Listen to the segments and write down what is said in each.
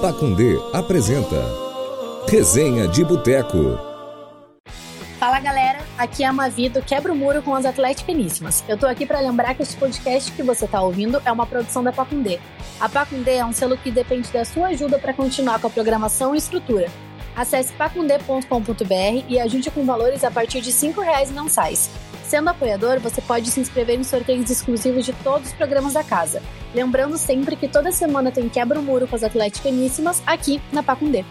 Pacundê apresenta Resenha de Boteco. Fala galera, aqui é a Mavi do Quebra o Muro com as Atléticas Eu tô aqui para lembrar que esse podcast que você tá ouvindo é uma produção da Pacundê. A Pacundê é um selo que depende da sua ajuda para continuar com a programação e estrutura. Acesse pacundê.com.br e ajude com valores a partir de R$ reais mensais. Sendo apoiador, você pode se inscrever em sorteios exclusivos de todos os programas da casa. Lembrando sempre que toda semana tem Quebra o Muro com as Atléticas aqui na Pacundê.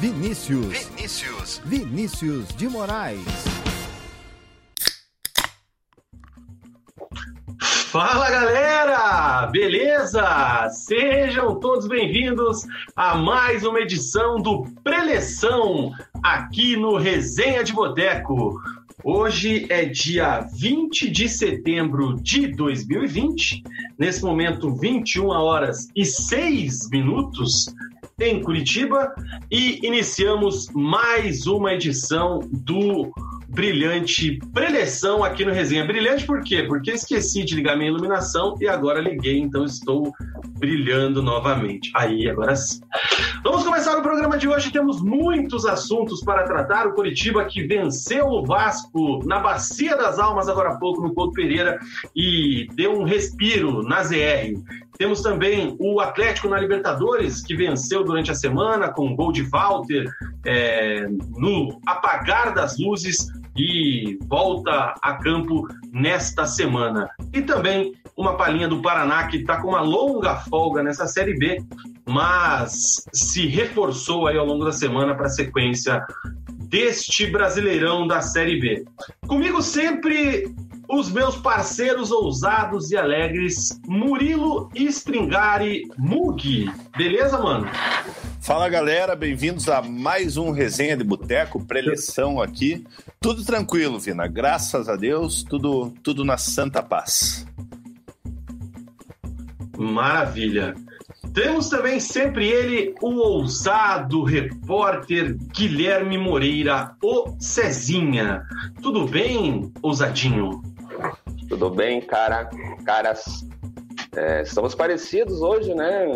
Vinícius. Vinícius. Vinícius de Moraes. Fala galera, beleza? Sejam todos bem-vindos a mais uma edição do Preleção aqui no Resenha de Boteco. Hoje é dia 20 de setembro de 2020, nesse momento 21 horas e 6 minutos em Curitiba e iniciamos mais uma edição do brilhante preleção aqui no Resenha. Brilhante por quê? Porque esqueci de ligar minha iluminação e agora liguei, então estou brilhando novamente. Aí, agora sim. Vamos começar o programa de hoje. Temos muitos assuntos para tratar. O Curitiba que venceu o Vasco na Bacia das Almas agora há pouco no Couto Pereira e deu um respiro na ZR. Temos também o Atlético na Libertadores, que venceu durante a semana com um gol de Walter é, no apagar das luzes e volta a campo nesta semana. E também uma palhinha do Paraná, que está com uma longa folga nessa Série B, mas se reforçou aí ao longo da semana para a sequência deste Brasileirão da Série B. Comigo sempre os meus parceiros ousados e alegres, Murilo Stringari Mug. Beleza, mano? Fala galera, bem-vindos a mais um Resenha de Boteco, preleção aqui. Tudo tranquilo, Vina, graças a Deus, tudo, tudo na santa paz. Maravilha. Temos também sempre ele, o ousado repórter Guilherme Moreira, o Cezinha. Tudo bem, ousadinho? Tudo bem, cara? Caras, é, estamos parecidos hoje, né?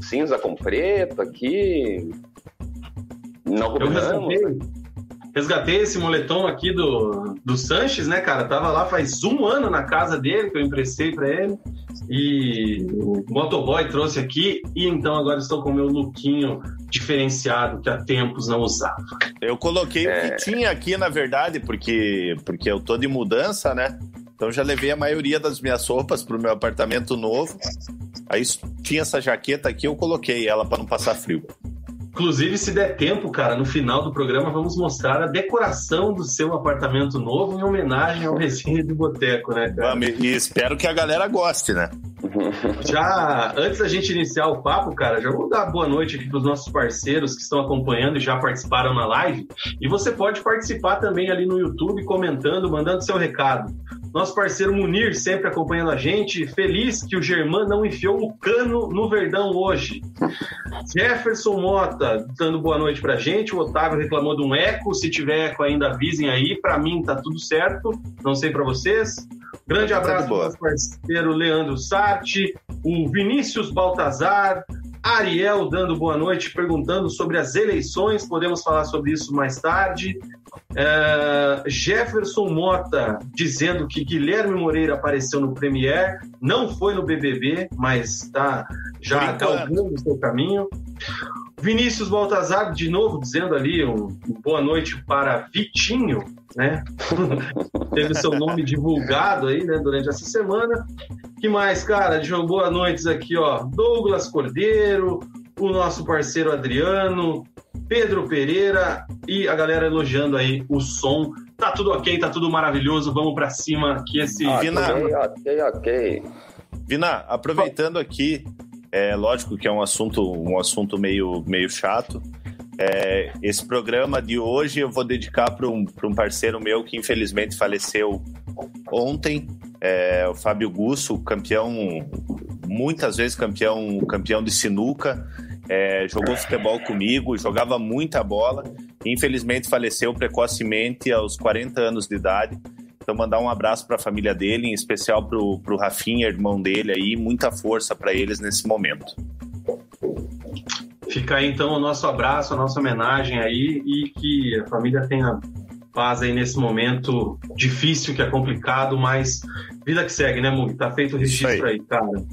Cinza com preto aqui. Não combinamos. Resgatei, resgatei esse moletom aqui do, do Sanches, né, cara? Tava lá faz um ano na casa dele, que eu emprestei para ele. E o motoboy trouxe aqui. E então agora estou com o meu lookinho diferenciado que há tempos não usava. Eu coloquei é... o que tinha aqui, na verdade, porque, porque eu tô de mudança, né? Então já levei a maioria das minhas roupas para o meu apartamento novo. Aí tinha essa jaqueta aqui, eu coloquei ela para não passar frio. Inclusive, se der tempo, cara, no final do programa vamos mostrar a decoração do seu apartamento novo em homenagem ao resenha de boteco, né, cara? E espero que a galera goste, né? Já antes da gente iniciar o papo, cara, já vou dar boa noite aqui para os nossos parceiros que estão acompanhando e já participaram na live. E você pode participar também ali no YouTube, comentando, mandando seu recado. Nosso parceiro Munir sempre acompanhando a gente. Feliz que o Germán não enfiou o cano no Verdão hoje. Jefferson Mota dando boa noite pra gente. O Otávio reclamou de um eco. Se tiver eco ainda avisem aí. Para mim tá tudo certo. Não sei para vocês. Grande tá abraço nosso parceiro Leandro Sarti, o Vinícius Baltazar, Ariel dando boa noite, perguntando sobre as eleições, podemos falar sobre isso mais tarde. Uh, Jefferson Mota dizendo que Guilherme Moreira apareceu no Premier, não foi no BBB, mas está já galgando o seu caminho. Vinícius Baltazar, de novo, dizendo ali um, um boa noite para Vitinho, né? Teve seu nome divulgado aí, né, durante essa semana. que mais, cara? De boa noites aqui, ó. Douglas Cordeiro, o nosso parceiro Adriano, Pedro Pereira e a galera elogiando aí o som. Tá tudo ok, tá tudo maravilhoso. Vamos para cima que esse Ok, ok, ok. Vina, aproveitando aqui, É lógico que é um assunto, um assunto meio, meio chato. É, esse programa de hoje eu vou dedicar para um, um parceiro meu que infelizmente faleceu ontem, é, o Fábio Gusso, campeão, muitas vezes campeão, campeão de sinuca, é, jogou futebol comigo, jogava muita bola, infelizmente faleceu precocemente aos 40 anos de idade. Então, mandar um abraço para a família dele, em especial para o Rafinha, irmão dele aí, muita força para eles nesse momento. Fica aí então o nosso abraço, a nossa homenagem aí e que a família tenha paz aí nesse momento difícil, que é complicado, mas vida que segue, né, Mug? Tá feito o registro aí. aí, cara.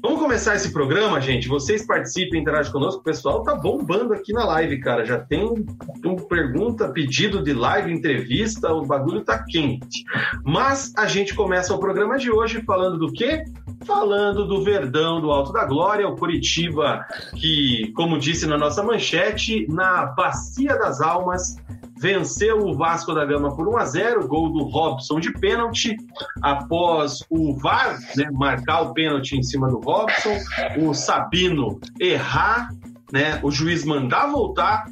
Vamos começar esse programa, gente. Vocês participem, interagem conosco. O pessoal tá bombando aqui na live, cara. Já tem um pergunta, pedido de live, entrevista, o bagulho tá quente. Mas a gente começa o programa de hoje falando do quê? Falando do Verdão do Alto da Glória, o Curitiba, que, como disse na nossa manchete, na Bacia das Almas, venceu o Vasco da Gama por 1 a 0 gol do Robson de pênalti, após o VAR né, marcar o pênalti em cima do Robson, o Sabino errar, né, o juiz mandar voltar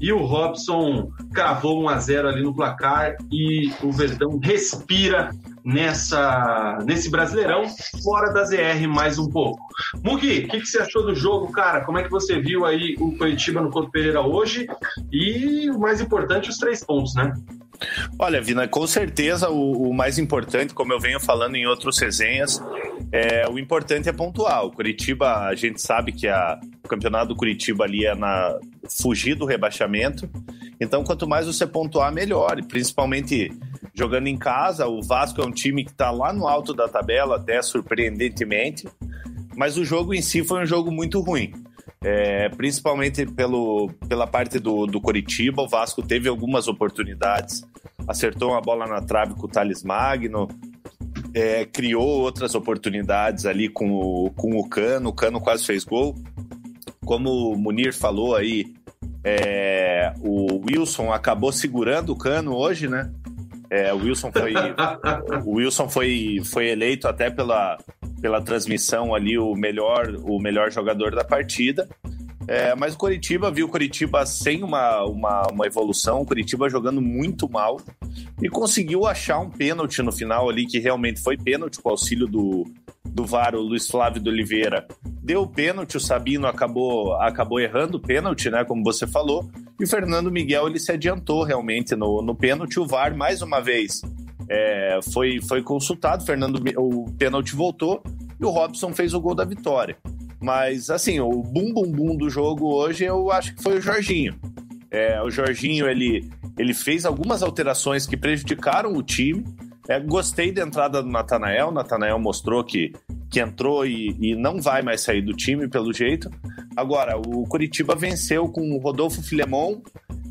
e o Robson cravou 1 a 0 ali no placar e o Verdão respira nessa nesse Brasileirão, fora da ZR mais um pouco. Mugi, o que, que, você achou do jogo, cara? Como é que você viu aí o Curitiba no Couto Pereira hoje? E o mais importante, os três pontos, né? Olha, Vina, com certeza o, o, mais importante, como eu venho falando em outros resenhas, é, o importante é pontuar. Curitiba, a gente sabe que a, o campeonato do Curitiba ali é na fugir do rebaixamento. Então, quanto mais você pontuar, melhor. Principalmente jogando em casa, o Vasco é um time que está lá no alto da tabela, até surpreendentemente. Mas o jogo em si foi um jogo muito ruim. É, principalmente pelo, pela parte do, do Coritiba, o Vasco teve algumas oportunidades, acertou uma bola na trave com o Thales Magno, é, criou outras oportunidades ali com o, com o Cano, o Cano quase fez gol. Como o Munir falou aí, é, o Wilson acabou segurando o Cano hoje, né? É, o Wilson foi, o Wilson foi, foi eleito até pela, pela transmissão ali o melhor, o melhor jogador da partida. É, mas o Coritiba viu o Coritiba sem uma, uma, uma evolução, o Coritiba jogando muito mal e conseguiu achar um pênalti no final ali, que realmente foi pênalti com o auxílio do, do VAR, o Luiz Flávio de Oliveira. Deu pênalti, o Sabino acabou, acabou errando o pênalti, né, como você falou, e o Fernando Miguel ele se adiantou realmente no, no pênalti. O VAR, mais uma vez, é, foi, foi consultado, Fernando, o pênalti voltou e o Robson fez o gol da vitória. Mas, assim, o bum bum bum do jogo hoje eu acho que foi o Jorginho. É, o Jorginho ele, ele fez algumas alterações que prejudicaram o time. É, gostei da entrada do Natanael. O Natanael mostrou que, que entrou e, e não vai mais sair do time, pelo jeito. Agora, o Curitiba venceu com o Rodolfo Filemon,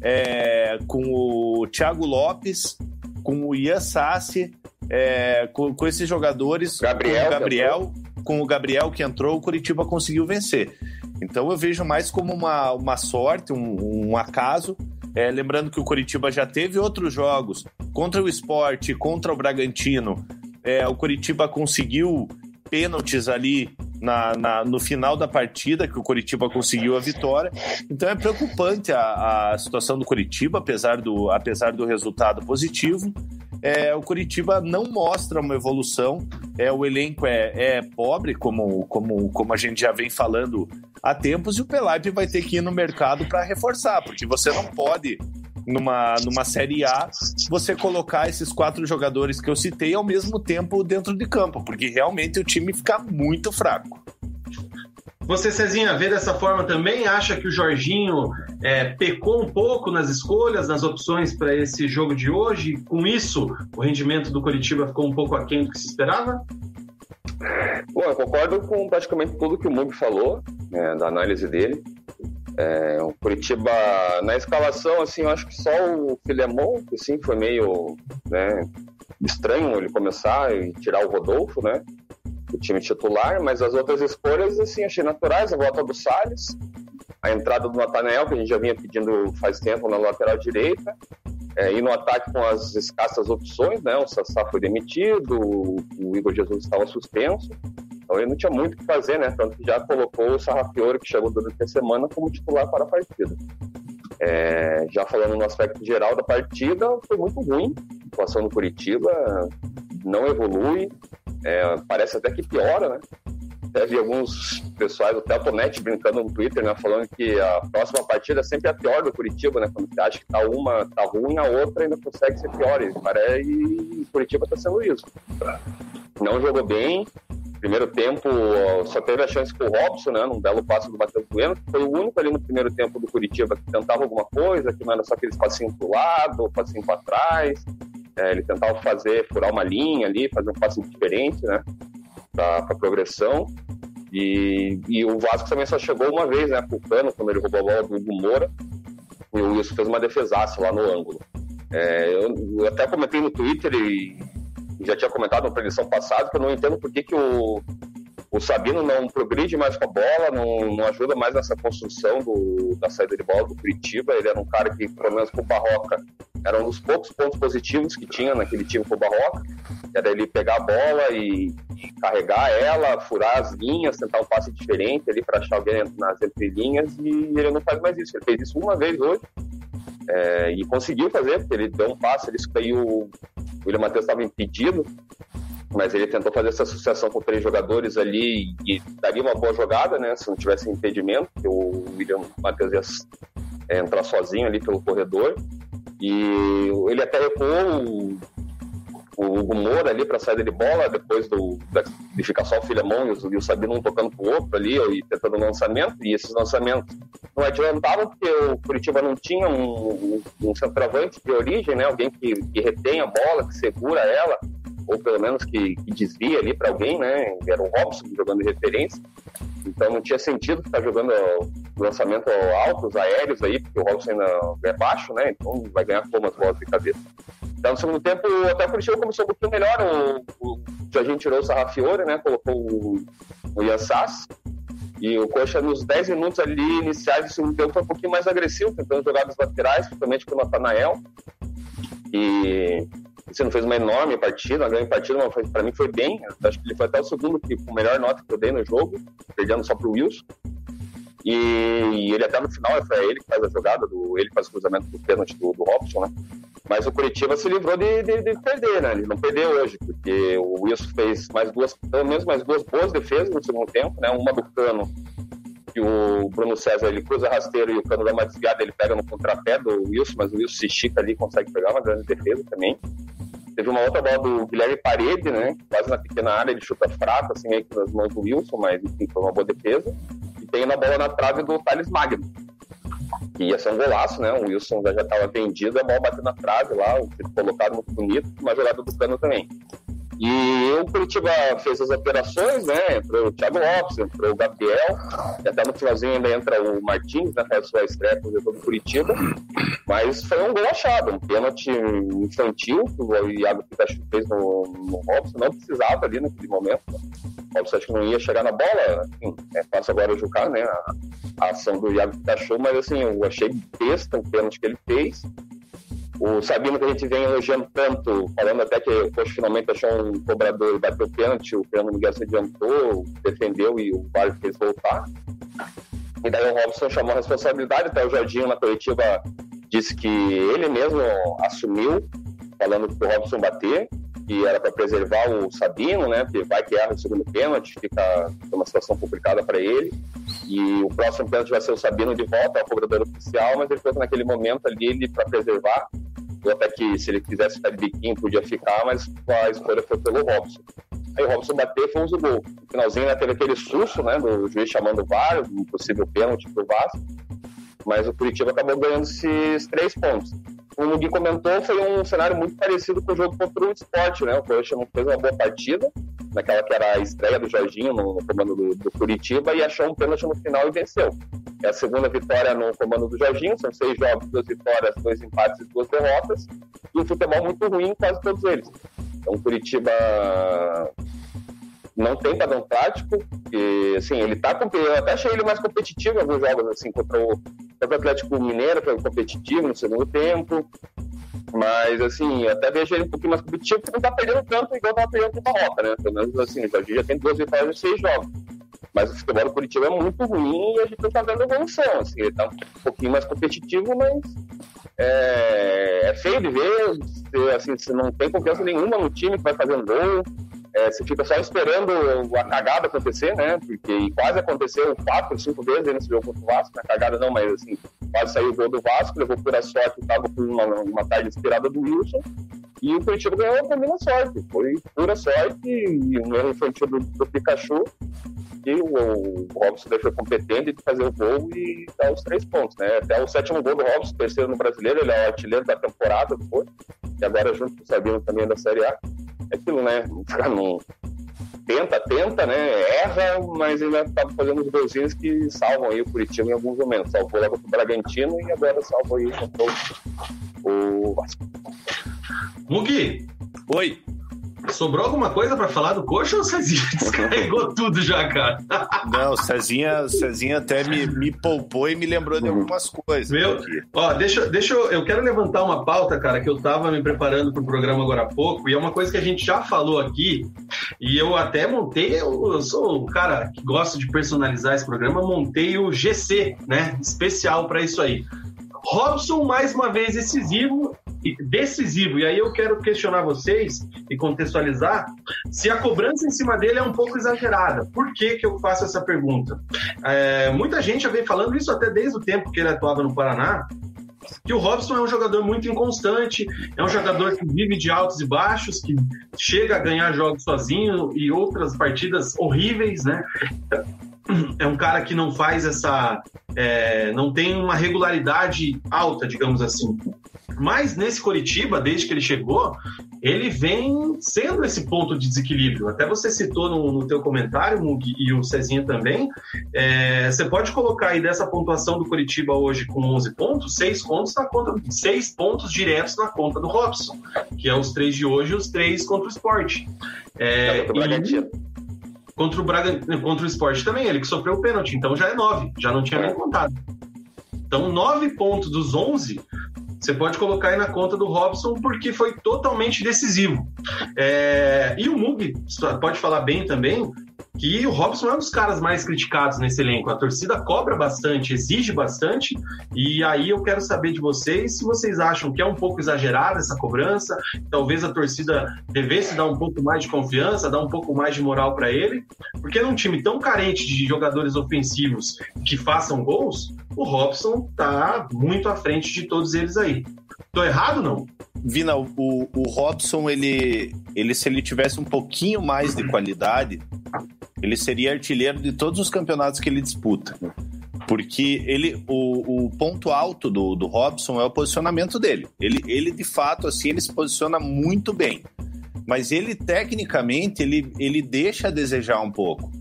é, com o Thiago Lopes, com o Ian Sassi, é, com, com, esses jogadores, Gabriel, com o Gabriel, com o Gabriel que entrou, o Curitiba conseguiu vencer. Então eu vejo mais como uma, uma sorte, um, um acaso. É, lembrando que o Curitiba já teve outros jogos contra o Esporte, contra o Bragantino. É, o Curitiba conseguiu pênaltis ali na, na, no final da partida, que o Curitiba conseguiu a vitória. Então é preocupante a, a situação do Curitiba, apesar do, apesar do resultado positivo. É, o Curitiba não mostra uma evolução. É, o elenco é, é pobre, como, como, como a gente já vem falando há tempos, e o Pelaipe vai ter que ir no mercado para reforçar, porque você não pode numa, numa Série A, você colocar esses quatro jogadores que eu citei ao mesmo tempo dentro de campo, porque realmente o time fica muito fraco. Você, Cezinha, vê dessa forma também? Acha que o Jorginho é, pecou um pouco nas escolhas, nas opções para esse jogo de hoje? Com isso, o rendimento do Curitiba ficou um pouco aquém do que se esperava? Bom, eu concordo com praticamente tudo que o Mug falou, né, da análise dele. É, o Curitiba, na escalação, assim, eu acho que só o Filemon, assim, foi meio né, estranho ele começar e tirar o Rodolfo, né? O time titular, mas as outras escolhas, assim, achei naturais. A volta do Salles, a entrada do Nathanael, que a gente já vinha pedindo faz tempo na lateral direita, é, e no ataque com as escassas opções, né? O Sassá foi demitido, o Igor Jesus estava suspenso. Então ele não tinha muito o que fazer, né? Tanto que já colocou o Sarrafiore, que chegou durante a semana, como titular para a partida. É, já falando no aspecto geral da partida, foi muito ruim. A situação no Curitiba não evolui, é, parece até que piora, né? Até vi alguns pessoais, o Teltonet brincando no Twitter, né, falando que a próxima partida é sempre a pior do Curitiba, né? Quando você acha que tá uma tá ruim, a outra ainda consegue ser pior. E, parece, e Curitiba tá sendo isso. Não jogou bem, primeiro tempo só teve a chance com o Robson, né, num belo passo do Matheus Bueno, que foi o único ali no primeiro tempo do Curitiba que tentava alguma coisa, que não era só aqueles passinhos pro lado, passinho para trás. É, ele tentava fazer, furar uma linha ali, fazer um passo diferente, né? para a progressão. E, e, o Vasco também só chegou uma vez, né, pro Cano, quando ele roubou a bola do Hugo Moura, e o Wilson fez uma defesaça lá no ângulo. É, eu, eu, até comentei no Twitter e já tinha comentado na predição passada que eu não entendo por que, que o, o Sabino não progride mais com a bola, não, não ajuda mais nessa construção do, da saída de bola do Curitiba. Ele era um cara que, pelo menos com o Barroca, era um dos poucos pontos positivos que tinha naquele time com o Barroca. Era ele pegar a bola e, e carregar ela, furar as linhas, tentar um passe diferente ali para achar alguém nas entrelinhas e ele não faz mais isso. Ele fez isso uma vez hoje é, e conseguiu fazer, porque ele deu um passe, ele caiu. O William Matheus estava impedido, mas ele tentou fazer essa associação com três jogadores ali e daria uma boa jogada, né? Se não tivesse impedimento, que o William Matheus ia entrar sozinho ali pelo corredor. E ele até recuou o Hugo Moura ali para saída de bola, depois do, de ficar só o Filemão e o, e o Sabino um tocando pro outro ali e tentando lançamento, e esses lançamentos não adiantavam porque o Curitiba não tinha um, um, um centroavante de origem, né? Alguém que, que retém a bola, que segura ela, ou pelo menos que, que desvia ali para alguém, né? Era o Robson jogando de referência. Então não tinha sentido ficar jogando lançamento altos, aéreos aí, porque o Robson ainda é baixo, né? Então vai ganhar como as bolas de cabeça. Então, no segundo tempo, até o Curitiba começou um pouquinho melhor. O, o Jorginho tirou o Sarrafiore, né? Colocou o, o. E o Coxa, nos 10 minutos ali iniciais do segundo tempo, foi um pouquinho mais agressivo, tentando jogar dos laterais, principalmente com o Natanael. E você não fez uma enorme partida, uma grande partida, mas para mim foi bem. Acho que ele foi até o segundo que, com melhor nota que eu dei no jogo, perdendo só para o Wilson. E, e, ele até no final, foi ele que faz a jogada, do, ele faz o cruzamento do pênalti do, do Robson, né? Mas o Curitiba se livrou de, de, de, perder, né? Ele não perdeu hoje, porque o Wilson fez mais duas, pelo menos mais duas boas defesas no segundo tempo, né? Uma do Cano, que o Bruno César ele cruza rasteiro e o Cano dá uma desviada, ele pega no contrapé do Wilson, mas o Wilson se estica ali consegue pegar uma grande defesa também. Teve uma outra bola do Guilherme Parede, né? Quase na pequena área, ele chuta fraco, assim, aí com as mãos do Wilson, mas enfim, foi uma boa defesa. E tem na bola na trave do Thales Magno, que ia ser um golaço, né? O Wilson já estava vendido, a bola bateu na trave lá, colocado muito bonito, uma jogada do Cano também. E o Curitiba fez as operações, né? Entrou o Thiago Lopes, entrou o Gabriel, e até no finalzinho ainda entra o Martins, né? Faz sua estreia com o do Curitiba. Mas foi um gol achado, um pênalti infantil que o Iago Pikachu fez no, no Robson, não precisava ali naquele momento. O Robson acho que não ia chegar na bola, enfim, é fácil agora julgar, né? A, a ação do Iago Pikachu, mas assim, eu achei besta o pênalti que ele fez. O Sabino que a gente vem elogiando tanto, falando até que o finalmente achou um cobrador e bateu pênalti, o Fernando Miguel se adiantou, defendeu e o VAR fez voltar. E daí o Robson chamou a responsabilidade, até o Jorginho na coletiva disse que ele mesmo assumiu, falando que o Robson bater, que era para preservar o Sabino, né? Porque vai que erra o segundo pênalti, fica uma situação complicada para ele. E o próximo pênalti vai ser o Sabino de volta ao cobrador oficial, mas ele foi naquele momento ali ele para preservar até que se ele quisesse ficar de biquinho podia ficar, mas a escolha foi pelo Robson. Aí o Robson bateu e fomos o gol. No finalzinho né, teve aquele susto né, do juiz chamando o VAR, um possível pênalti pro Vasco, mas o Curitiba acabou ganhando esses três pontos como o Gui comentou, foi um cenário muito parecido com o jogo contra o esporte, né? O Coxa não fez uma boa partida, naquela que era a estreia do Jorginho no, no comando do, do, Curitiba, e achou um pênalti no final e venceu. É a segunda vitória no comando do Jorginho, são seis jogos, duas vitórias, dois empates e duas derrotas, e um futebol muito ruim em quase todos eles. Então, o Curitiba não tem padrão tático, e assim, ele tá eu até achei ele mais competitivo em alguns jogos, assim, contra o, contra o Atlético Mineiro, foi competitivo no segundo tempo. Mas, assim, até vejo ele um pouquinho mais competitivo, porque não tá perdendo tanto igual tava perdendo com o Barroca, né? Pelo menos, assim, a gente já tem duas vitórias e seis jogos. Mas o futebol do Curitiba é muito ruim e a gente não tá vendo evolução, assim. Ele tá um pouquinho mais competitivo, mas é, é feio de ver, você, assim, você não tem confiança nenhuma no time que vai fazendo gol, é, você fica só esperando a cagada acontecer, né? Porque quase aconteceu quatro, cinco vezes nesse jogo contra o Vasco. Na cagada não, mas assim, quase saiu o gol do Vasco, levou pura sorte, estava com uma, uma tarde inspirada do Wilson. E o Curitiba ganhou também na sorte. Foi pura sorte e um erro infantil do, do Pikachu. E o, o Robson foi competente de fazer o gol e dar os três pontos, né? Até o sétimo gol do Robson, terceiro no brasileiro, ele é o artilheiro da temporada depois. E agora junto com o Sabino também da Série A é aquilo, né? Ficar no. Tenta, tenta, né? Erra, mas ainda tá fazendo os golzinhos que salvam aí o Curitiba em alguns momentos. Salvou lá contra o Bragantino e agora salvou aí contra o Vasco. Mugi! Oi! Sobrou alguma coisa para falar do coxa ou o Cezinha descarregou tudo já, cara? Não, o Cezinha, Cezinha até me, me poupou e me lembrou de algumas coisas. Meu, ó, deixa, deixa eu, eu quero levantar uma pauta, cara, que eu tava me preparando para o programa agora há pouco, e é uma coisa que a gente já falou aqui, e eu até montei, eu, eu sou o cara que gosta de personalizar esse programa, montei o GC, né, especial para isso aí. Robson, mais uma vez, decisivo, decisivo. E aí eu quero questionar vocês e contextualizar se a cobrança em cima dele é um pouco exagerada. Por que, que eu faço essa pergunta? É, muita gente já vem falando isso até desde o tempo que ele atuava no Paraná, que o Robson é um jogador muito inconstante, é um jogador que vive de altos e baixos, que chega a ganhar jogos sozinho e outras partidas horríveis, né? É um cara que não faz essa. É, não tem uma regularidade alta, digamos assim. Mas nesse Coritiba, desde que ele chegou, ele vem sendo esse ponto de desequilíbrio. Até você citou no, no teu comentário, Mug, e o Cezinha também. É, você pode colocar aí dessa pontuação do Coritiba hoje com 11 pontos, 6 pontos na conta, 6 pontos diretos na conta do Robson, que é os três de hoje e os três contra o esporte. É, é e, Contra o Braga, contra o Sport também, ele que sofreu o pênalti, então já é nove, já não tinha nem contado. Então, nove pontos dos onze, você pode colocar aí na conta do Robson, porque foi totalmente decisivo. É... E o Mug pode falar bem também, que o Robson é um dos caras mais criticados nesse elenco. A torcida cobra bastante, exige bastante, e aí eu quero saber de vocês se vocês acham que é um pouco exagerada essa cobrança, talvez a torcida devesse dar um pouco mais de confiança, dar um pouco mais de moral para ele, porque num time tão carente de jogadores ofensivos que façam gols, o Robson tá muito à frente de todos eles aí. Tô errado não? Vina, o, o Robson, ele, ele, se ele tivesse um pouquinho mais de qualidade, ele seria artilheiro de todos os campeonatos que ele disputa. Porque ele, o, o ponto alto do, do Robson é o posicionamento dele. Ele, ele, de fato, assim, ele se posiciona muito bem. Mas ele, tecnicamente, ele, ele deixa a desejar um pouco.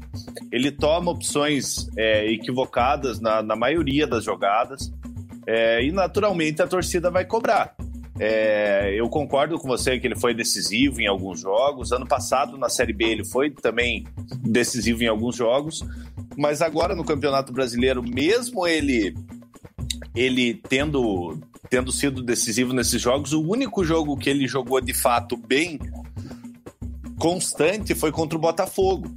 Ele toma opções é, equivocadas na, na maioria das jogadas. É, e, naturalmente, a torcida vai cobrar. É, eu concordo com você que ele foi decisivo em alguns jogos. Ano passado, na Série B, ele foi também decisivo em alguns jogos. Mas agora no Campeonato Brasileiro, mesmo ele, ele tendo, tendo sido decisivo nesses jogos, o único jogo que ele jogou de fato bem constante foi contra o Botafogo.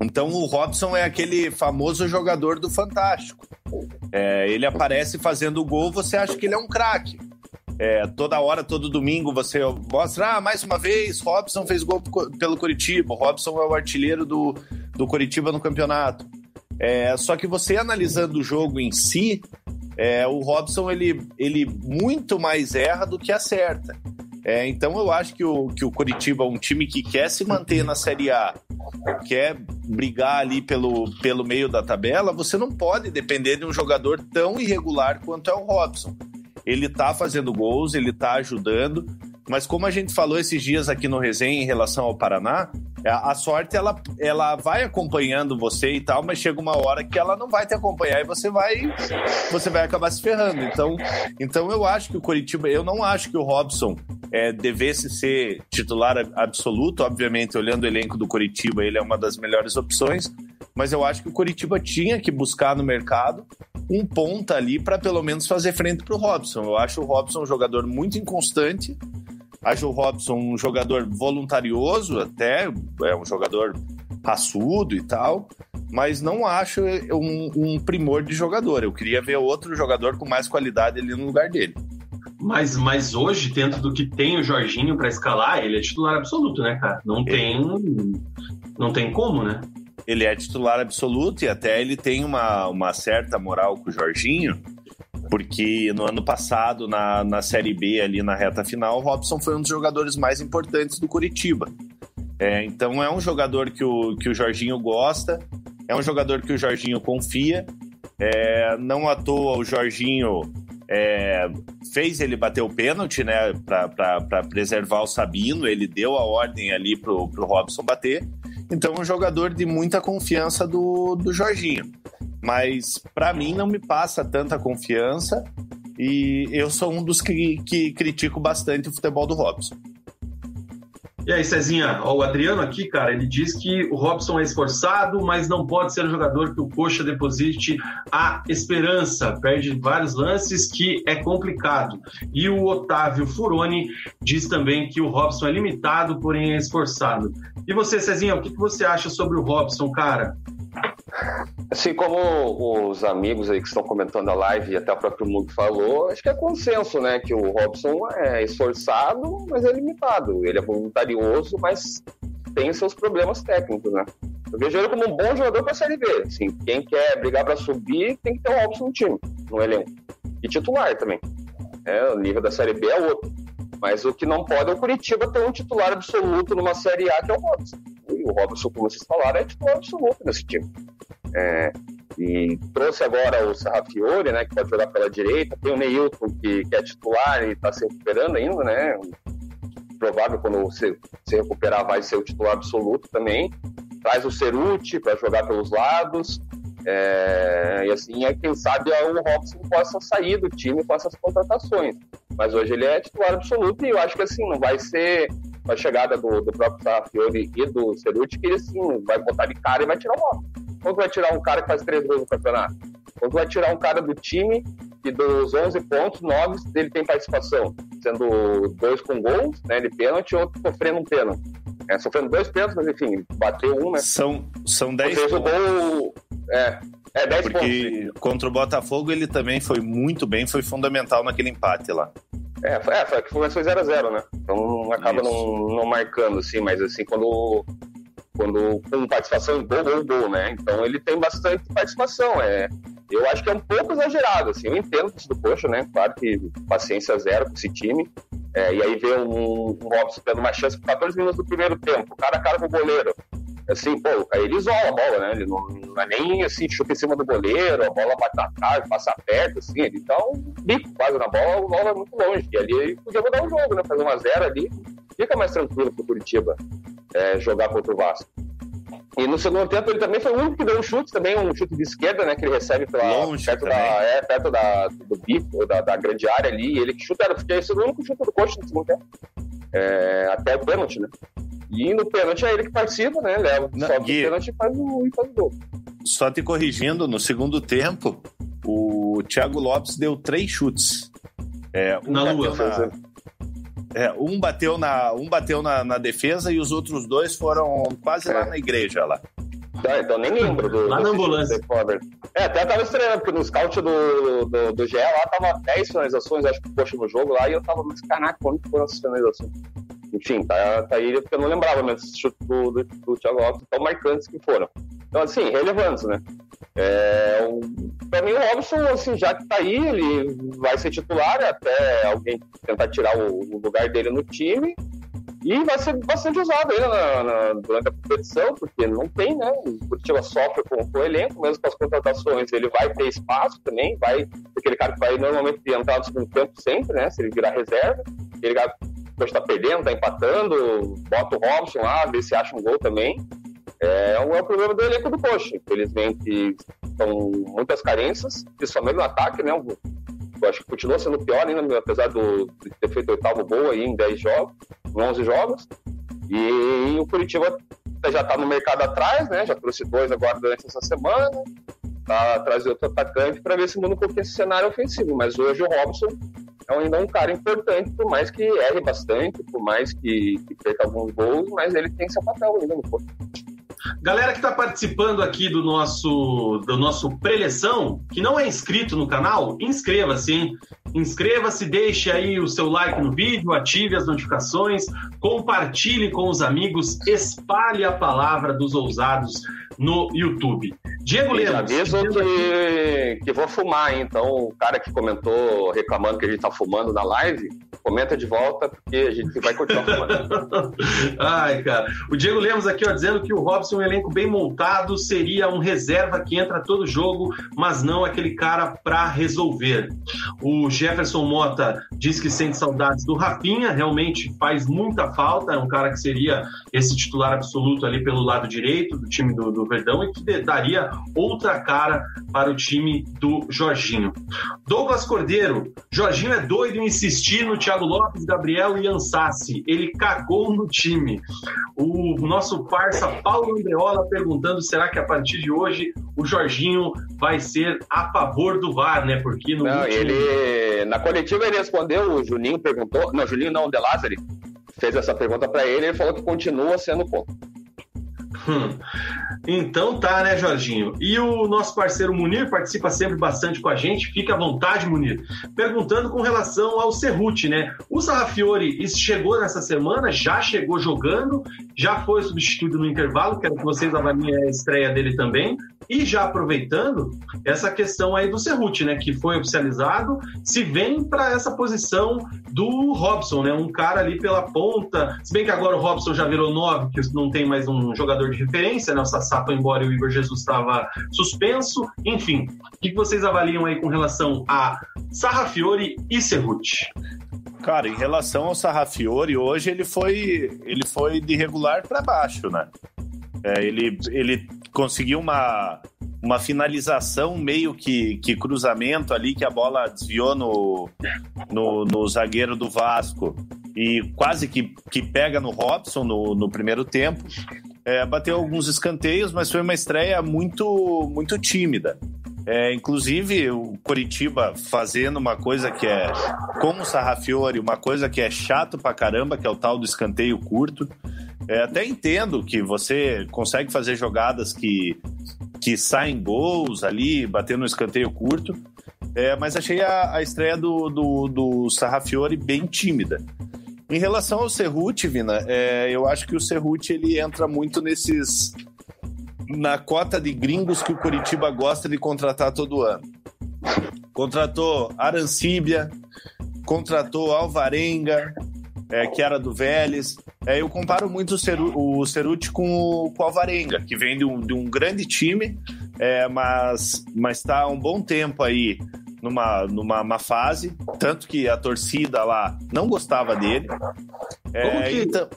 Então o Robson é aquele famoso jogador do Fantástico. É, ele aparece fazendo gol, você acha que ele é um craque. É, toda hora, todo domingo, você mostra, ah, mais uma vez, Robson fez gol pelo Curitiba, Robson é o artilheiro do, do Curitiba no campeonato. É, só que você analisando o jogo em si, é, o Robson ele, ele muito mais erra do que acerta. É, então eu acho que o, que o Curitiba é um time que quer se manter na Série A, quer brigar ali pelo, pelo meio da tabela, você não pode depender de um jogador tão irregular quanto é o Robson ele tá fazendo gols, ele tá ajudando, mas como a gente falou esses dias aqui no Resenha em relação ao Paraná, é, a sorte ela, ela vai acompanhando você e tal, mas chega uma hora que ela não vai te acompanhar e você vai você vai acabar se ferrando. Então, então eu acho que o Coritiba, eu não acho que o Robson é, devesse ser titular absoluto, obviamente, olhando o elenco do Coritiba, ele é uma das melhores opções, mas eu acho que o Coritiba tinha que buscar no mercado um ponta ali para pelo menos fazer frente para o Robson. Eu acho o Robson um jogador muito inconstante. Acho o Robson um jogador voluntarioso, até é um jogador raçudo e tal, mas não acho um, um primor de jogador. Eu queria ver outro jogador com mais qualidade ali no lugar dele. Mas, mas hoje, dentro do que tem o Jorginho para escalar, ele é titular absoluto, né, cara? Não ele... tem, não tem como, né? Ele é titular absoluto e até ele tem uma, uma certa moral com o Jorginho, porque no ano passado, na, na Série B, ali na reta final, o Robson foi um dos jogadores mais importantes do Curitiba. É, então é um jogador que o, que o Jorginho gosta, é um jogador que o Jorginho confia. É, não à toa o Jorginho é, fez ele bater o pênalti, né, para preservar o Sabino, ele deu a ordem ali pro, pro Robson bater. Então é um jogador de muita confiança do, do Jorginho. Mas para mim não me passa tanta confiança e eu sou um dos que, que critico bastante o futebol do Robson. E aí, Cezinha, ó, o Adriano aqui, cara, ele diz que o Robson é esforçado, mas não pode ser um jogador que o Coxa deposite a esperança. Perde vários lances que é complicado. E o Otávio Furoni diz também que o Robson é limitado, porém é esforçado. E você, Cezinha, o que você acha sobre o Robson, cara? Assim como os amigos aí que estão comentando a live e até o próprio Mug falou, acho que é consenso, né? Que o Robson é esforçado, mas é limitado. Ele é voluntarioso, mas tem seus problemas técnicos, né? Eu vejo ele como um bom jogador para a Série B. Assim, quem quer brigar para subir tem que ter o Robson no time, no elenco. E titular também. É, o nível da Série B é outro. Mas o que não pode é o Curitiba ter um titular absoluto numa Série A, que é o Robson. E o Robson, como vocês falaram, é titular absoluto nesse time. É, e trouxe agora o Sarrafiore, né, que pode jogar pela direita. Tem o Neilton, que, que é titular e está se recuperando ainda, né? Provável quando se, se recuperar vai ser o titular absoluto também. Traz o Ceruti para jogar pelos lados. É, e assim, é, quem sabe o Robson possa sair do time com essas contratações. Mas hoje ele é titular absoluto e eu acho que assim, não vai ser a chegada do, do próprio Sarrafiore e do Ceruti que ele assim, vai botar de cara e vai tirar o Robson. Quanto vai tirar um cara que faz três gols no campeonato? Quanto vai tirar um cara do time que dos 11 pontos, 9 dele tem participação, sendo dois com gols, né, de pênalti, e outro sofrendo um pênalti. É, sofrendo dois pênaltis, mas enfim, bateu um, né? São, são 10 pontos. Gol, é, é 10 Porque pontos. contra o Botafogo ele também foi muito bem, foi fundamental naquele empate lá. É, foi, é, foi que foi 0x0, né? Então acaba não, não marcando, assim, mas assim, quando quando com participação em gol ou gol, né? Então ele tem bastante participação. É, eu acho que é um pouco exagerado, assim. Eu entendo isso do Coxa, né? Claro que paciência zero com esse time. É, e aí vê um, um Robson tendo uma chance por 14 minutos do primeiro tempo, cara a cara com o goleiro. Assim, pô, ele isola a bola, né? Ele não, não é nem assim, chuta em cima do goleiro, a bola bate na trave, passa perto, assim, ele dá um bico quase na bola, a bola é muito longe. E ali ele podia mudar o jogo, né? Fazer uma zero ali, fica mais tranquilo pro Curitiba é, jogar contra o Vasco. E no segundo tempo ele também foi o único que deu um chute, também um chute de esquerda, né? Que ele recebe pela, Longe perto, da, é, perto da, do bico, da, da grande área ali. ele que chuta, porque esse é o único chute do coach no segundo tempo. É, até o pênalti, né? E no pênalti é ele que participa, né? Leva Não, só o pênalti e faz o, e faz o gol. Só te corrigindo, no segundo tempo, o Thiago Lopes deu três chutes. É, um na lua, na, é, um bateu, na, um bateu na, na, defesa e os outros dois foram quase é. lá na igreja lá. Ah, então nem lembro do. Lá na ambulância. É, até tava estranhando, porque no scout do, do, do GE lá tava 10 finalizações, acho que poxa no jogo lá, e eu tava, mas caraca, quanto foram essas finalizações? Enfim, tá, tá aí, porque eu não lembrava mesmo esse chute do, do, do Thiago Lopes, tão marcantes que foram. Então, assim, relevantes, né? É, para mim, o Robson, assim, já que está aí, ele vai ser titular até alguém tentar tirar o, o, lugar dele no time. E vai ser bastante usado aí na, na, durante a competição, porque não tem, né? O Curitiba sofre com, o elenco, mesmo com as contratações, ele vai ter espaço também, vai aquele cara que vai normalmente entrar no segundo tempo sempre, né? Se ele virar reserva, ele vai está perdendo, está empatando, bota o Robson lá, vê se acha um gol também. É, é o problema do elenco do Coxa. Infelizmente, são muitas carências, principalmente no ataque, né? Eu acho que continua sendo pior ainda, apesar do, de ter feito oitavo gol aí em 10 jogos, em 11 jogos. E o Curitiba já está no mercado atrás, né? Já trouxe dois agora durante essa semana. tentar trazer outro atacante para ver se muda um pouquinho esse cenário ofensivo. Mas hoje o Robson é ainda um cara importante, por mais que erre bastante, por mais que, que perca alguns gols, mas ele tem seu papel ainda no corpo. Galera que está participando aqui do nosso do nosso preleção, que não é inscrito no canal, inscreva-se, hein? Inscreva-se, deixe aí o seu like no vídeo, ative as notificações, compartilhe com os amigos, espalhe a palavra dos ousados no YouTube. Diego Lemos. Aviso que, que vou fumar, hein? então o cara que comentou reclamando que a gente tá fumando na live, comenta de volta, porque a gente vai continuar fumando. Ai, cara. O Diego Lemos aqui, ó, dizendo que o Robson, um elenco bem montado, seria um reserva que entra todo jogo, mas não aquele cara para resolver. O Jefferson Mota diz que sente saudades do Rafinha, realmente faz muita falta, é um cara que seria esse titular absoluto ali pelo lado direito do time do, do Verdão e que daria outra cara para o time do Jorginho. Douglas Cordeiro, Jorginho é doido em insistir no Thiago Lopes, Gabriel e Ansassi. Ele cagou no time. O nosso parça Paulo Andreola perguntando: será que a partir de hoje o Jorginho vai ser a favor do VAR, né? Porque no não, último... ele na coletiva ele respondeu, o Juninho perguntou, não, Juninho não, o De Lázari fez essa pergunta para ele, ele falou que continua sendo contra. Hum. Então tá, né, Jorginho? E o nosso parceiro Munir participa sempre bastante com a gente. Fique à vontade, Munir. Perguntando com relação ao Cerruti, né? O Sarrafiori chegou nessa semana, já chegou jogando, já foi substituído no intervalo. Quero que vocês avaliem a estreia dele também. E já aproveitando essa questão aí do Cerruti, né, que foi oficializado, se vem para essa posição do Robson, né, um cara ali pela ponta. Se bem que agora o Robson já virou nove, que não tem mais um jogador de referência, né, o Sassá foi embora e o Igor Jesus estava suspenso. Enfim, o que vocês avaliam aí com relação a Sarrafiore e Cerruti? Cara, em relação ao Sarrafiore, hoje ele foi ele foi de regular para baixo, né? É, ele, ele conseguiu uma, uma finalização meio que, que cruzamento ali, que a bola desviou no, no, no zagueiro do Vasco e quase que, que pega no Robson no, no primeiro tempo. É, bateu alguns escanteios, mas foi uma estreia muito, muito tímida. É, inclusive, o Coritiba fazendo uma coisa que é, como o Sarrafiore, uma coisa que é chato pra caramba, que é o tal do escanteio curto. É, até entendo que você consegue fazer jogadas que, que saem gols ali, batendo no escanteio curto, é, mas achei a, a estreia do, do, do Sarrafiore bem tímida. Em relação ao Cerruti, Vina, é, eu acho que o Cerruti ele entra muito nesses na cota de gringos que o Curitiba gosta de contratar todo ano. Contratou Arancíbia, contratou Alvarenga, é, que era do Vélez. É, eu comparo muito o, Ceru, o Ceruti com o, com o Alvarenga, que vem de um, de um grande time, é, mas está há um bom tempo aí numa, numa fase, tanto que a torcida lá não gostava dele. É, como que, então...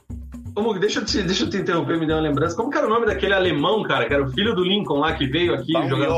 como, deixa, eu te, deixa eu te interromper, me deu uma lembrança. Como que era o nome daquele alemão, cara, que era o filho do Lincoln lá, que veio aqui jogar?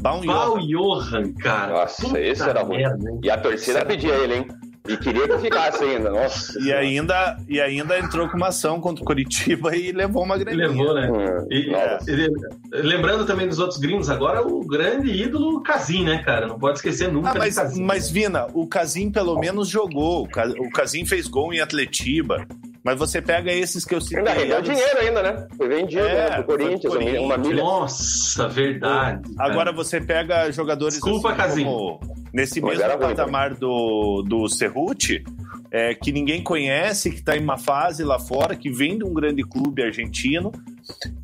Baum Johan, cara. Nossa, Puta esse era ruim. E a torcida pedia ele, hein? E queria que ficasse ainda, nossa. E ainda, e ainda entrou com uma ação contra o Curitiba e levou uma grande. Levou, né? Hum, e, e, lembrando também dos outros gringos, agora o grande ídolo Casim, né, cara? Não pode esquecer nunca. Ah, mas, mas Vina, o Casim pelo menos jogou. O Casim fez gol em Atletiba. Mas você pega esses que eu citei. Ainda rendeu dinheiro ainda, né? Foi vendido é, né, pro Corinthians, Corinthians, uma milha. Nossa, verdade. Cara. Agora você pega jogadores Desculpa, assim, como, nesse Mas mesmo patamar do, do Cerruti, é, que ninguém conhece, que está em uma fase lá fora, que vem de um grande clube argentino.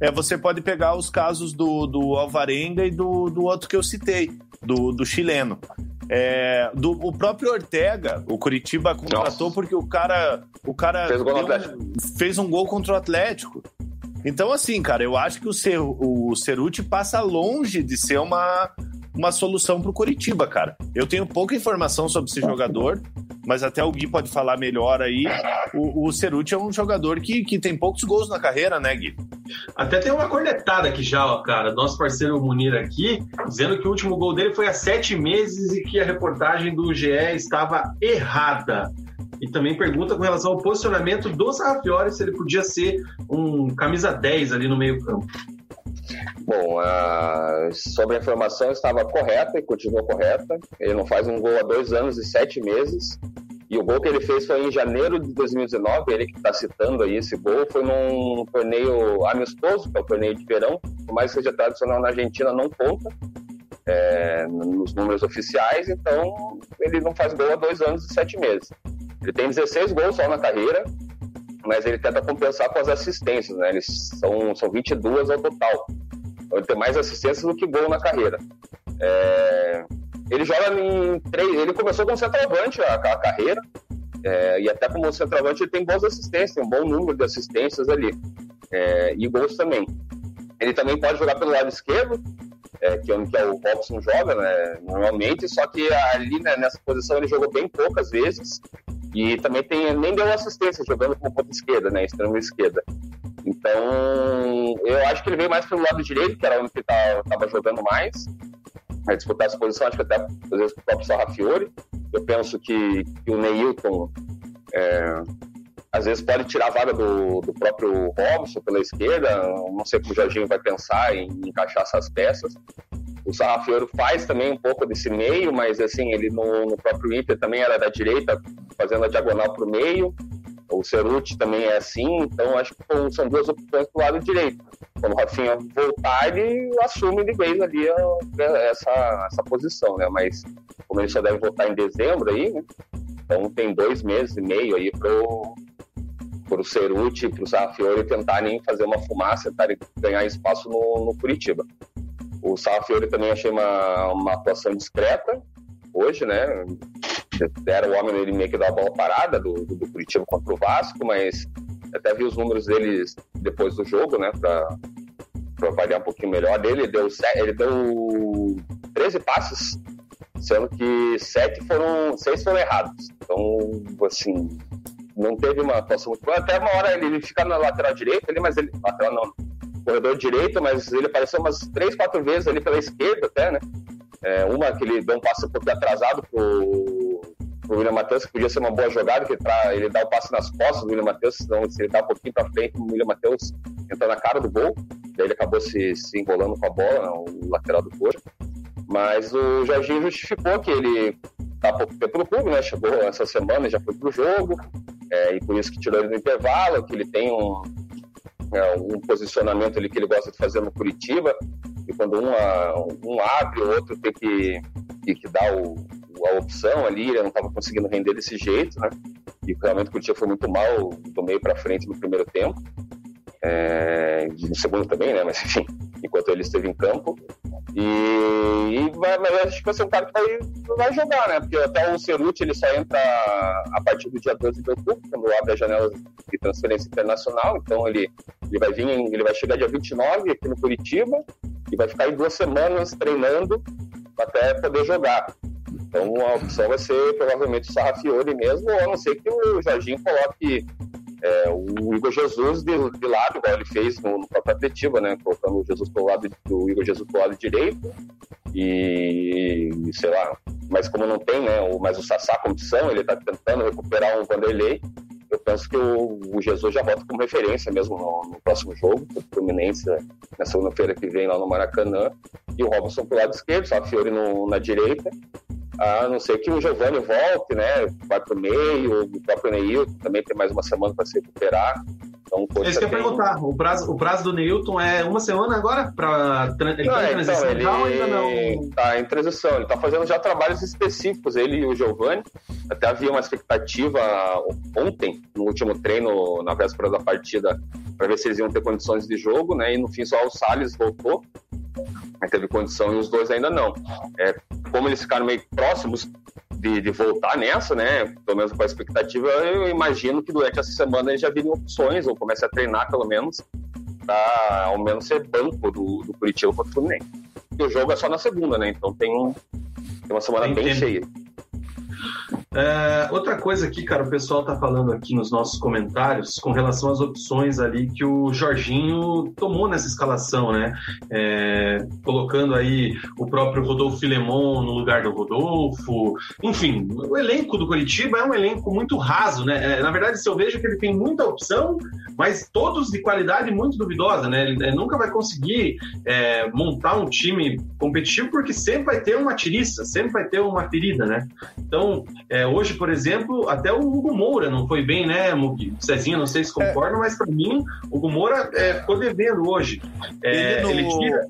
É, você pode pegar os casos do, do Alvarenga e do, do outro que eu citei, do, do chileno. É, do, o próprio Ortega, o Curitiba contratou Nossa. porque o cara, o cara fez, um, fez um gol contra o Atlético. Então, assim, cara, eu acho que o, Cer, o Ceruti passa longe de ser uma, uma solução para o Curitiba, cara. Eu tenho pouca informação sobre esse jogador, mas até o Gui pode falar melhor aí. O, o Ceruti é um jogador que, que tem poucos gols na carreira, né, Gui? Até tem uma cornetada aqui já, ó, cara. Nosso parceiro Munir aqui, dizendo que o último gol dele foi há sete meses e que a reportagem do GE estava errada. E também pergunta com relação ao posicionamento do Sarrafiori se ele podia ser um camisa 10 ali no meio campo. Bom, a... sobre a informação estava correta e continuou correta. Ele não faz um gol há dois anos e sete meses. E o gol que ele fez foi em janeiro de 2019, ele que está citando aí esse gol, foi num torneio amistoso, que é torneio de verão, por mais que seja tradicional na Argentina, não conta é, nos números oficiais, então ele não faz gol há dois anos e sete meses. Ele tem 16 gols só na carreira, mas ele tenta compensar com as assistências, né? Eles são, são 22 ao total. Então ele tem mais assistências do que gol na carreira. É, ele joga em três. Ele começou como centroavante a, a carreira, é, e até como centroavante ele tem boas assistências, tem um bom número de assistências ali, é, e gols também. Ele também pode jogar pelo lado esquerdo, é, que, é onde é o Robson joga, né, normalmente, só que ali né, nessa posição ele jogou bem poucas vezes, e também tem, nem deu assistência jogando como ponta esquerda, né, extrema esquerda. Então, eu acho que ele veio mais pelo lado direito, que era onde ele estava jogando mais, a disputar essa posição, acho que até às vezes o próprio Sarrafiore. Eu penso que, que o Neilton é, às vezes pode tirar a vaga do, do próprio Robson pela esquerda. Não sei como o Jorginho vai pensar em encaixar essas peças. O Sarrafiore faz também um pouco desse meio, mas assim, ele no, no próprio Inter também era da direita, fazendo a diagonal para o meio. O Ceruti também é assim, então acho que são duas opções para o lado direito. Quando o Rafinha voltar, ele assume de vez ali essa, essa posição, né? Mas como ele só deve voltar em dezembro aí, né? Então tem dois meses e meio aí pro, pro Ceruti e pro Sarrafiori tentarem fazer uma fumaça, tentarem ganhar espaço no, no Curitiba. O Sarrafiori também achei uma, uma atuação discreta hoje, né? Era o homem ele meio que da bola parada do, do, do Curitiba contra o Vasco, mas até vi os números deles depois do jogo, né? Pra, pra avaliar um pouquinho melhor dele. Ele deu, ele deu 13 passes, sendo que 7 foram. 6 foram errados. Então, assim, não teve uma atuação muito boa. Até uma hora ele, ele fica na lateral direita ali, mas ele. Lateral não, corredor direito, mas ele apareceu umas 3, 4 vezes ali pela esquerda até, né? É, uma que ele deu um passo um pouco atrasado pro, pro William Matheus, que podia ser uma boa jogada, que pra, ele dá o passe nas costas do William Matheus, senão se ele dá um pouquinho para frente, o William Matheus entra na cara do gol, daí ele acabou se, se enrolando com a bola, né, o lateral do Coxa. Mas o Jorginho justificou que ele tá pouco tempo no clube, né? Chegou essa semana, já foi pro jogo, é, e por isso que tirou ele no intervalo, que ele tem um, é, um posicionamento ali que ele gosta de fazer no Curitiba, e quando um, um abre, o outro tem que, tem que dar o, a opção ali, ele não estava conseguindo render desse jeito, né? E realmente o Curitiba foi muito mal do meio para frente no primeiro tempo. É, no segundo também, né? Mas enfim, enquanto ele esteve em campo. E, e vai, mas acho que vai ser um cara que vai, vai jogar, né? Porque até o Ceruti ele só entra a partir do dia 12 de outubro, quando abre a janela de transferência internacional. Então ele, ele vai vir, ele vai chegar dia 29 aqui no Curitiba e vai ficar aí duas semanas treinando até poder jogar. Então a opção vai ser provavelmente o Sarrafiore mesmo, a não ser que o Jorginho coloque é, o Igor Jesus de, de, lado, igual ele fez no, no próprio Atletiba, né? Colocando o Jesus pro lado do Igor Jesus pro lado direito. E, sei lá, mas como não tem, né? O, mas o Sassá como opção, ele tá tentando recuperar um Vanderlei. Eu penso que o, o Jesus já volta como referência mesmo no, no próximo jogo, o Fluminense, né? na segunda-feira que vem lá no Maracanã. E o Robson pro lado esquerdo, só a Fiore no, na direita a não ser que o Giovanni volte, né? Vai para o meio, o próprio Neilton também tem mais uma semana para se recuperar. Então, é isso que eu ia perguntar. O prazo, o prazo do Neilton é uma semana agora? Pra, ele não, tá em transição então, ele ainda não? Tá em transição. Ele tá fazendo já trabalhos específicos, ele e o Giovanni. Até havia uma expectativa ontem, no último treino, na véspera da partida, para ver se eles iam ter condições de jogo, né? E no fim só o Salles voltou teve condição e os dois ainda não. É, como eles ficaram meio próximos de, de, voltar nessa, né? Pelo menos com a expectativa, eu imagino que durante essa semana eles já virem opções, ou comece a treinar pelo menos, para ao menos ser banco do, do Curitiba contra o Fluminense. E o jogo é só na segunda, né? Então tem, um, tem uma semana bem cheia. É, outra coisa aqui, cara, o pessoal tá falando aqui nos nossos comentários com relação às opções ali que o Jorginho tomou nessa escalação, né? É, colocando aí o próprio Rodolfo Filemon no lugar do Rodolfo. Enfim, o elenco do Curitiba é um elenco muito raso, né? É, na verdade, se eu vejo que ele tem muita opção, mas todos de qualidade muito duvidosa, né? Ele, nunca vai conseguir é, montar um time competitivo porque sempre vai ter uma tiriça, sempre vai ter uma ferida, né? Então, é, hoje, por exemplo, até o Hugo Moura não foi bem, né, Mugi? Cezinha, não sei se concorda, é. mas para mim, o Hugo Moura é, ficou devendo hoje. É, ele, no... ele tira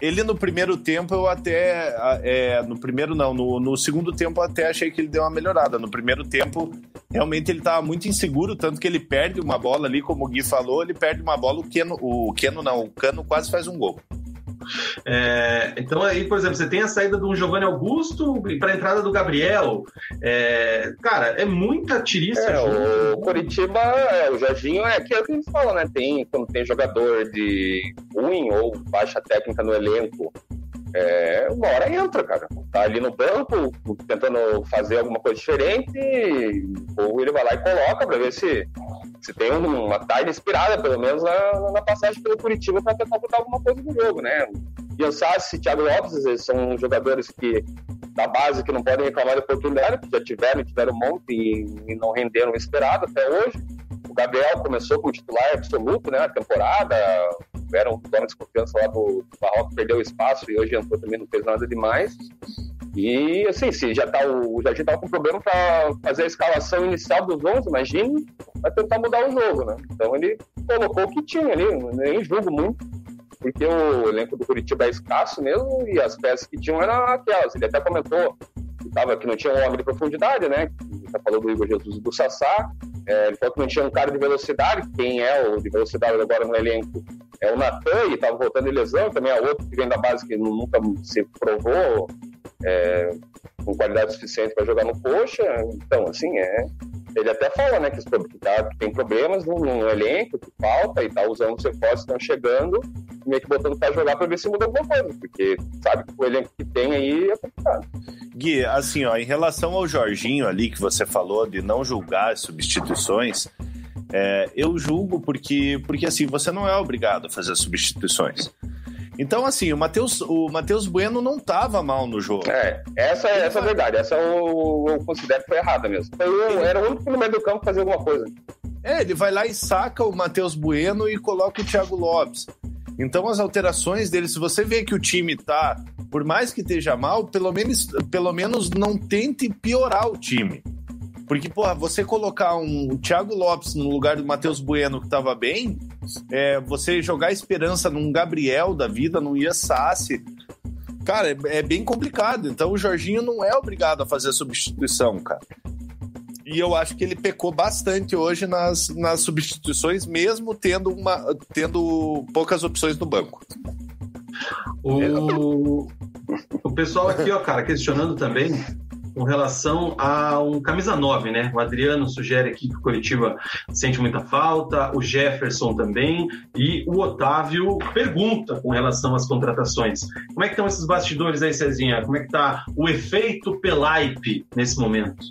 ele no primeiro tempo eu até. É, no primeiro não, no, no, segundo tempo eu até achei que ele deu uma melhorada. No primeiro tempo, realmente ele estava muito inseguro, tanto que ele perde uma bola ali, como o Gui falou, ele perde uma bola, o Keno, o Keno não, o Cano quase faz um gol. É, então aí, por exemplo, você tem a saída do Giovanni Augusto para a entrada do Gabriel. É, cara, é muita tiriça. É, o Curitiba, é, o Jorginho é aquilo que a gente fala, né? Tem, quando tem jogador de ruim ou baixa técnica no elenco, é, uma hora entra, cara. Tá ali no banco, tentando fazer alguma coisa diferente, ou ele vai lá e coloca para ver se, se tem uma tarde inspirada, pelo menos na, na passagem pelo Curitiba, para tentar botar alguma coisa no jogo, né? Ian Sassi e Thiago Lopes, eles são jogadores que da base que não podem reclamar de oportunidade, que já tiveram, tiveram um monte e, e não renderam o esperado até hoje. O Gabriel começou como titular absoluto, né, na temporada, era um dono de confiança lá do, do Barroco, perdeu espaço e hoje entrou também, não fez nada demais. E assim, se já tá o, o Jardim com problema para fazer a escalação inicial dos 11, imagine, vai tentar mudar o jogo, né? Então ele colocou o que tinha ali, nem julgo muito, porque o elenco do Curitiba é escasso mesmo e as peças que tinham eram aquelas. Ele até comentou tava, que não tinha um homem de profundidade, né? Ele falou do Igor Jesus e do Sassá. É, ele falou que não tinha um cara de velocidade. Quem é o de velocidade agora no elenco é o Natan, e estava voltando de lesão. Também é outro que vem da base que nunca se provou é, com qualidade suficiente para jogar no coxa. Então, assim, é. Ele até fala, né, que, que, tá, que tem problemas no, no, elenco, que falta e tá usando os reforços que estão chegando, meio que botando para jogar para ver se muda alguma coisa, porque sabe que o elenco que tem aí é complicado. Gui, assim, ó, em relação ao Jorginho ali que você falou de não julgar as substituições, é, eu julgo porque, porque assim, você não é obrigado a fazer substituições. Então, assim, o Matheus o Mateus Bueno não estava mal no jogo. É, essa, é, essa é a verdade. Essa eu, eu considero que foi errada mesmo. Foi, era o único no meio do campo fazer alguma coisa. É, ele vai lá e saca o Matheus Bueno e coloca o Thiago Lopes. Então, as alterações dele, se você vê que o time tá, por mais que esteja mal, pelo menos, pelo menos não tente piorar o time. Porque, porra, você colocar um Thiago Lopes no lugar do Matheus Bueno, que tava bem, é, você jogar esperança num Gabriel da vida, num Iasassi, cara, é, é, bem complicado. Então o Jorginho não é obrigado a fazer a substituição, cara. E eu acho que ele pecou bastante hoje nas, nas substituições, mesmo tendo, uma, tendo poucas opções no banco. O, o pessoal aqui, ó, cara, questionando também com relação a um camisa 9, né? O Adriano sugere aqui que o Curitiba sente muita falta, o Jefferson também, e o Otávio pergunta com relação às contratações. Como é que estão esses bastidores aí, Cezinha? Como é que está o efeito Pelaipe nesse momento?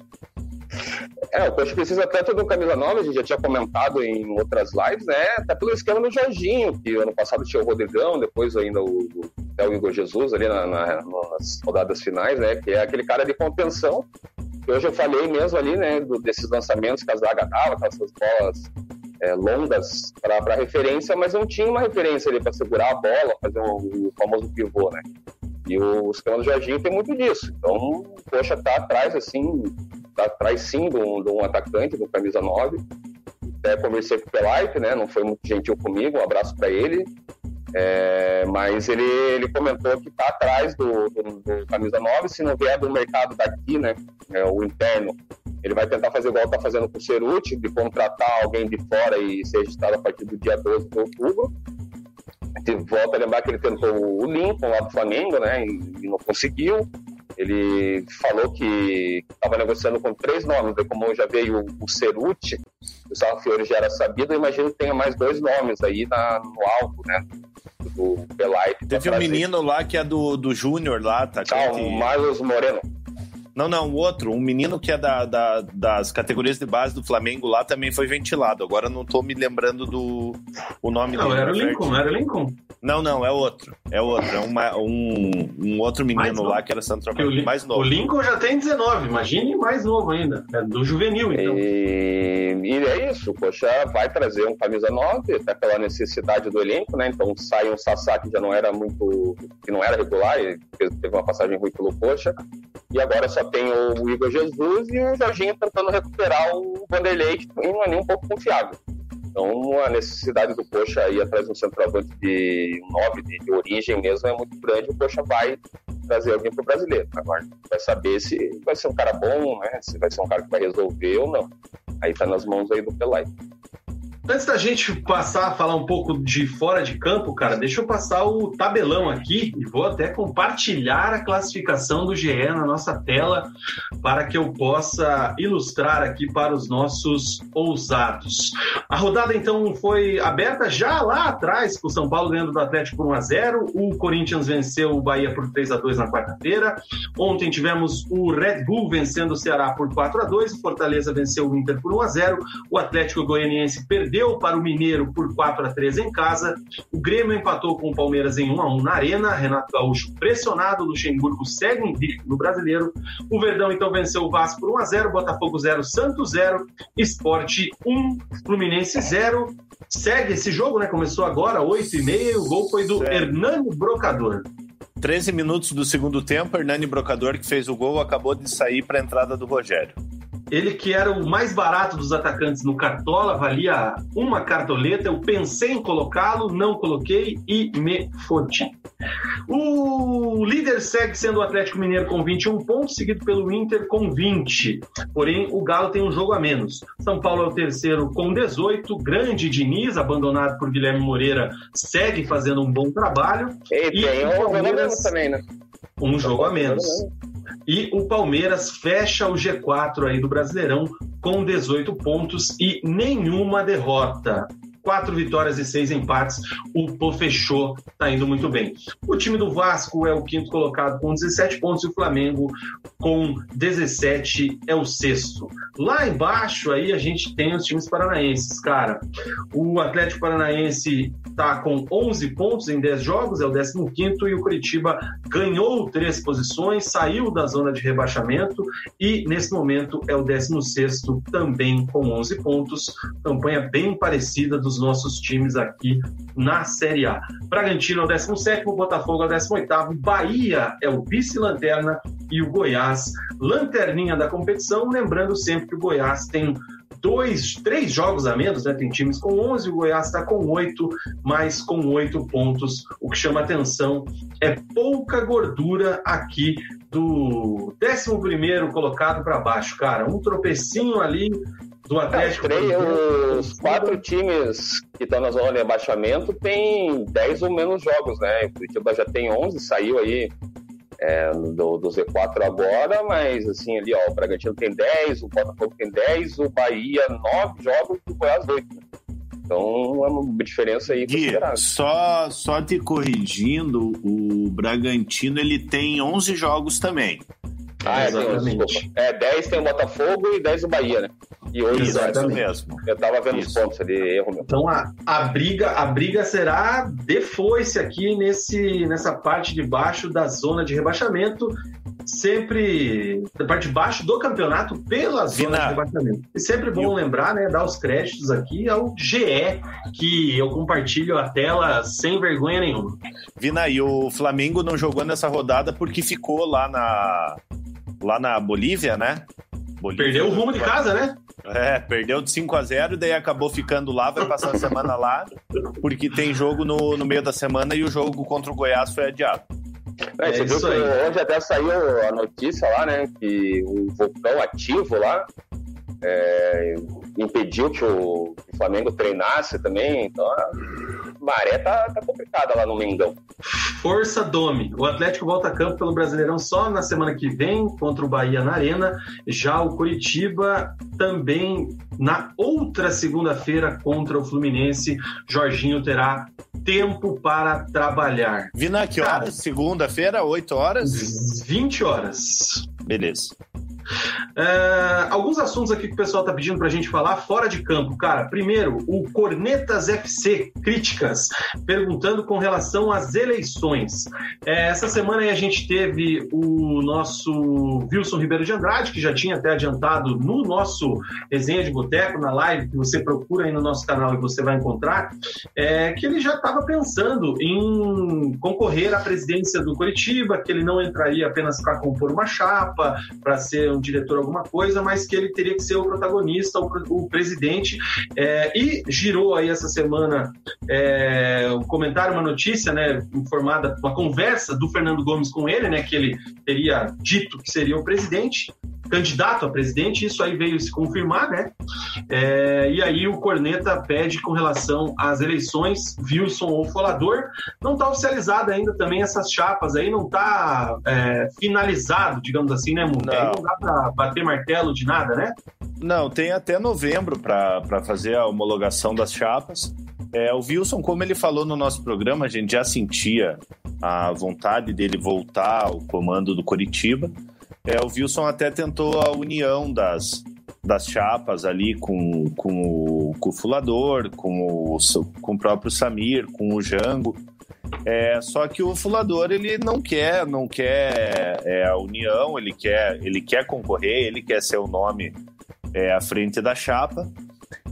É, o Coxa precisa tanto do camisa nova, a gente já tinha comentado em outras lives, né? Até pelo esquema do Jorginho, que ano passado tinha o Rodrigão, depois ainda o, o, o Igor Jesus ali na, na, nas rodadas finais, né? Que é aquele cara de contenção. Que hoje eu falei mesmo ali, né? Do, desses lançamentos que a zaga dava, com essas bolas é, longas para referência, mas não tinha uma referência ali para segurar a bola, fazer o, o famoso pivô, né? E o esquema do Jorginho tem muito disso. Então, o Coxa tá atrás, assim, tá atrás sim de um, de um atacante, do camisa 9. Até conversei com o Pelaipe, né? Não foi muito gentil comigo, um abraço para ele. É, mas ele, ele comentou que está atrás do, do, do, camisa 9, se não vier do mercado daqui, né, é, o interno, ele vai tentar fazer igual está fazendo com o Ceruti, de contratar alguém de fora e ser registrado a partir do dia 12 de outubro. Volta a lembrar que ele tentou o Lincoln lá do Flamengo, né, e, e não conseguiu. Ele falou que estava negociando com três nomes, daí como já veio o, o Ceruti, o Salfiore já era sabido, eu imagino que tenha mais dois nomes aí na, no alvo, né? Do Belite. Teve um menino lá que é do, do Júnior lá, tá? Calma, o Marlos Moreno. Não, não, o outro, um menino que é da, da, das categorias de base do Flamengo lá também foi ventilado. Agora não tô me lembrando do o nome não, dele. Não, era o Lincoln, não era o Lincoln. Não, não, é outro. É outro. É uma, um, um outro menino lá que era centroavante mais novo. O Lincoln já tem 19, imagine mais novo ainda. É do juvenil, então. E, e é isso, o Coxa vai trazer um camisa 9, até pela necessidade do elenco, né? Então sai um Sassá que já não era muito. que não era regular, teve uma passagem ruim pelo Coxa. E agora só tem o Igor Jesus e o Jorginho tentando recuperar o Vanderlei, que não é nem um pouco confiável. Então, a necessidade do Coxa aí atrás de um centroavante de 9 de, de, origem mesmo é muito grande. O Coxa vai trazer alguém para o brasileiro. Agora, vai saber se vai ser um cara bom, né? se vai ser um cara que vai resolver ou não. Aí está nas mãos aí do Pelai. Antes da gente passar a falar um pouco de fora de campo, cara, deixa eu passar o tabelão aqui e vou até compartilhar a classificação do GE na nossa tela para que eu possa ilustrar aqui para os nossos ousados. A rodada então foi aberta já lá atrás, com o São Paulo ganhando do Atlético por 1 a 0, o Corinthians venceu o Bahia por 3 a 2 na quarta-feira. Ontem tivemos o Red Bull vencendo o Ceará por 4 a 2, o Fortaleza venceu o Inter por 1 a 0, o Atlético Goianiense perdeu perdeu para o Mineiro por 4 a 3 em casa. O Grêmio empatou com o Palmeiras em 1 a 1 na Arena. Renato Gaúcho pressionado, o Luxemburgo segue invicto no Brasileiro. O Verdão então venceu o Vasco por 1 a 0, Botafogo 0, Santos 0, Esporte 1, Fluminense 0. Segue esse jogo, né? Começou agora, 8 e meia, o gol foi do Hernani Brocador. 13 minutos do segundo tempo, Hernani Brocador, que fez o gol, acabou de sair para a entrada do Rogério. Ele que era o mais barato dos atacantes no Cartola, valia uma cartoleta. Eu pensei em colocá-lo, não coloquei e me fodi. O líder segue sendo o Atlético Mineiro com 21 pontos, seguido pelo Inter com 20. Porém, o Galo tem um jogo a menos. São Paulo é o terceiro com 18. Grande Diniz, abandonado por Guilherme Moreira, segue fazendo um bom trabalho. E, e tem um jogo a menos também, né? Um jogo a menos. E o Palmeiras fecha o G4 aí do Brasileirão com 18 pontos e nenhuma derrota quatro vitórias e seis empates. O Pô fechou, tá indo muito bem. O time do Vasco é o quinto colocado com 17 pontos e o Flamengo com 17 é o sexto. Lá embaixo aí a gente tem os times paranaenses, cara. O Atlético Paranaense tá com 11 pontos em 10 jogos, é o 15 e o Curitiba ganhou três posições, saiu da zona de rebaixamento e nesse momento é o 16 também com 11 pontos. Campanha bem parecida dos nossos times aqui na Série A. Bragantino é o 17, Botafogo é o 18, Bahia é o vice-lanterna e o Goiás, lanterninha da competição. Lembrando sempre que o Goiás tem dois, três jogos a menos, né? Tem times com 11, o Goiás está com oito, mas com oito pontos. O que chama atenção é pouca gordura aqui do 11 colocado para baixo, cara. Um tropecinho ali do Atlético. É, os quatro times que estão na zona de abaixamento têm 10 ou menos jogos, né? O Curitiba já tem 11, saiu aí é, do, do, Z4 agora, mas assim, ali, ó, o Bragantino tem 10, o Botafogo tem 10, o Bahia 9 jogos e o Goiás 8. Então é uma diferença aí Gui, só, só te corrigindo, o Bragantino ele tem 11 jogos também. Ah, é, Exatamente. é, 10 tem o Botafogo e 10 o Bahia, né? E hoje Exatamente. mesmo. Eu tava vendo Isso. os pontos ali, erro meu. Então a, a, briga, a briga será de foice aqui nesse, nessa parte de baixo da zona de rebaixamento, sempre da parte de baixo do campeonato pela zona Vina. de rebaixamento. E sempre bom lembrar, né, dar os créditos aqui ao GE, que eu compartilho a tela sem vergonha nenhuma. Vina, e o Flamengo não jogou nessa rodada porque ficou lá na lá na Bolívia, né? Bolívia, Perdeu o rumo de casa, né? É, perdeu de 5 a 0 daí acabou ficando lá, vai passar a semana lá, porque tem jogo no, no meio da semana e o jogo contra o Goiás foi adiado. É, você é viu que aí. hoje até saiu a notícia lá, né? Que o vulcão ativo lá é, impediu que o, Flamengo treinasse também. Então a maré tá, tá complicada lá no Mengão. Força Dome. O Atlético volta a campo pelo Brasileirão só na semana que vem contra o Bahia na Arena. Já o Curitiba também na outra segunda-feira contra o Fluminense. Jorginho terá tempo para trabalhar. Vina, que horas? Segunda-feira, 8 horas? 20 horas. Beleza. Uh, alguns assuntos aqui que o pessoal tá pedindo pra gente falar fora de campo. Cara, primeiro, o Cornetas FC, críticas, perguntando com relação às eleições. É, essa semana aí a gente teve o nosso Wilson Ribeiro de Andrade, que já tinha até adiantado no nosso resenha de boteco, na live, que você procura aí no nosso canal e você vai encontrar, é, que ele já estava pensando em concorrer à presidência do Curitiba, que ele não entraria apenas para compor uma chapa, para ser um diretor alguma coisa, mas que ele teria que ser o protagonista, o, o presidente. É, e girou aí essa semana é, um comentário, uma notícia, né, informada, uma conversa do Fernando Gomes com ele, né, que ele teria dito que seria o presidente candidato a presidente, isso aí veio se confirmar, né? É, e aí o Corneta pede com relação às eleições, Wilson ou Folador. Não está oficializada ainda também essas chapas aí, não está é, finalizado, digamos assim, né, Mundo? Não. não dá para bater martelo de nada, né? Não, tem até novembro para fazer a homologação das chapas. É, o Wilson, como ele falou no nosso programa, a gente já sentia a vontade dele voltar ao comando do Coritiba. É, o Wilson até tentou a união das, das chapas ali com, com, o, com o Fulador, com o, com o próprio Samir, com o Jango. É, só que o Fulador ele não quer, não quer é, a união, ele quer, ele quer concorrer, ele quer ser o nome é, à frente da chapa.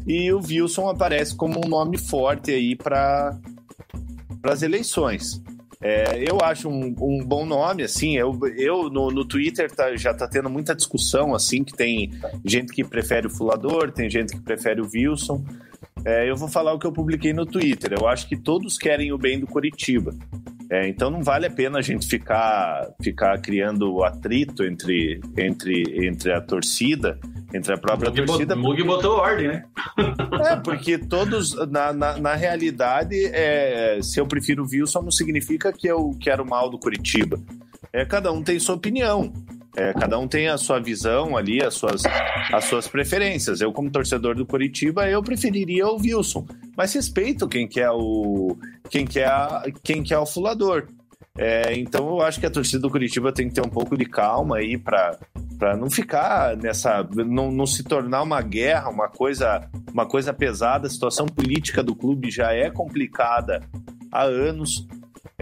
E o Wilson aparece como um nome forte aí para as eleições. É, eu acho um, um, bom nome, assim, eu, eu no, no Twitter tá, já tá tendo muita discussão, assim, que tem gente que prefere o Fulador, tem gente que prefere o Wilson. É, eu vou falar o que eu publiquei no Twitter. Eu acho que todos querem o bem do Curitiba. É, então não vale a pena a gente ficar, ficar criando atrito entre, entre, entre a torcida entre a própria Mug torcida. O Mug botou ordem, né? é, porque todos, na, na, na, realidade, é, se eu prefiro o Wilson, não significa que eu quero mal do Curitiba. É, cada um tem sua opinião. É, cada um tem a sua visão ali, as suas, as suas preferências. Eu, como torcedor do Curitiba, eu preferiria o Wilson. Mas respeito quem quer o quem quer, quem quer o fulador. É, então eu acho que a torcida do Curitiba tem que ter um pouco de calma aí para não ficar nessa não, não se tornar uma guerra, uma coisa uma coisa pesada. A situação política do clube já é complicada há anos.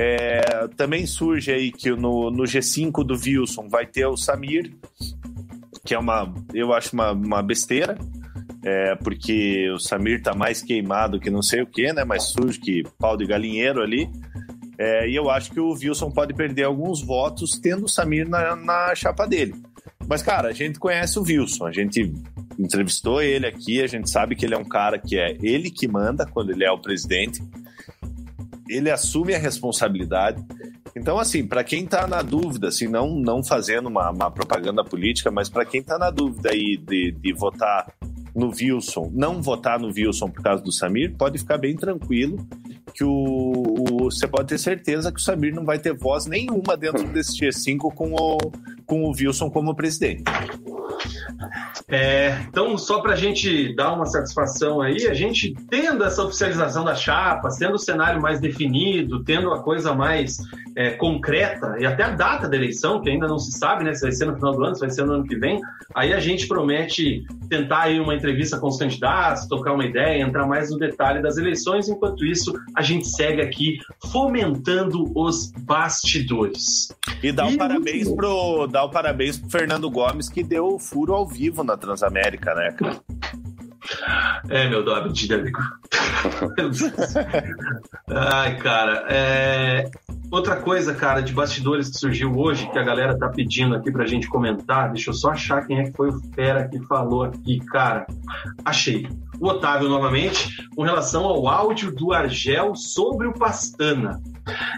É, também surge aí que no, no G5 do Wilson vai ter o Samir, que é uma, eu acho uma, uma besteira, é, porque o Samir tá mais queimado que não sei o que, né? Mas surge que pau de galinheiro ali. É, e eu acho que o Wilson pode perder alguns votos tendo o Samir na, na chapa dele. Mas, cara, a gente conhece o Wilson, a gente entrevistou ele aqui, a gente sabe que ele é um cara que é ele que manda quando ele é o presidente, ele assume a responsabilidade. Então, assim, para quem está na dúvida, assim, não, não fazendo uma, uma propaganda política, mas para quem está na dúvida aí de, de votar no Wilson, não votar no Wilson por causa do Samir, pode ficar bem tranquilo que o, você pode ter certeza que o Samir não vai ter voz nenhuma dentro desse G5 com o, com o Wilson como presidente. É, então, só para a gente dar uma satisfação aí, a gente tendo essa oficialização da chapa, tendo o cenário mais definido, tendo a coisa mais é, concreta e até a data da eleição, que ainda não se sabe, né, se vai ser no final do ano, se vai ser no ano que vem, aí a gente promete tentar aí uma entrevista com os candidatos, tocar uma ideia, entrar mais no detalhe das eleições. Enquanto isso, a gente segue aqui fomentando os bastidores. E dá o um parabéns pro dá um parabéns pro Fernando Gomes que deu o furo ao vivo na Transamérica, né, cara? É, meu nome dinâmico. Ai, cara. É... Outra coisa, cara, de bastidores que surgiu hoje, que a galera tá pedindo aqui pra gente comentar, deixa eu só achar quem é que foi o fera que falou aqui, cara. Achei. O Otávio, novamente, com relação ao áudio do Argel sobre o Pastana.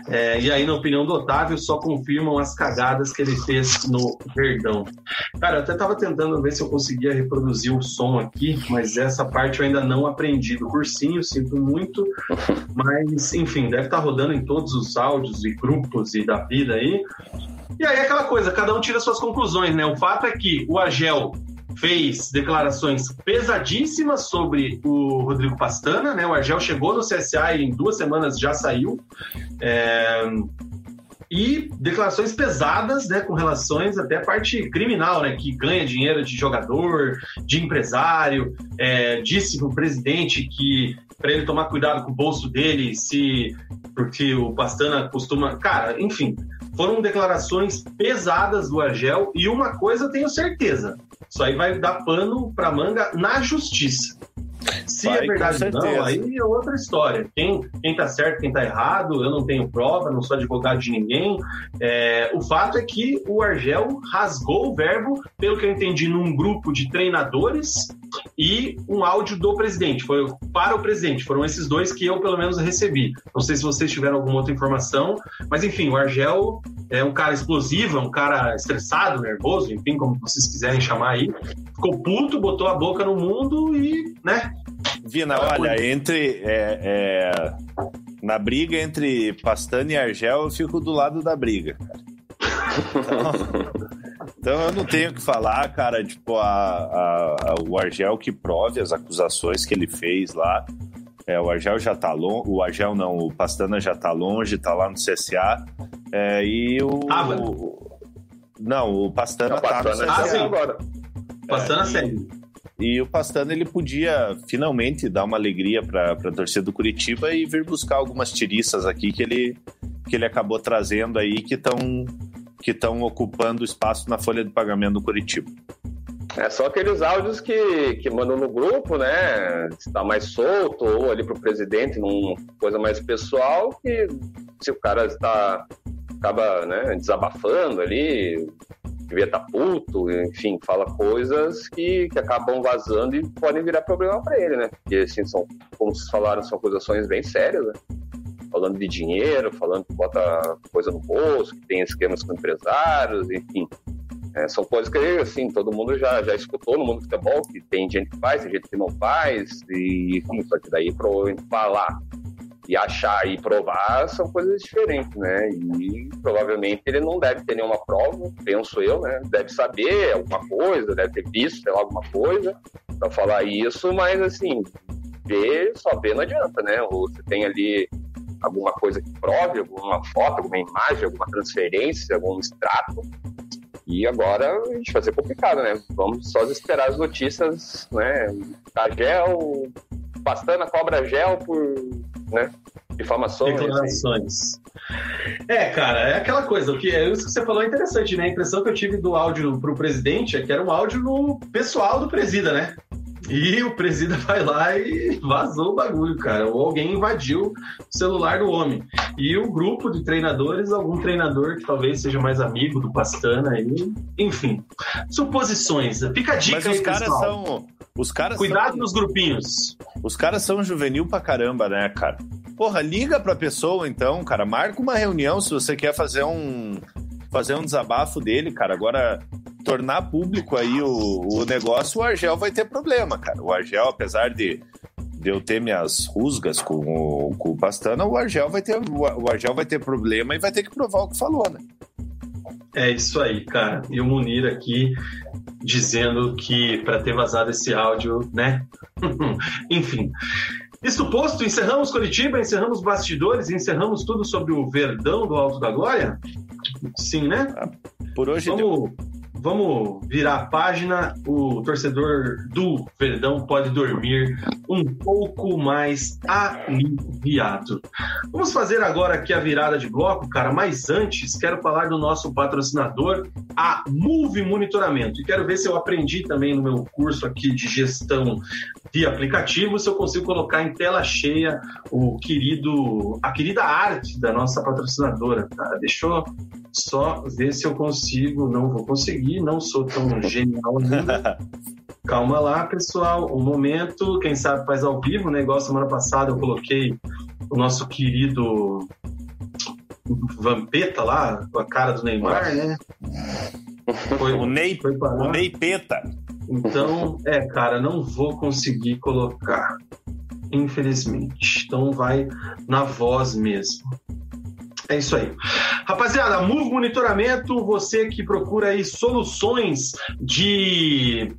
É, e aí, na opinião do Otávio, só confirmam as cagadas que ele fez no Verdão. Cara, eu até tava tentando ver se eu conseguia reproduzir o som aqui, mas essa parte eu ainda não aprendi do cursinho, sinto muito. Mas, enfim, deve estar tá rodando em todos os áudios e grupos e da vida aí. E aí, aquela coisa, cada um tira suas conclusões, né? O fato é que o Agel fez declarações pesadíssimas sobre o Rodrigo Pastana, né? O Argel chegou no CSA e em duas semanas já saiu. É... e declarações pesadas, né, com relações até a parte criminal, né, que ganha dinheiro de jogador, de empresário, é, disse para o presidente que para ele tomar cuidado com o bolso dele, se porque o Pastana costuma, cara, enfim, foram declarações pesadas do Argel e uma coisa tenho certeza, isso aí vai dar pano para manga na justiça. Se Vai, é verdade ou não, aí é outra história. Quem, quem tá certo, quem tá errado, eu não tenho prova, não sou advogado de ninguém. É, o fato é que o Argel rasgou o verbo, pelo que eu entendi, num grupo de treinadores e um áudio do presidente. Foi para o presidente. Foram esses dois que eu, pelo menos, recebi. Não sei se vocês tiveram alguma outra informação, mas enfim, o Argel é um cara explosivo, é um cara estressado, nervoso, enfim, como vocês quiserem chamar aí. Ficou puto, botou a boca no mundo e, né? Vina, olha, entre. É, é, na briga entre Pastana e Argel, eu fico do lado da briga, cara. Então, então eu não tenho o que falar, cara. Tipo, a, a, a, o Argel que prove as acusações que ele fez lá. É, o Argel já tá longe. O Argel não, o Pastana já tá longe, tá lá no CSA. É, e o. Ah, o não, o Pastana, não, tá Pastana no CSA. Ah, sim, agora. Pastana é, segue. E o Pastana ele podia finalmente dar uma alegria para a torcida do Curitiba e vir buscar algumas tiriças aqui que ele, que ele acabou trazendo aí que estão que estão ocupando espaço na folha de pagamento do Curitiba. É só aqueles áudios que, que mandam no grupo, né? Está mais solto, ou ali para o presidente, numa coisa mais pessoal, que se o cara está acaba né, desabafando ali, devia estar tá puto, enfim, fala coisas que, que acabam vazando e podem virar problema para ele, né? Porque, assim, são, como vocês falaram, são acusações bem sérias, né? falando de dinheiro, falando que bota coisa no bolso, que tem esquemas com empresários, enfim. É, são coisas que, assim, todo mundo já, já escutou no mundo do futebol, que tem gente que faz, tem gente que não faz, e, enfim, só que daí para falar e achar e provar são coisas diferentes, né? E provavelmente ele não deve ter nenhuma prova, penso eu, né? Deve saber alguma coisa, deve ter visto, lá, alguma coisa para falar isso, mas assim, ver, só ver não adianta, né? Ou você tem ali alguma coisa que prove, alguma foto, alguma imagem, alguma transferência, algum extrato. E agora a gente vai ser complicado, né? Vamos só esperar as notícias, né? Da gel, Pastana cobra gel por, né? Difamações. Declarações. É, cara, é aquela coisa. O que é isso que você falou é interessante, né? A impressão que eu tive do áudio pro presidente é que era um áudio no pessoal do presida, né? E o presida vai lá e vazou o bagulho, cara. Ou alguém invadiu o celular do homem. E o grupo de treinadores, algum treinador que talvez seja mais amigo do Pastana aí. Enfim. Suposições. Fica a dica Mas os aí, caras pessoal. são. Os caras Cuidado são... nos grupinhos. Os caras são juvenil pra caramba, né, cara? Porra, liga pra pessoa então, cara. Marca uma reunião se você quer fazer um. Fazer um desabafo dele, cara. Agora, tornar público aí o, o negócio, o Argel vai ter problema, cara. O Argel, apesar de, de eu ter minhas rusgas com o, com o Pastana, o Argel vai ter o Argel vai ter problema e vai ter que provar o que falou, né? É isso aí, cara. E o Munir aqui dizendo que para ter vazado esse áudio, né? Enfim. Isso posto, encerramos Curitiba, encerramos bastidores, encerramos tudo sobre o Verdão do Alto da Glória? Sim, né? Por hoje Vamos... deu vamos virar a página. O torcedor do Verdão pode dormir um pouco mais aliviado. Vamos fazer agora aqui a virada de bloco, cara. Mas antes, quero falar do nosso patrocinador, a Move Monitoramento. E quero ver se eu aprendi também no meu curso aqui de gestão de aplicativo, se eu consigo colocar em tela cheia o querido, a querida arte da nossa patrocinadora. Tá? Deixou só ver se eu consigo. Não vou conseguir, não sou tão genial ainda. Calma lá, pessoal. Um momento, quem sabe faz ao vivo, né? Igual semana passada eu coloquei o nosso querido Vampeta lá, com a cara do Neymar, né? Foi, o, Ney, foi o Ney Peta. Então, é, cara, não vou conseguir colocar. Infelizmente. Então vai na voz mesmo. É isso aí. Rapaziada, Move Monitoramento, você que procura aí soluções de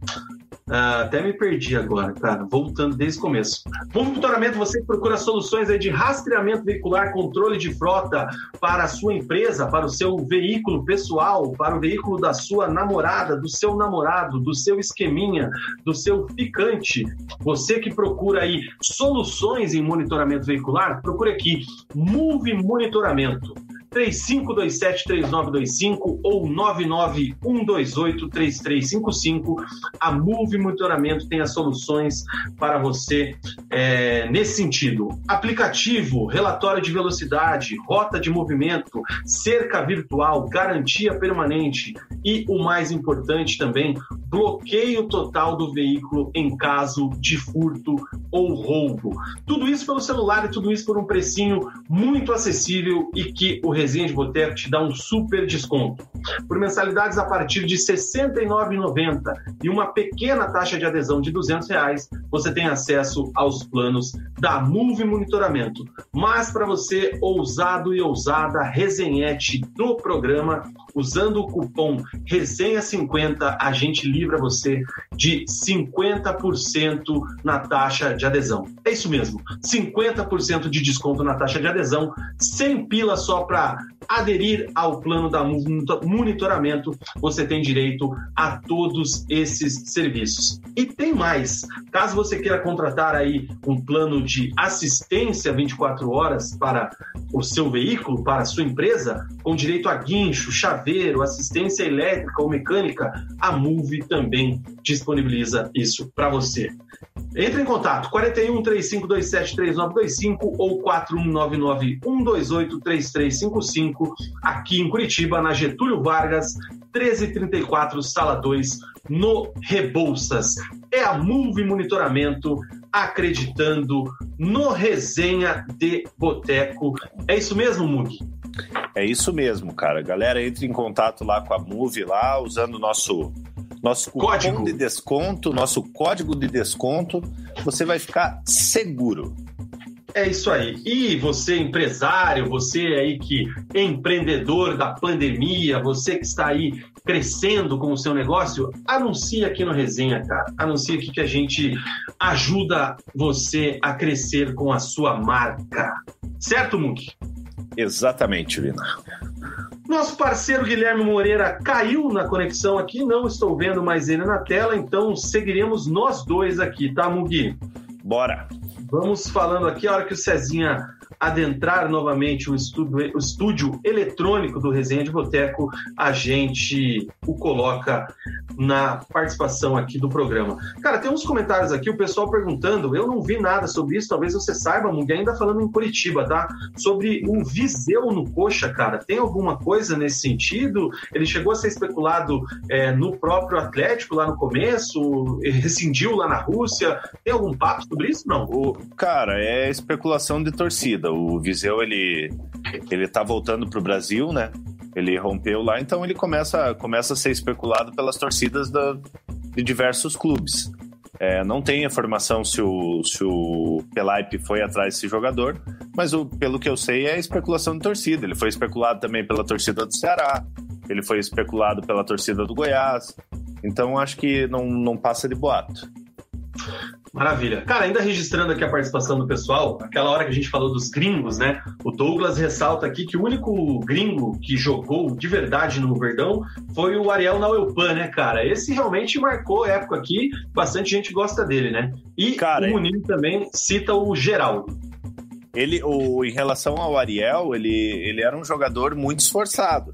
Uh, até me perdi agora, cara. Voltando desde o começo. Monitoramento, você procura soluções de rastreamento veicular, controle de frota para a sua empresa, para o seu veículo pessoal, para o veículo da sua namorada, do seu namorado, do seu esqueminha, do seu ficante. Você que procura aí soluções em monitoramento veicular, procure aqui Move Monitoramento. 3527-3925 ou 99128-3355. A Move Monitoramento tem as soluções para você é, nesse sentido. Aplicativo, relatório de velocidade, rota de movimento, cerca virtual, garantia permanente e o mais importante também, bloqueio total do veículo em caso de furto ou roubo. Tudo isso pelo celular e tudo isso por um precinho muito acessível e que o Resenha de Boteco te dá um super desconto. Por mensalidades a partir de R$ 69,90 e uma pequena taxa de adesão de 200 reais, você tem acesso aos planos da Move Monitoramento. Mas para você, ousado e ousada, resenhete do programa, usando o cupom Resenha50, a gente livra você de 50% na taxa de adesão. É isso mesmo, 50% de desconto na taxa de adesão, sem pila só para aderir ao plano da monitoramento, você tem direito a todos esses serviços. E tem mais, caso você queira contratar aí um plano de assistência 24 horas para o seu veículo, para a sua empresa, com direito a guincho, chaveiro, assistência elétrica ou mecânica, a Move também disponibiliza isso para você. Entre em contato 41 3527 3925 ou 4199 128 3355 aqui em Curitiba, na Getúlio Vargas, 1334, sala 2, no Rebouças. É a Move Monitoramento acreditando no resenha de boteco. É isso mesmo, Mug? É isso mesmo, cara. Galera, entre em contato lá com a Move lá, usando o nosso nosso código de desconto, nosso código de desconto, você vai ficar seguro. É isso aí. E você, empresário, você aí que é empreendedor da pandemia, você que está aí crescendo com o seu negócio, anuncia aqui no Resenha, cara. Anuncia aqui que a gente ajuda você a crescer com a sua marca. Certo, Munk? Exatamente, Vina. Nosso parceiro Guilherme Moreira caiu na conexão aqui, não estou vendo mais ele na tela, então seguiremos nós dois aqui, tá, Mugi? Bora! Vamos falando aqui, a hora que o Cezinha adentrar novamente o estúdio, o estúdio eletrônico do Resenha de Boteco, a gente o coloca na participação aqui do programa. Cara, tem uns comentários aqui, o pessoal perguntando, eu não vi nada sobre isso, talvez você saiba, Mung, ainda falando em Curitiba, tá? Sobre o Viseu no Coxa, cara, tem alguma coisa nesse sentido? Ele chegou a ser especulado é, no próprio Atlético lá no começo, rescindiu lá na Rússia, tem algum papo sobre isso? Não. O, cara, é especulação de torcida. O Viseu, ele, ele tá voltando pro Brasil, né? Ele rompeu lá, então ele começa, começa a ser especulado pelas torcidas da, de diversos clubes. É, não tem informação se o, se o Pelaipe foi atrás desse jogador, mas o, pelo que eu sei é especulação de torcida. Ele foi especulado também pela torcida do Ceará, ele foi especulado pela torcida do Goiás. Então acho que não, não passa de boato. Maravilha. Cara, ainda registrando aqui a participação do pessoal, aquela hora que a gente falou dos gringos, né? O Douglas ressalta aqui que o único gringo que jogou de verdade no Verdão foi o Ariel Nauelpan, né, cara? Esse realmente marcou época aqui, bastante gente gosta dele, né? E cara, o Munir também cita o Geraldo. Ele, o, em relação ao Ariel, ele, ele era um jogador muito esforçado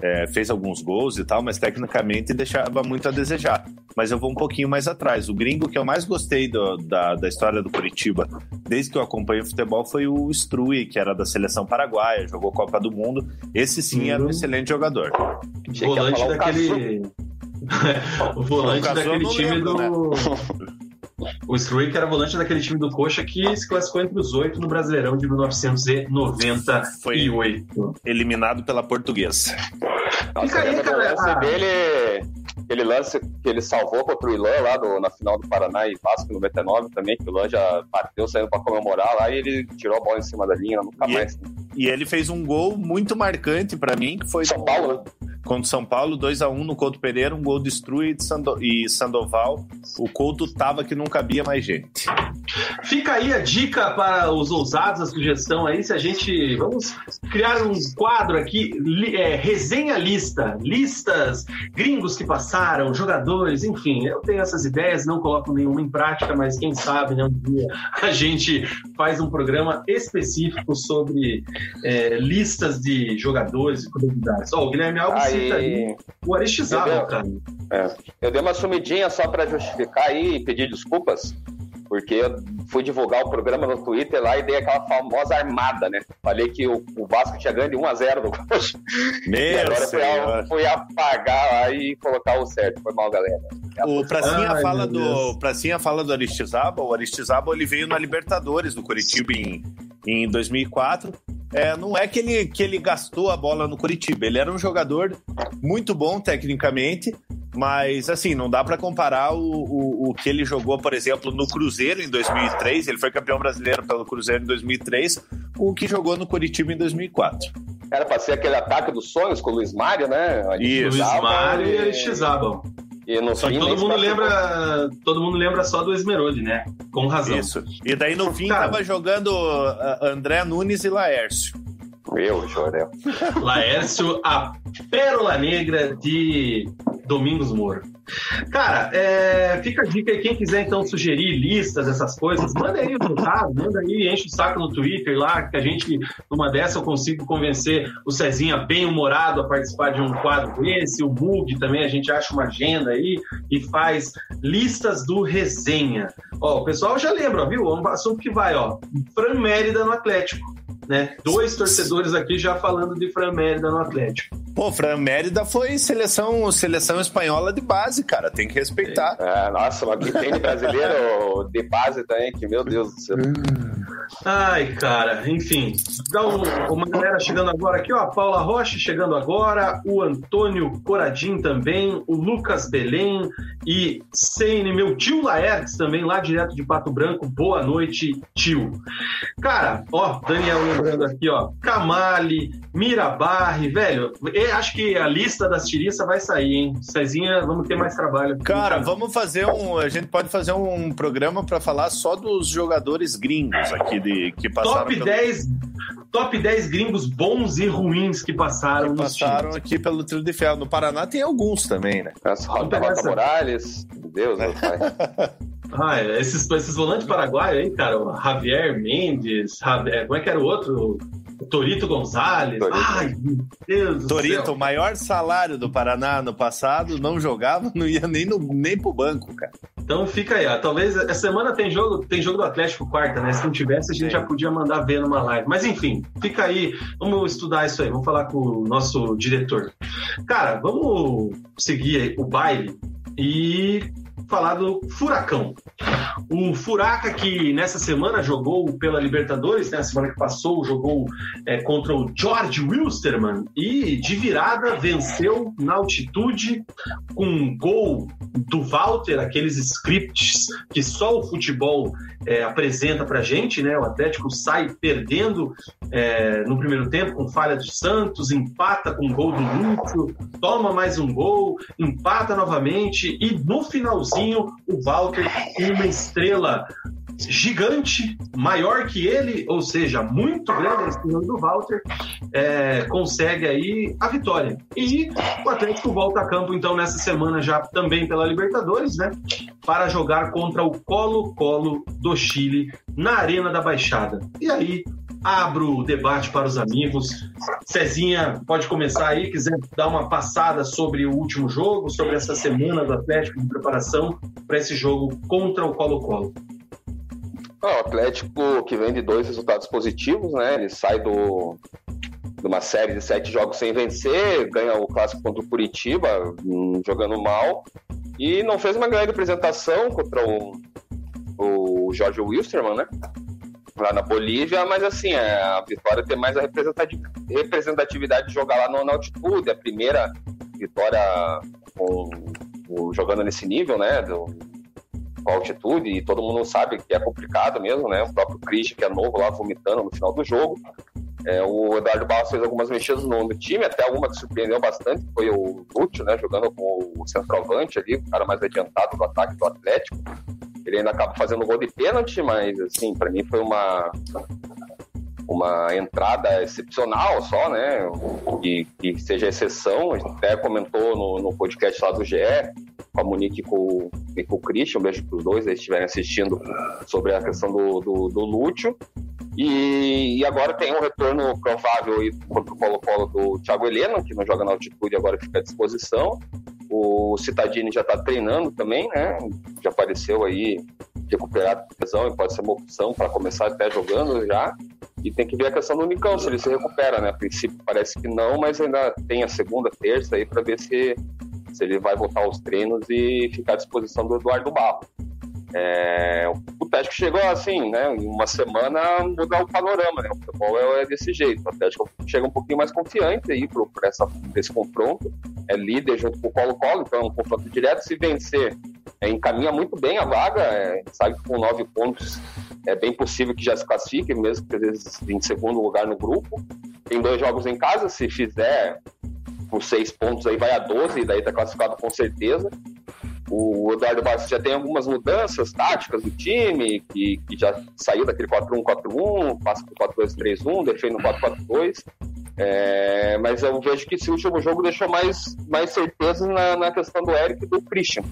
é, fez alguns gols e tal, mas tecnicamente deixava muito a desejar. Mas eu vou um pouquinho mais atrás. O gringo que eu mais gostei do, da, da história do Curitiba, desde que eu acompanho o futebol, foi o Strui, que era da seleção paraguaia, jogou Copa do Mundo. Esse sim era um uhum. excelente jogador. Volante daquele. o volante daquele time lembro, do. Né? O Struick era volante daquele time do Coxa que se classificou entre os oito no Brasileirão de 1998. Foi eliminado pela Portuguesa. Fica aí, cara. Lance dele, aquele lance que ele salvou contra o Ilan lá do, na final do Paraná e Vasco 99 também, que o Ilan já bateu saindo para comemorar lá e ele tirou a bola em cima da linha, nunca e mais. Ele, e ele fez um gol muito marcante para mim, que foi São Paulo, né? Contra São Paulo, 2 a 1 no Couto Pereira, um gol de Strui e Sandoval. O Couto tava que não cabia mais gente. Fica aí a dica para os ousados, a sugestão aí, se a gente. Vamos criar um quadro aqui, é, resenha lista, listas, gringos que passaram, jogadores, enfim. Eu tenho essas ideias, não coloco nenhuma em prática, mas quem sabe, né, um dia a gente faz um programa específico sobre é, listas de jogadores e curiosidades. Ó, o Guilherme Alves aí... aí o Aristizábal, cara. É. Eu dei uma sumidinha só para justificar aí e pedir desculpas porque eu fui divulgar o programa no Twitter lá e dei aquela famosa armada, né? Falei que o, o Vasco tinha ganho de 1x0 no Coxa. Meu e agora fui, fui, apagar lá e colocar o certo. Foi mal, galera. O Pracinha, Ai, fala do, Pracinha fala do Aristizábal. O Aristizábal ele veio na Libertadores do Curitiba em, em 2004. É, não é que ele, que ele gastou a bola no Curitiba. Ele era um jogador muito bom tecnicamente, mas, assim, não dá para comparar o, o, o, que ele jogou, por exemplo, no Cruzeiro em 2003. Ele foi campeão brasileiro pelo Cruzeiro em 2003, com o que jogou no Curitiba em 2004. Era para ser aquele ataque dos sonhos com o Luiz Mário, né? Isso, Luiz Mário e Aristizábal. E no Só fim, que todo mundo lembra, todo mundo lembra só do Esmeralda, né? Com razão. Isso. E daí no fim Cara, tava jogando uh, André Nunes e Laércio. Meu, Jorel. Laércio, a pérola negra de Domingos Moro. Cara, é, fica a dica aí, quem quiser então sugerir listas, essas coisas, manda aí o resultado, manda aí, enche o saco no Twitter lá, que a gente, numa dessa, eu consigo convencer o Cezinha bem humorado a participar de um quadro desse, o Mug também, a gente acha uma agenda aí e faz listas do resenha. Ó, o pessoal já lembra, viu? É um assunto que vai, ó, Fran Mérida no Atlético né? Dois torcedores aqui já falando de Fran Mérida no Atlético. Pô, Fran Mérida foi seleção, seleção espanhola de base, cara. Tem que respeitar. É, nossa, mas que tem de brasileiro de base também, que meu Deus do céu. Ai, cara, enfim. Uma galera chegando agora aqui, ó. A Paula Rocha chegando agora, o Antônio Coradim também, o Lucas Belém e Seine, meu tio Laertes também, lá direto de Pato Branco. Boa noite, tio. Cara, ó, Daniel lembrando aqui, ó. Camale, Mirabarre, velho. Acho que a lista das tiriças vai sair, hein? Cezinha, vamos ter mais trabalho. Cara, vamos fazer um. A gente pode fazer um programa para falar só dos jogadores gringos aqui de, que passaram. Top pelo... 10 top 10 gringos bons e ruins que passaram. Que passaram aqui pelo Trio de Ferro. No Paraná tem alguns também, né? Essa Rota, Rota Morales, Deus, meu pai. Ah, esses, esses volantes paraguaios aí, cara, o Javier Mendes, Javier, como é que era o outro? Torito Gonzalez. Torito. Ai, meu Deus do Torito, céu. o maior salário do Paraná no passado, não jogava, não ia nem, no, nem pro banco, cara. Então fica aí, ó. Talvez essa semana tem jogo, tem jogo do Atlético quarta, né? Se não tivesse, a gente já podia mandar ver numa live. Mas enfim, fica aí. Vamos estudar isso aí. Vamos falar com o nosso diretor. Cara, vamos seguir o baile e falar do Furacão. O Furaca, que nessa semana jogou pela Libertadores, né? semana que passou, jogou é, contra o George Wilstermann e de virada venceu na altitude com um gol do Walter, aqueles scripts que só o futebol é, apresenta pra gente, né? O Atlético sai perdendo é, no primeiro tempo com falha de Santos, empata com gol do Lúcio, toma mais um gol, empata novamente e no finalzinho o Walter uma estrela gigante, maior que ele, ou seja, muito grande a estrela do Walter, é, consegue aí a vitória. E o Atlético volta a campo, então, nessa semana já também pela Libertadores, né? Para jogar contra o Colo-Colo do Chile na Arena da Baixada. E aí, abro o debate para os amigos. Cezinha, pode começar aí, quiser dar uma passada sobre o último jogo, sobre essa semana do Atlético de preparação para esse jogo contra o Colo-Colo. o Atlético que vem de dois resultados positivos, né? Ele sai do, de uma série de sete jogos sem vencer, ganha o clássico contra o Curitiba, hum, jogando mal, e não fez uma grande apresentação contra o, o Jorge Wilstermann, né? Lá na Bolívia, mas assim, é, a Vitória tem mais a representatividade de jogar lá na altitude, a primeira vitória com, com, jogando nesse nível, né, do, com altitude, e todo mundo sabe que é complicado mesmo, né, o próprio Christian, que é novo lá, vomitando no final do jogo, É, o Eduardo Barros fez algumas mexidas no, no, time, até alguma que surpreendeu bastante, foi o Lúcio, né, jogando com o centroavante ali, o cara mais adiantado do ataque do Atlético. Ele ainda acaba fazendo gol de pênalti, mas assim, para mim foi uma uma entrada excepcional só, né? Que, que seja exceção. A gente até comentou no, no podcast lá do GE, com a Monique e com, e com o Christian, um beijo para os dois, eles estiverem assistindo sobre a questão do, do, do Lúcio. E, e, agora tem um retorno provável aí contra o Colo-Colo do Thiago Heleno, que não joga na altitude agora fica à disposição. O Citadini já está treinando também, né? Já apareceu aí recuperar a lesão e pode ser uma opção para começar até jogando já. E tem que ver a questão do Nicão, se ele se recupera, né? A princípio parece que não, mas ainda tem a segunda, terça aí para ver se, se ele vai voltar aos treinos e ficar à disposição do Eduardo Barro. É, o Atlético chegou assim, né? Em uma semana mudar o panorama, né? O futebol é, é desse jeito. O Atlético chega um pouquinho mais confiante aí para esse confronto. É líder junto com o Colo-Colo, então é um confronto direto. Se vencer, é, encaminha muito bem a vaga. É, sabe que com nove pontos é bem possível que já se classifique, mesmo que às vezes em segundo lugar no grupo. Tem dois jogos em casa, se fizer por seis pontos aí vai a 12, e daí tá classificado com certeza. O Eduardo Bastos já tem algumas mudanças táticas do time, que, que já saiu daquele 4-1-4-1, passa para 4-2-3-1, defende no 4-4-2. É, mas eu vejo que esse último jogo deixou mais, mais certeza na, na questão do Eric e do Christian.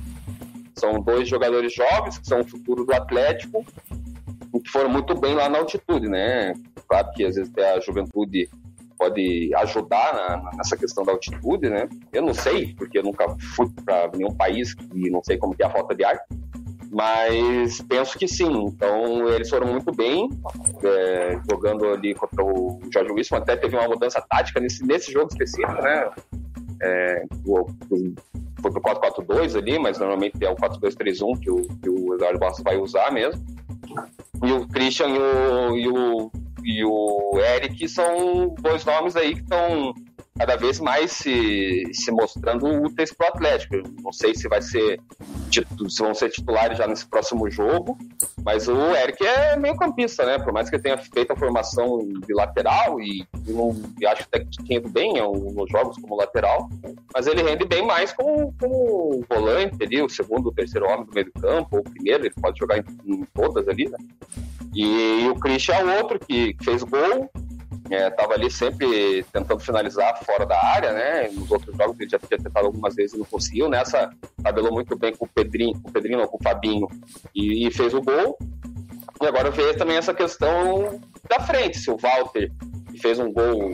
São dois jogadores jovens, que são o futuro do Atlético, que foram muito bem lá na altitude, né? Claro que às vezes a juventude pode ajudar na, nessa questão da altitude, né? Eu não sei, porque eu nunca fui para nenhum país e não sei como que é a falta de ar, mas penso que sim. Então eles foram muito bem é, jogando ali contra o Jorge Wilson. Até teve uma mudança tática nesse, nesse jogo específico, né? É, o, foi pro 4-4-2 ali, mas normalmente é o 4-2-3-1 que o, que o Eduardo Bastos vai usar mesmo. E o Christian e o, e o e o Eric são dois nomes aí que estão cada vez mais se, se mostrando úteis para o Atlético. Não sei se vai ser se vão ser titulares já nesse próximo jogo, mas o Eric é meio campista, né? Por mais que ele tenha feito a formação de lateral e, e acho até que tinha ido bem nos jogos como lateral, mas ele rende bem mais como, como volante ali, o segundo, o terceiro homem do meio do campo, ou o primeiro, ele pode jogar em, em todas ali, né? E, e o Christian é outro que fez gol, é, ali sempre tentando finalizar fora da área, né? Nos outros jogos ele já tinha tentado algumas vezes e não conseguiu. Nessa tabelou muito bem com o Pedrinho, com o Pedrinho, não, com o Fabinho e, e fez o gol. E agora veio também essa questão da frente, se o Walter fez um gol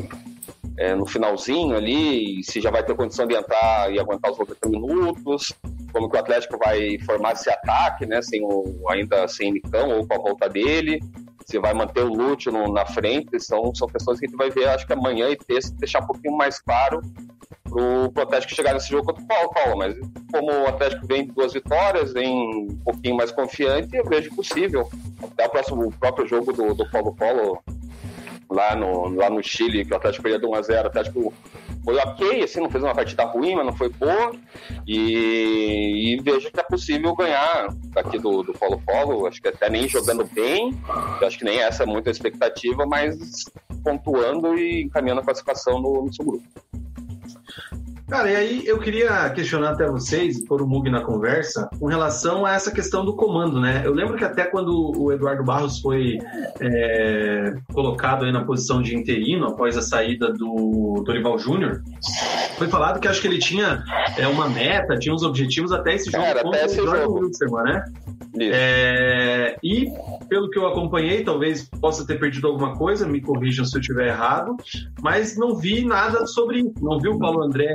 é, no finalzinho ali, se já vai ter condição de entrar e aguentar os 90 minutos, como que o Atlético vai formar esse ataque, né, sem o, ainda sem Nicão ou com a volta dele, se vai manter o Lúcio na frente, são, são questões que a gente vai ver, acho que amanhã e terça, deixar um pouquinho mais claro pro, pro Atlético chegar nesse jogo contra o Paulo, Paulo. Mas como o Atlético vem de duas vitórias, vem um pouquinho mais confiante, eu vejo possível. Até o próximo o próprio jogo do, do Paulo Paulo lá no, lá no Chile, que o Atlético perdeu 1x0, o Atlético foi ok, assim, não fez uma partida ruim, mas não foi boa. E, e vejo que é possível ganhar aqui do, do Polo Polo. Acho que até nem jogando bem, acho que nem essa é muita expectativa, mas pontuando e encaminhando a classificação no, no seu grupo. Cara, e aí eu queria questionar até vocês, pôr o Mug na conversa, com relação a essa questão do comando, né? Eu lembro que até quando o Eduardo Barros foi é, colocado aí na posição de interino após a saída do Dorival Júnior, foi falado que acho que ele tinha é, uma meta, tinha uns objetivos até esse jogo Era, até esse jogo. Wilson, né? É, e pelo que eu acompanhei, talvez possa ter perdido alguma coisa, me corrijam se eu estiver errado, mas não vi nada sobre isso. Não vi o Paulo André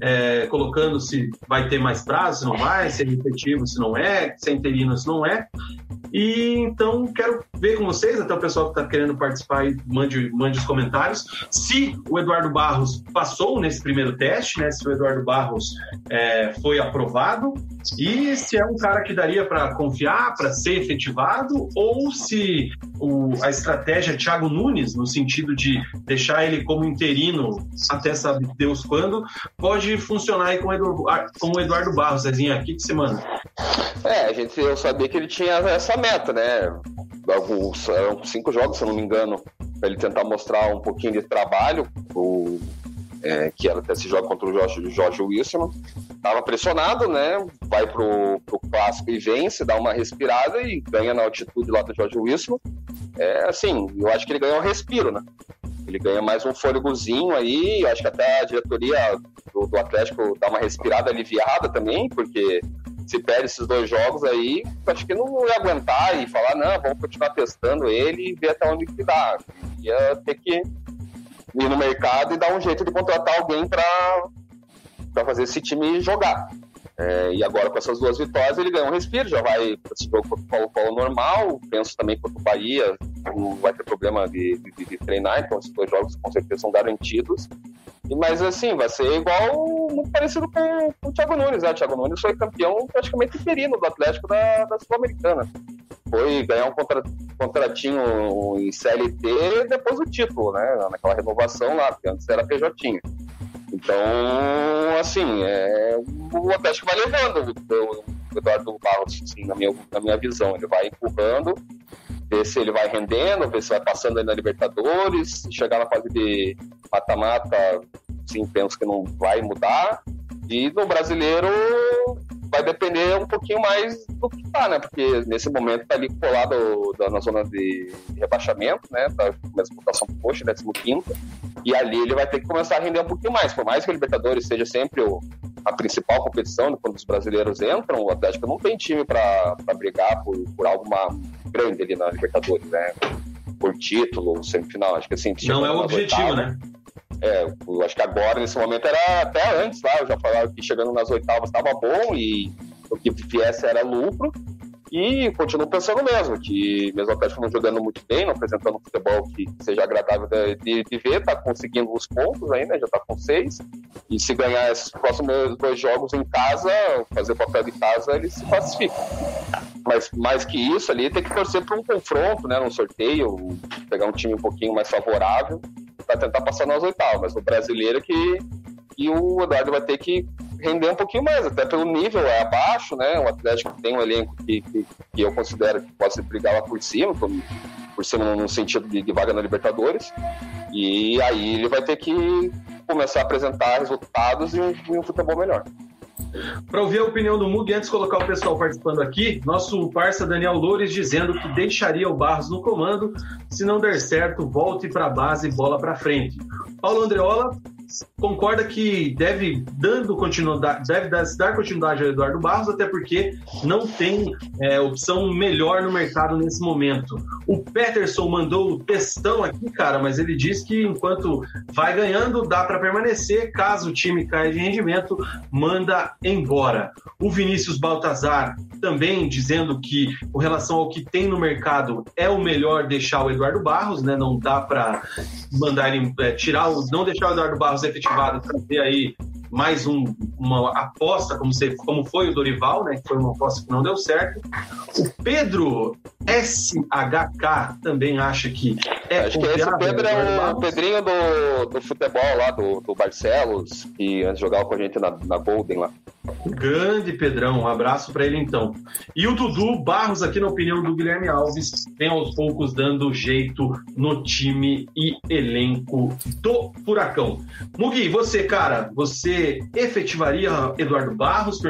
é, colocando se vai ter mais prazo, se não vai, se é efetivo, se não é, se é interino, se não é. E então quero ver com vocês, até o pessoal que está querendo participar, mande, mande os comentários, se o Eduardo Barros passou nesse primeiro teste, né? Se o Eduardo Barros é, foi aprovado e se é um cara que daria para confiar, para ser efetivado, ou se o, a estratégia Thiago Nunes, no sentido de deixar ele como interino até sabe Deus quando, pode funcionar aí com o Eduardo, com o Eduardo Barros, Zezinho, aqui que você manda. É, a gente, eu sabia que ele tinha essa meta, né? Alguns, eram cinco jogos, se eu não me engano, para ele tentar mostrar um pouquinho de trabalho, o, é, que era até esse jogo contra o Jorge, Jorge Wilson. Estava pressionado, né? Vai pro, pro clássico e vence, dá uma respirada e ganha na altitude lá do Jorge Wilson. É assim, eu acho que ele ganhou um respiro, né? Ele ganha mais um fôlegozinho aí, acho que até a diretoria do, do Atlético dá uma respirada aliviada também, porque se perde esses dois jogos aí, acho que não ia aguentar e falar, não, vamos continuar testando ele e ver até onde que dá. Ia ter que ir no mercado e dar um jeito de contratar alguém para fazer esse time jogar. É, e agora com essas duas vitórias ele ganha um respiro, já vai para esse jogo contra o Paulo normal, penso também contra o Bahia, não vai ter problema de, de, de, treinar, então esses dois jogos com certeza são garantidos. Mas assim, vai ser igual, muito parecido com, com o Thiago Nunes, né? O Thiago Nunes foi campeão praticamente interino do Atlético da, da Sul-Americana. Foi ganhar um contra, contratinho em CLT depois do título, né? Naquela renovação lá, porque antes era PJ. Então, assim, é, o Atlético vai levando o, Eduardo Barros, assim, na, minha, na minha visão. Ele vai empurrando, ver se ele vai rendendo, ver se vai passando aí na Libertadores, chegar na fase de mata-mata, sim, penso que não vai mudar. E no brasileiro vai depender um pouquinho mais do que tá, né? Porque nesse momento tá ali colado na zona de rebaixamento, né? Tá com a pontuação coxa, 15 e ali ele vai ter que começar a render um pouquinho mais. Por mais que a Libertadores seja sempre o, a principal competição né? quando os brasileiros entram, o Atlético não tem time para brigar por, por algo grande ali na Libertadores, né? Por título, semifinal. Acho que assim. Não é o objetivo, oitavas, né? É, eu acho que agora, nesse momento, era até antes lá, eu já falava que chegando nas oitavas estava bom e o que viesse era lucro. E continuo pensando mesmo, que mesmo o Atlético não jogando muito bem, não apresentando um futebol que seja agradável de, de ver, tá conseguindo os pontos ainda, já tá com seis. E se ganhar esses próximos dois jogos em casa, fazer papel de casa, ele se classifica. Mas mais que isso ali, tem que torcer para um confronto, né, num sorteio, pegar um time um pouquinho mais favorável para tentar passar nas oitavas. Mas o brasileiro que, que o Eduardo vai ter que render um pouquinho mais, até pelo nível é abaixo, né? O Atlético tem um elenco que, que, que eu considero que pode brigar lá por cima, por, por cima no sentido de, de vaga na Libertadores. E aí ele vai ter que começar a apresentar resultados e e um futebol melhor. Para ouvir a opinião do Mug, antes de colocar o pessoal participando aqui, nosso parça Daniel Loures dizendo que deixaria o Barros no comando. Se não der certo, volte para a base e bola para frente. Paulo Andreola concorda que deve dando continuidade, deve dar continuidade ao Eduardo Barros, até porque não tem é, opção melhor no mercado nesse momento. O Peterson mandou o textão aqui, cara, mas ele diz que enquanto vai ganhando, dá para permanecer. Caso o time caia de rendimento, manda embora. O Vinícius Baltazar também dizendo que, com relação ao que tem no mercado, é o melhor deixar o Eduardo Barros, né? Não dá para mandar ele é, tirar o, não deixar o Eduardo Barros efetivado, trazer aí mais um, uma aposta, como, se, como foi o Dorival, né? Que foi uma aposta que não deu certo. O Pedro SHK também acha que é Acho que esse Pedro é o Pedrinho do, do futebol lá, do, do Barcelos, que antes jogava com a gente na, na Golden lá. Grande Pedrão, um abraço para ele então. E o Dudu Barros, aqui na opinião do Guilherme Alves, tem aos poucos dando jeito no time e elenco do Furacão. Mugi, você, cara, você efetivaria Eduardo Barros,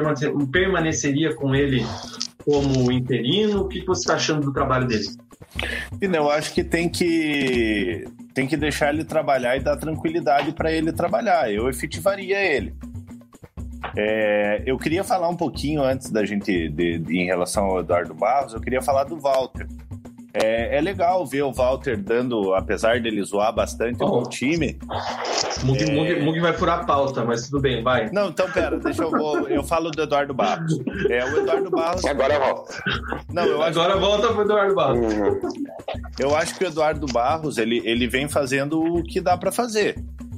permaneceria com ele como interino? O que você está achando do trabalho dele? Eu acho que tem que tem que deixar ele trabalhar e dar tranquilidade para ele trabalhar. Eu efetivaria ele. É, eu queria falar um pouquinho antes da gente, de, de, em relação ao Eduardo Barros, eu queria falar do Walter. É, é, legal ver o Walter dando, apesar dele zoar bastante oh. o time. Mug, é... Mug, Mug, vai furar a pauta, mas tudo bem, vai. Não, então pera, deixa eu vou, eu falo do Eduardo Barros. É, o Eduardo Barros. Agora volta. Não, eu acho Agora que... volta pro Eduardo Barros. Uhum. Eu acho que o Eduardo Barros ele, ele vem fazendo o que dá para fazer.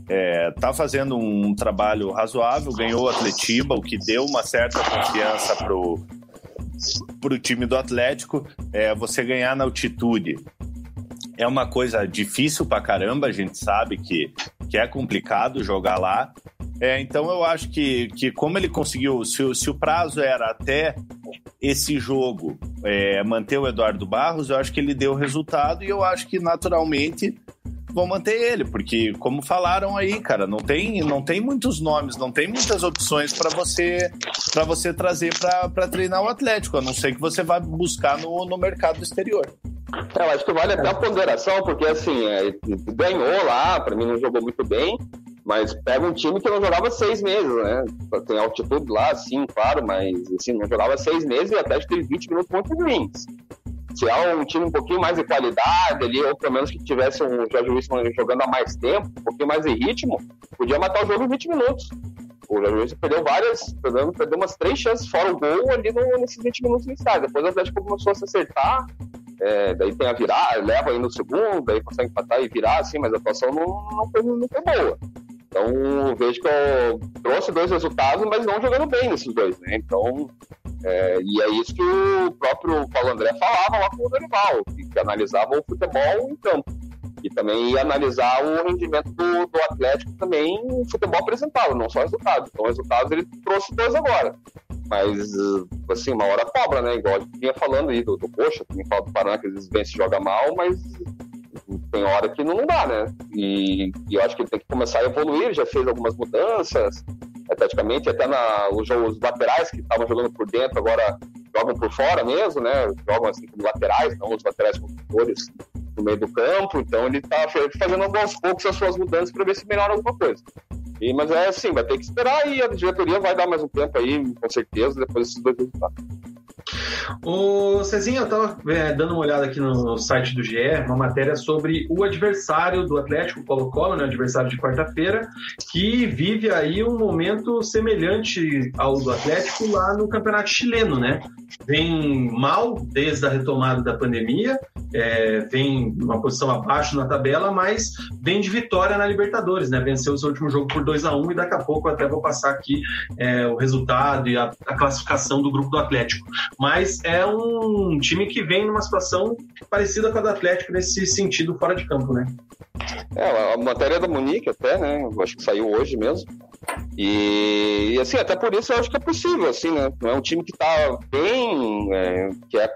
É, tá fazendo um trabalho razoável, ganhou o Atletiba, o que deu uma certa confiança pro, para o time do Atlético, é, você ganhar na altitude é uma coisa difícil para caramba, a gente sabe que, que é complicado jogar lá. É, então eu acho que, que como ele conseguiu, se, se o prazo era até esse jogo é, manter o Eduardo Barros, eu acho que ele deu resultado e eu acho que naturalmente vão manter ele, porque como falaram aí, cara, não tem, não tem muitos nomes, não tem muitas opções para você para você trazer para treinar o Atlético, a não ser que você vá buscar no, no mercado exterior. É, eu acho que vale até a ponderação, porque assim, é, ganhou lá, para mim não jogou muito bem, mas pega um time que não jogava seis meses, né? Tem altitude lá, sim, claro, mas assim, não jogava seis meses e Atlético teve 20 minutos muito ruins. Se é um time um pouquinho mais de qualidade ali, ou pelo menos que tivesse um Jorge Wilson jogando há mais tempo, um pouquinho mais de ritmo, podia matar o jogo em 20 minutos. O Jorge Wilson perdeu várias, perdeu, perdeu umas três chances fora o gol ali no, nesses 20 minutos iniciais. Depois o Atlético começou a se acertar, é, daí tem a virar, leva aí no segundo, daí consegue empatar e virar, assim, mas a atuação não, não, foi, não foi boa. Então, vejo que eu trouxe dois resultados, mas não jogando bem nesses dois, né? Então, é, e é isso que o próprio Paulo André falava lá com o Dorival, que, que analisava o futebol em campo. E também ia analisar o rendimento do, do Atlético também o futebol apresentado, não só resultados. Então, resultados ele trouxe dois agora. Mas, assim, uma hora cobra, né? Igual a vinha falando aí do, do Coxa, também fala do Paraná, que às vezes vence e joga mal, mas tem hora que não dá, né? E, e, eu acho que ele tem que começar a evoluir, já fez algumas mudanças, praticamente até na, os, os laterais que estavam jogando por dentro agora jogam por fora mesmo, né? Jogam assim como laterais, não os laterais construtores no meio do campo, então ele está fazendo alguns poucos as suas mudanças para ver se melhora alguma coisa. E, mas é assim, vai ter que esperar e a diretoria vai dar mais um tempo aí, com certeza, depois desses dois resultados. O Cezinha, eu estava é, dando uma olhada aqui no site do GE, uma matéria sobre o adversário do Atlético, Colo-Colo, né, adversário de quarta-feira, que vive aí um momento semelhante ao do Atlético lá no Campeonato Chileno, né? Vem mal desde a retomada da pandemia, é, vem uma posição abaixo na tabela, mas vem de vitória na Libertadores, né? Venceu o seu último jogo por 2 a 1 e daqui a pouco eu até vou passar aqui é, o resultado e a, a classificação do grupo do Atlético mas é um time que vem numa situação parecida com a do Atlético nesse sentido fora de campo, né? É, a matéria da Munique até, né? Eu acho que saiu hoje mesmo. E, e, assim, até por isso eu acho que é possível, assim, né? É um time que tá bem, é, que é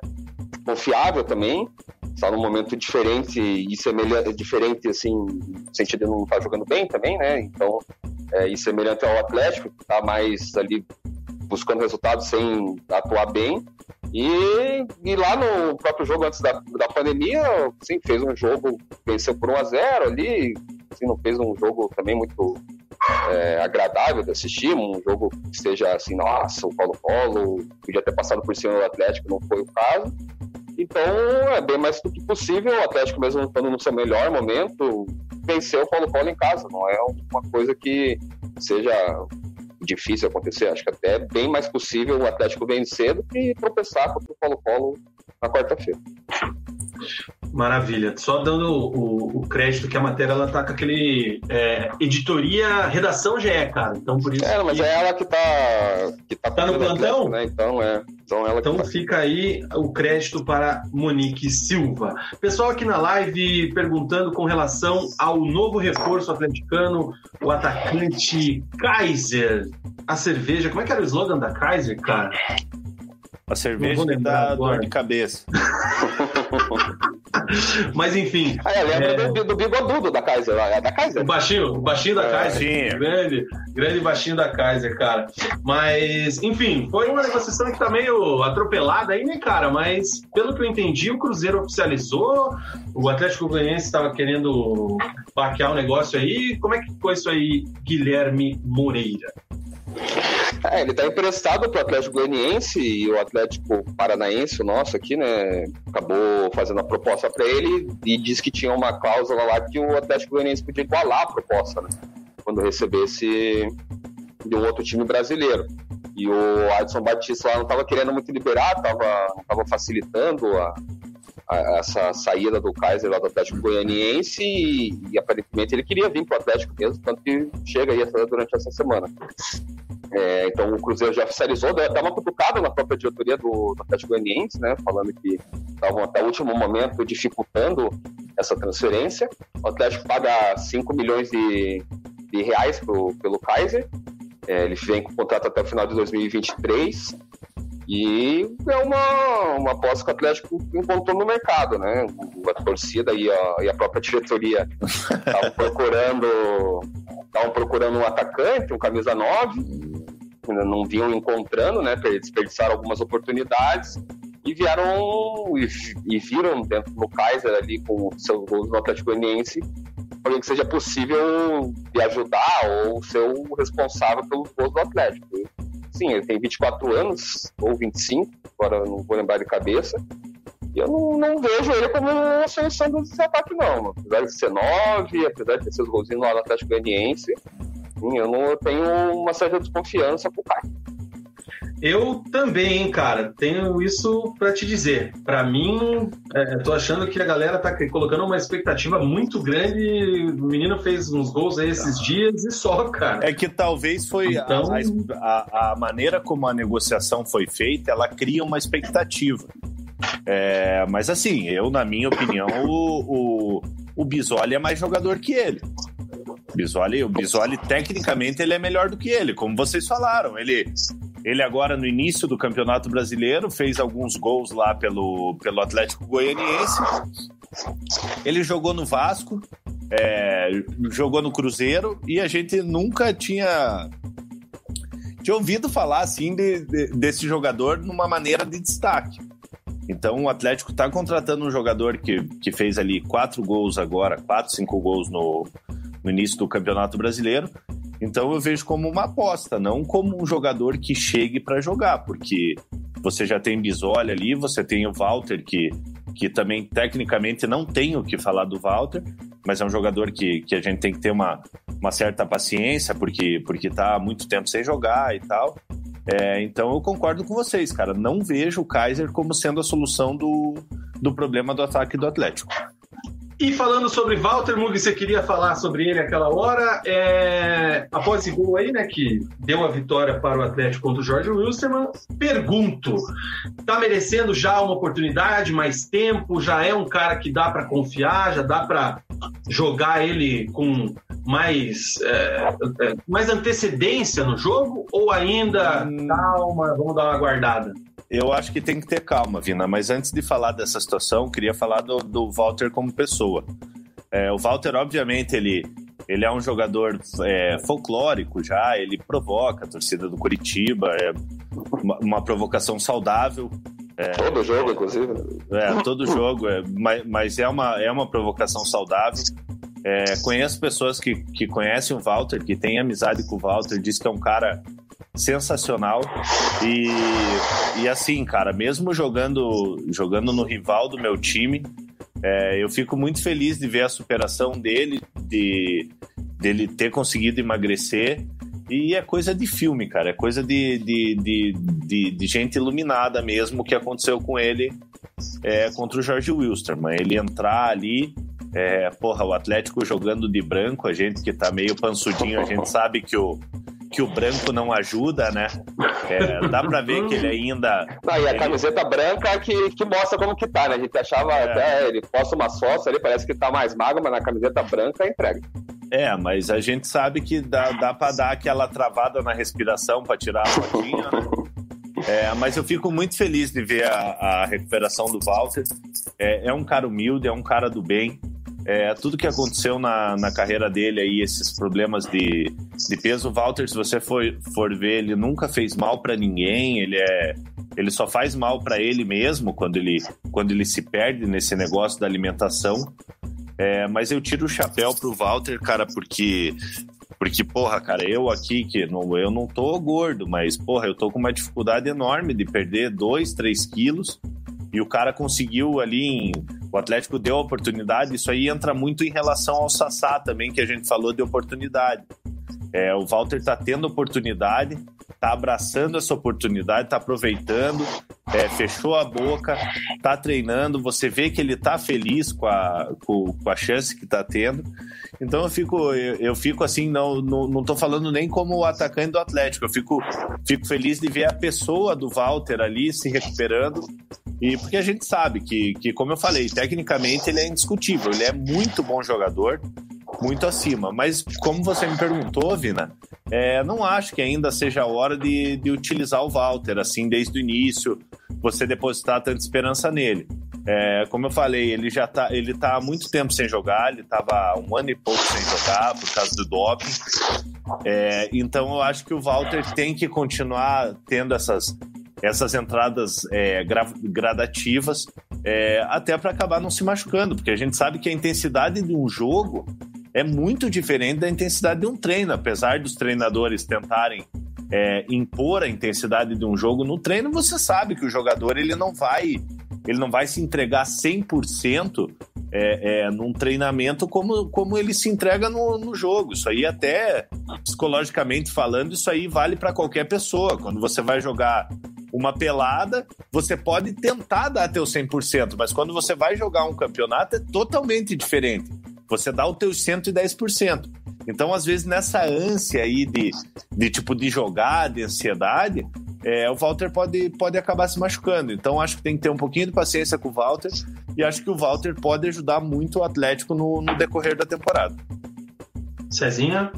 confiável também, está num momento diferente e semelhante, diferente, assim, no sentido de não estar tá jogando bem também, né? Então, é, e semelhante ao Atlético, que está mais ali buscando resultados sem atuar bem. E, e lá no próprio jogo antes da, da pandemia, sim, fez um jogo, venceu por 1 a 0 ali, assim, não fez um jogo também muito é, agradável de assistir, um jogo que seja assim, nossa, o Paulo-Polo podia ter passado por cima do Atlético, não foi o caso. Então, é bem mais do que possível, o Atlético mesmo estando no seu melhor momento, venceu o Paulo-Polo em casa, não é uma coisa que seja difícil acontecer. Acho que até é bem mais possível o Atlético vencer do que tropeçar contra o Colo-Colo na quarta-feira. Maravilha. Só dando o, o, crédito que a matéria ela tá com aquele é, editoria redação GE, cara. Então por isso. É, mas que... é ela que tá que tá, tá no plantão, né? Então é. Então, ela então fica aí o crédito para Monique Silva. Pessoal aqui na live perguntando com relação ao novo reforço atleticano, o atacante Kaiser. A cerveja, como é que era o slogan da Kaiser, cara? A cerveja dá dor de cabeça. Mas enfim. Ah, eu lembro é... do, do bigodudo da Kaiser, é da Kaiser. O baixinho, o baixinho da é, Kaiser. Grande, grande baixinho da Kaiser, cara. Mas, enfim, foi uma negociação que tá meio atropelada aí, né, cara? Mas, pelo que eu entendi, o Cruzeiro oficializou, o Atlético Goianiense estava querendo baquear o negócio aí. Como é que foi isso aí, Guilherme Moreira? É, ele está emprestado para o Atlético Goianiense e o Atlético Paranaense, o nosso aqui, né, acabou fazendo a proposta para ele e disse que tinha uma cláusula lá que o Atlético Goianiense podia igualar a proposta, né, quando recebesse de um outro time brasileiro. E o Adson Batista lá não estava querendo muito liberar, tava, estava facilitando a, essa saída do Kaiser lá do Atlético Goianiense e, e aparentemente ele queria vir para o Atlético mesmo, tanto que chega aí durante essa semana. É, então o Cruzeiro já oficializou, até uma cutucada na própria diretoria do, do Atlético Goianiense, né, falando que estavam até o último momento dificultando essa transferência. O Atlético paga 5 milhões de, de reais pro, pelo Kaiser, é, ele vem com o contrato até o final de 2023 E é uma, uma aposta que o Atlético encontrou no mercado, né? A torcida e a, e a própria diretoria estavam procurando, estavam procurando um atacante, um camisa 9, ainda não vinham encontrando, né? Desperdiçaram algumas oportunidades e vieram e, e viram dentro do Kaiser ali com seus gols no Atlético Goianiense para que seja possível de ajudar ou ser o responsável pelos gols do Atlético. Sim, ele tem 24 anos ou 25, agora não vou lembrar de cabeça. E eu não, não vejo ele como uma solução desse ataque, não. Apesar de ser 9, apesar de ter seus golzinhos lá no Atlético Goianiense, eu não eu tenho uma certa desconfiança com o Caio. Eu também, cara, tenho isso para te dizer. Para mim, é, tô achando que a galera tá colocando uma expectativa muito grande. O menino fez uns gols aí esses tá. dias e só, cara. É que talvez foi então... a, a, a, maneira como a negociação foi feita, ela cria uma expectativa. É, mas assim, eu, na minha opinião, o, o, o Bisoli é mais jogador que ele. Bisoli, o Bisoli, tecnicamente, ele é melhor do que ele, como vocês falaram. Ele ele agora, no início do Campeonato Brasileiro, fez alguns gols lá pelo, pelo Atlético Goianiense. Ele jogou no Vasco, é, jogou no Cruzeiro e a gente nunca tinha, tinha ouvido falar assim de, de, desse jogador numa maneira de destaque. Então o Atlético está contratando um jogador que, que fez ali quatro gols agora, quatro, cinco gols no, no início do Campeonato Brasileiro. Então eu vejo como uma aposta, não como um jogador que chegue para jogar, porque você já tem Bisoli ali, você tem o Walter, que, que também tecnicamente não tem o que falar do Walter, mas é um jogador que, que a gente tem que ter uma, uma certa paciência, porque, porque tá há muito tempo sem jogar e tal. É, então eu concordo com vocês, cara. Não vejo o Kaiser como sendo a solução do, do problema do ataque do Atlético. E falando sobre Walter Mug, você queria falar sobre ele aquela hora. É... Após esse gol aí, né, que deu a vitória para o Atlético contra o Jorge Wilstermann, pergunto: tá merecendo já uma oportunidade, mais tempo? Já é um cara que dá para confiar? Já dá para jogar ele com mais, é, é, mais antecedência no jogo? Ou ainda, hum... calma, vamos dar uma guardada? Eu acho que tem que ter calma, Vina, mas antes de falar dessa situação, queria falar do, do Walter como pessoa. É, o Walter, obviamente, ele, ele é um jogador é, folclórico já, ele provoca a torcida do Curitiba, é uma, uma provocação saudável. É, todo jogo, inclusive. É, todo jogo, é, mas, mas é, uma, é uma provocação saudável. É, conheço pessoas que, que conhecem o Walter, que têm amizade com o Walter, diz que é um cara sensacional. E, e assim, cara, mesmo jogando, jogando no rival do meu time, é, eu fico muito feliz de ver a superação dele, de dele ter conseguido emagrecer. E é coisa de filme, cara. É coisa de, de, de, de, de gente iluminada mesmo que aconteceu com ele é, contra o Jorge Wilstermann. Ele entrar ali, é, porra, o Atlético jogando de branco, a gente que tá meio pansudinho, a gente sabe que o, que o branco não ajuda, né? É, dá pra ver que ele ainda. Não, e a ele... camiseta branca que, que mostra como que tá, né? A gente achava é. até, ele posta uma sócia ali, parece que tá mais magro, mas na camiseta branca entrega. É, mas a gente sabe que dá, dá pra dar aquela travada na respiração pra tirar a fotinha, né? É, mas eu fico muito feliz de ver a, a recuperação do Walter. É, é, um cara humilde, é um cara do bem. É, tudo que aconteceu na, na carreira dele aí, esses problemas de, de peso, o Walter, se você for, for ver, ele nunca fez mal para ninguém, ele é ele só faz mal para ele mesmo quando ele, quando ele se perde nesse negócio da alimentação. É, mas eu tiro o chapéu pro Walter, cara, porque porque, porra, cara, eu aqui, que não, eu não tô gordo, mas, porra, eu tô com uma dificuldade enorme de perder 2, 3 quilos. E o cara conseguiu ali em o Atlético deu a oportunidade, isso aí entra muito em relação ao Sassá também, que a gente falou de oportunidade. É, o Walter está tendo oportunidade, está abraçando essa oportunidade, está aproveitando, é, fechou a boca, está treinando. Você vê que ele está feliz com a, com, com, a chance que está tendo. Então eu fico, eu, eu fico assim, não, não, não tô falando nem como atacante do Atlético, eu fico, fico feliz de ver a pessoa do Walter ali se recuperando. E porque a gente sabe que, que, como eu falei, tecnicamente ele é indiscutível, ele é muito bom jogador. Muito acima. Mas como você me perguntou, Vina, é, não acho que ainda seja a hora de, de utilizar o Walter, assim, desde o início, você depositar tanta esperança nele. É, como eu falei, ele já tá, ele tá há muito tempo sem jogar, ele estava um ano e pouco sem jogar por causa do doping. É, então eu acho que o Walter tem que continuar tendo essas, essas entradas é, gra gradativas, é, até para acabar não se machucando, porque a gente sabe que a intensidade de um jogo é muito diferente da intensidade de um treino, apesar dos treinadores tentarem é, impor a intensidade de um jogo no treino, você sabe que o jogador ele não vai ele não vai se entregar 100% é, é, num treinamento como, como ele se entrega no, no jogo. Isso aí, até psicologicamente falando, isso aí vale para qualquer pessoa. Quando você vai jogar uma pelada, você pode tentar dar teu 100%, mas quando você vai jogar um campeonato é totalmente diferente. Você dá o teu 110%. Então, às vezes, nessa ânsia aí de, de tipo de jogar, de ansiedade, é, o Walter pode, pode acabar se machucando. Então acho que tem que ter um pouquinho de paciência com o Walter e acho que o Walter pode ajudar muito o Atlético no, no decorrer da temporada. Cezinha?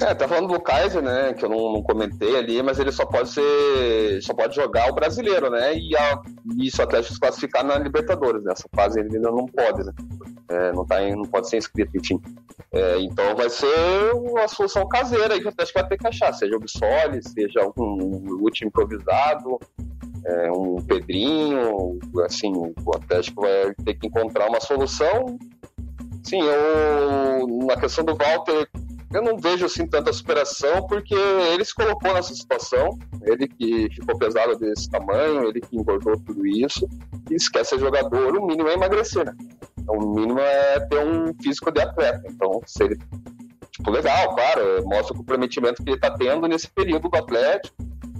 É, tá falando do Kaiser, né? Que eu não, não, comentei ali, mas ele só pode ser. só pode jogar o brasileiro, né? E, a, e se se classificar na Libertadores. Nessa né? fase ele ainda não pode, né? É, não, tá não pode ser inscrito, enfim. É, então vai ser uma solução caseira aí que o Atlético vai ter que achar, seja o Bissoli, seja um, um último improvisado, é, um Pedrinho, assim, o Atlético vai ter que encontrar uma solução. Sim, eu, na questão do Walter, eu não vejo assim tanta superação, porque ele se colocou nessa situação, ele que ficou pesado desse tamanho, ele que engordou tudo isso, e se quer ser jogador, o mínimo é emagrecer, né? Então, o mínimo é ter um físico de atleta. Então, se ele. Tipo, legal, claro, mostra o comprometimento que ele está tendo nesse período do Atlético.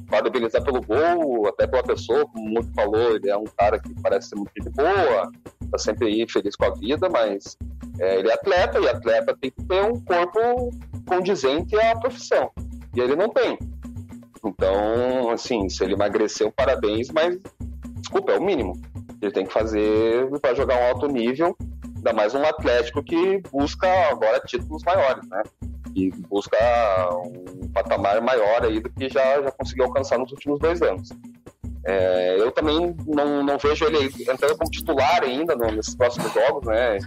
Parabenizar pelo gol, até pela pessoa, como muito falou, ele é um cara que parece ser muito de boa, tá sempre aí feliz com a vida, mas é, ele é atleta e atleta tem que ter um corpo condizente à profissão. E ele não tem. Então, assim, se ele emagreceu, parabéns, mas desculpa, é o mínimo. Ele tem que fazer para jogar um alto nível, ainda mais um Atlético que busca agora títulos maiores, né? E busca um patamar maior aí do que já, já conseguiu alcançar nos últimos dois anos. É, eu também não, não vejo ele entrando como titular ainda nesses próximos jogos, né?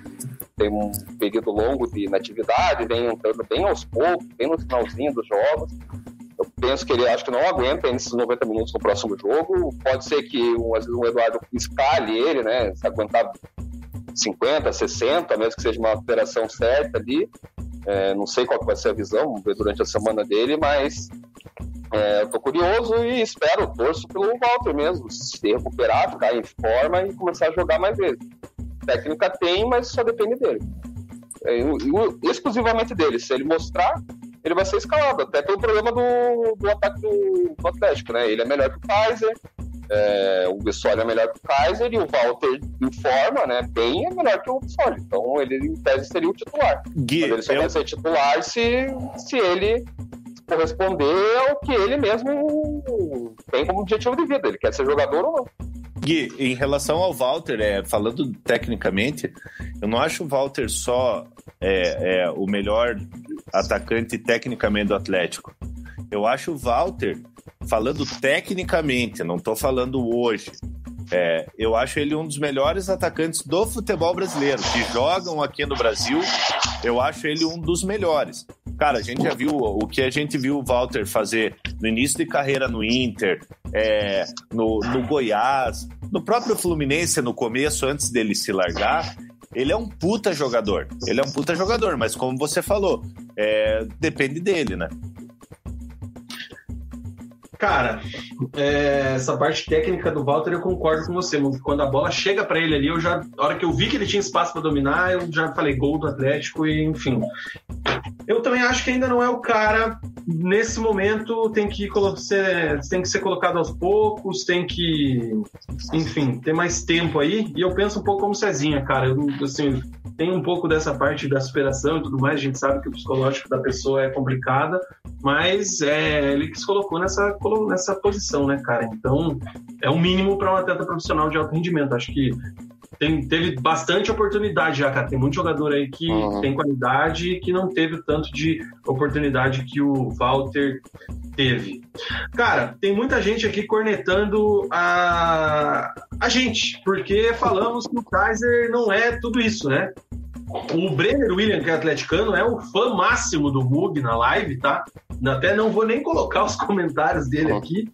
Tem um período longo de inatividade, vem entrando bem aos poucos, bem no finalzinho dos jogos. Eu penso que ele acho que não aguenta nesses 90 minutos no próximo jogo. Pode ser que um, às vezes o Eduardo escale ele, né? Se aguentar 50, 60, mesmo que seja uma operação certa ali. É, não sei qual vai ser a visão, vamos ver durante a semana dele, mas é, eu tô curioso e espero, torço pelo Walter mesmo, se recuperar, ficar em forma e começar a jogar mais vezes. Técnica tem, mas só depende dele. É, exclusivamente dele. Se ele mostrar, ele vai ser escalado, até pelo problema do, do ataque do, do Atlético, né? Ele é melhor que o Kaiser, é, o Bissoli é melhor que o Kaiser e o Walter em forma, né? Bem é melhor que o Bissoli. Então ele em tese seria o titular. Gui, Mas ele só eu... vai ser titular se, se ele corresponder ao que ele mesmo tem como objetivo de vida. Ele quer ser jogador ou não. Gui, em relação ao Walter, é, falando tecnicamente, eu não acho o Walter só é, é, o melhor atacante tecnicamente do Atlético. Eu acho o Walter, falando tecnicamente, não estou falando hoje, é, eu acho ele um dos melhores atacantes do futebol brasileiro, que jogam aqui no Brasil. Eu acho ele um dos melhores. Cara, a gente já viu o que a gente viu o Walter fazer no início de carreira no Inter, é, no, no Goiás, no próprio Fluminense no começo, antes dele se largar. Ele é um puta jogador. Ele é um puta jogador, mas como você falou, é, depende dele, né? Cara, é, essa parte técnica do Walter eu concordo com você. Quando a bola chega para ele ali, eu já, a hora que eu vi que ele tinha espaço para dominar, eu já falei gol do Atlético e enfim. Eu também acho que ainda não é o cara. Nesse momento tem que ser, tem que ser colocado aos poucos, tem que, enfim, ter mais tempo aí. E eu penso um pouco como Cezinha, cara. Eu, assim, tem um pouco dessa parte da superação e tudo mais. A gente sabe que o psicológico da pessoa é complicada, mas é ele que se colocou nessa, nessa posição, né, cara? Então é um mínimo para um atleta profissional de alto rendimento. Acho que tem, teve bastante oportunidade já, cara. Tem muito jogador aí que uhum. tem qualidade e que não teve tanto de oportunidade que o Walter teve. Cara, tem muita gente aqui cornetando a, a gente, porque falamos que o Kaiser não é tudo isso, né? O Brenner William, que é atleticano, é o fã máximo do Mug na live, tá? Até não vou nem colocar os comentários dele aqui,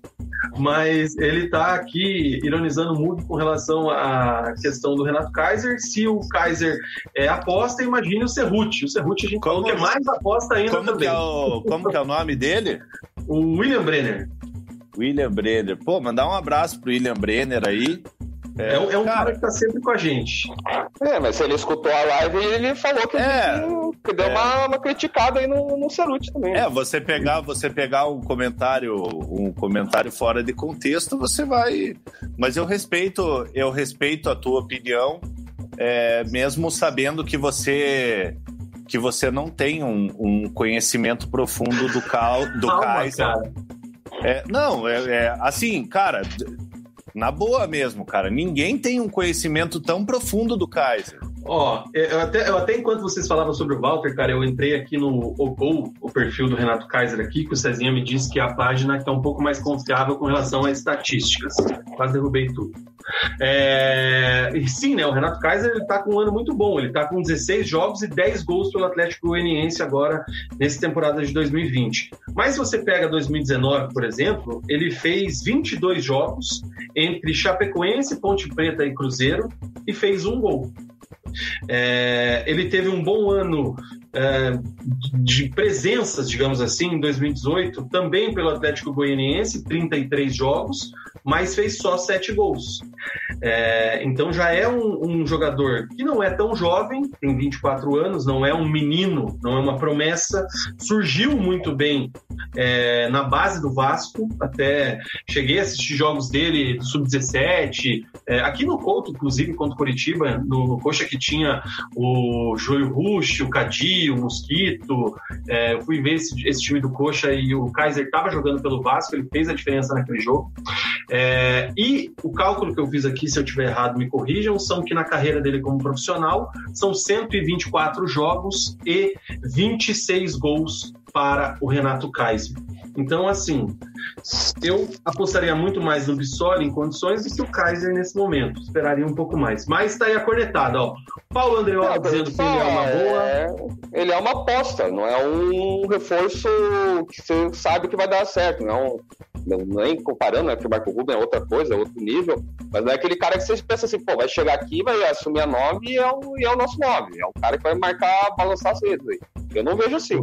mas ele está aqui ironizando muito com relação à questão do Renato Kaiser. Se o Kaiser é aposta, imagine o Cerruti. O Cerruti a gente como, falou que é mais aposta ainda como também. Que é o, como que é o nome dele? O William Brenner. William Brenner. Pô, mandar um abraço pro William Brenner aí. É, é, é um cara, cara, que tá sempre com a gente. É, mas se ele escutou a live, ele falou que, é, que deu é. uma, uma, criticada aí no, no Ceruti também. É, você pegar, você pegar um comentário, um comentário fora de contexto, você vai. Mas eu respeito, eu respeito a tua opinião, é, mesmo sabendo que você que você não tem um, um conhecimento profundo do cal do Calma, Kaiser. Cara. É, não, é, é assim, cara na boa mesmo, cara. Ninguém tem um conhecimento tão profundo do Kaiser. Ó, eu até, eu até enquanto vocês falavam sobre o Walter, cara, eu entrei aqui no Ogol, o perfil do Renato Kaiser aqui, que o Cezinha me disse que é a página que é um pouco mais confiável com relação a estatísticas. Quase derrubei tudo. É... E sim, né? O Renato Kaiser ele tá com um ano muito bom. Ele tá com 16 jogos e 10 gols pelo Atlético Goianiense agora nessa temporada de 2020. Mas se você pega 2019, por exemplo, ele fez 22 jogos entre Chapecoense, Ponte Preta e Cruzeiro e fez um gol. É, ele teve um bom ano é, de presenças, digamos assim, em 2018, também pelo Atlético Goianiense, 33 jogos, mas fez só 7 gols. É, então já é um, um, jogador que não é tão jovem, tem 24 anos, não é um menino, não é uma promessa, surgiu muito bem é, na base do Vasco, até cheguei a assistir jogos dele sub-17, é, aqui no Couto, inclusive, contra o Curitiba, no, no Coxa que tinha o Júlio Rush, o Cadi, o Mosquito, é, eu fui ver esse, esse, time do Coxa e o Kaiser estava jogando pelo Vasco, ele fez a diferença naquele jogo. É, e o cálculo que eu fiz aqui, se eu tiver errado, me corrijam, são que na carreira dele como profissional são 124 jogos e 26 gols para o Renato Kaiser. Então, assim, eu apostaria muito mais no Bissoli em condições do que o Kaiser nesse momento. Esperaria um pouco mais. Mas está aí a cornetada, ó. Paulo Andreola dizendo que ele é uma boa. É... Ele é uma aposta, não é um reforço que você sabe que vai dar certo. Não é um nem comparando, né? Porque o Marco Rubem é outra coisa, é outro nível, mas não é aquele cara que você pensa assim, pô, vai chegar aqui, vai assumir a 9 e é o, e é o nosso 9. É o cara que vai marcar, balançar redes aí. Eu não vejo assim.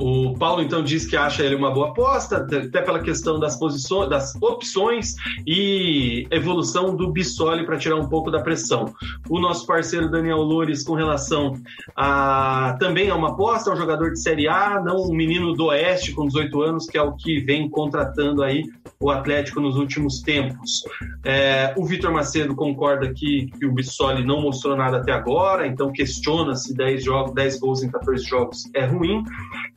O Paulo então diz que acha ele uma boa aposta, até pela questão das posições, das opções e evolução do Bissoli para tirar um pouco da pressão. O nosso parceiro Daniel Loures, com relação a também é uma aposta, é um jogador de Série A, não um menino do Oeste com 18 anos, que é o que vem contratando aí o Atlético nos últimos tempos. É, o Vitor Macedo concorda que, que o Bissoli não mostrou nada até agora, então questiona se 10 jogos, 10 gols em 14 jogos é ruim.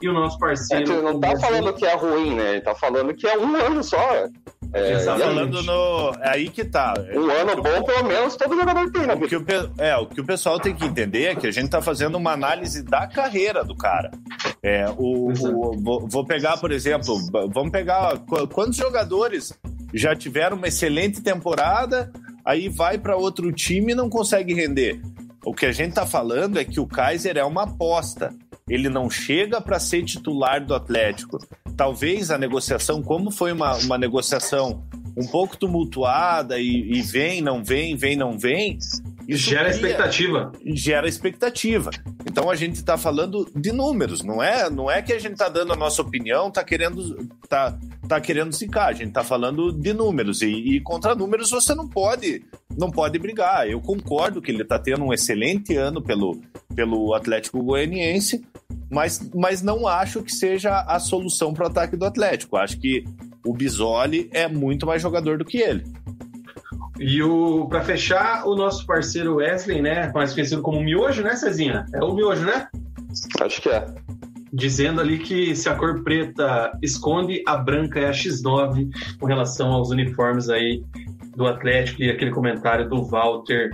E o nosso parceiro. É, não tá falando que é ruim, né? Ele tá falando que é um ano só. É, tá falando no. É aí que tá. Um ano bom, pelo menos, todo jogador tem, né? O que o, é, o que o pessoal tem que entender é que a gente tá fazendo uma análise da carreira do cara. É, o, o vou, vou pegar, por exemplo, vamos pegar quantos jogadores já tiveram uma excelente temporada, aí vai para outro time e não consegue render. O que a gente tá falando é que o Kaiser é uma aposta ele não chega para ser titular do Atlético. Talvez a negociação, como foi uma, uma negociação um pouco tumultuada e, e vem, não vem, vem, não vem, isso gera cria, expectativa. Gera expectativa. Então a gente está falando de números, não é? Não é que a gente está dando a nossa opinião, está querendo, tá, tá querendo ficar. A gente está falando de números e, e, contra números você não pode, não pode brigar. Eu concordo que ele está tendo um excelente ano pelo, pelo Atlético Goianiense, mas, mas não acho que seja a solução para o ataque do Atlético. Acho que o Bisoli é muito mais jogador do que ele. E o para fechar, o nosso parceiro Wesley, né, mais conhecido como Miojo, né, Cezinha? É o Miojo, né? Acho que é. dizendo ali que se a cor preta esconde, a branca é a X9 com relação aos uniformes aí do Atlético e aquele comentário do Walter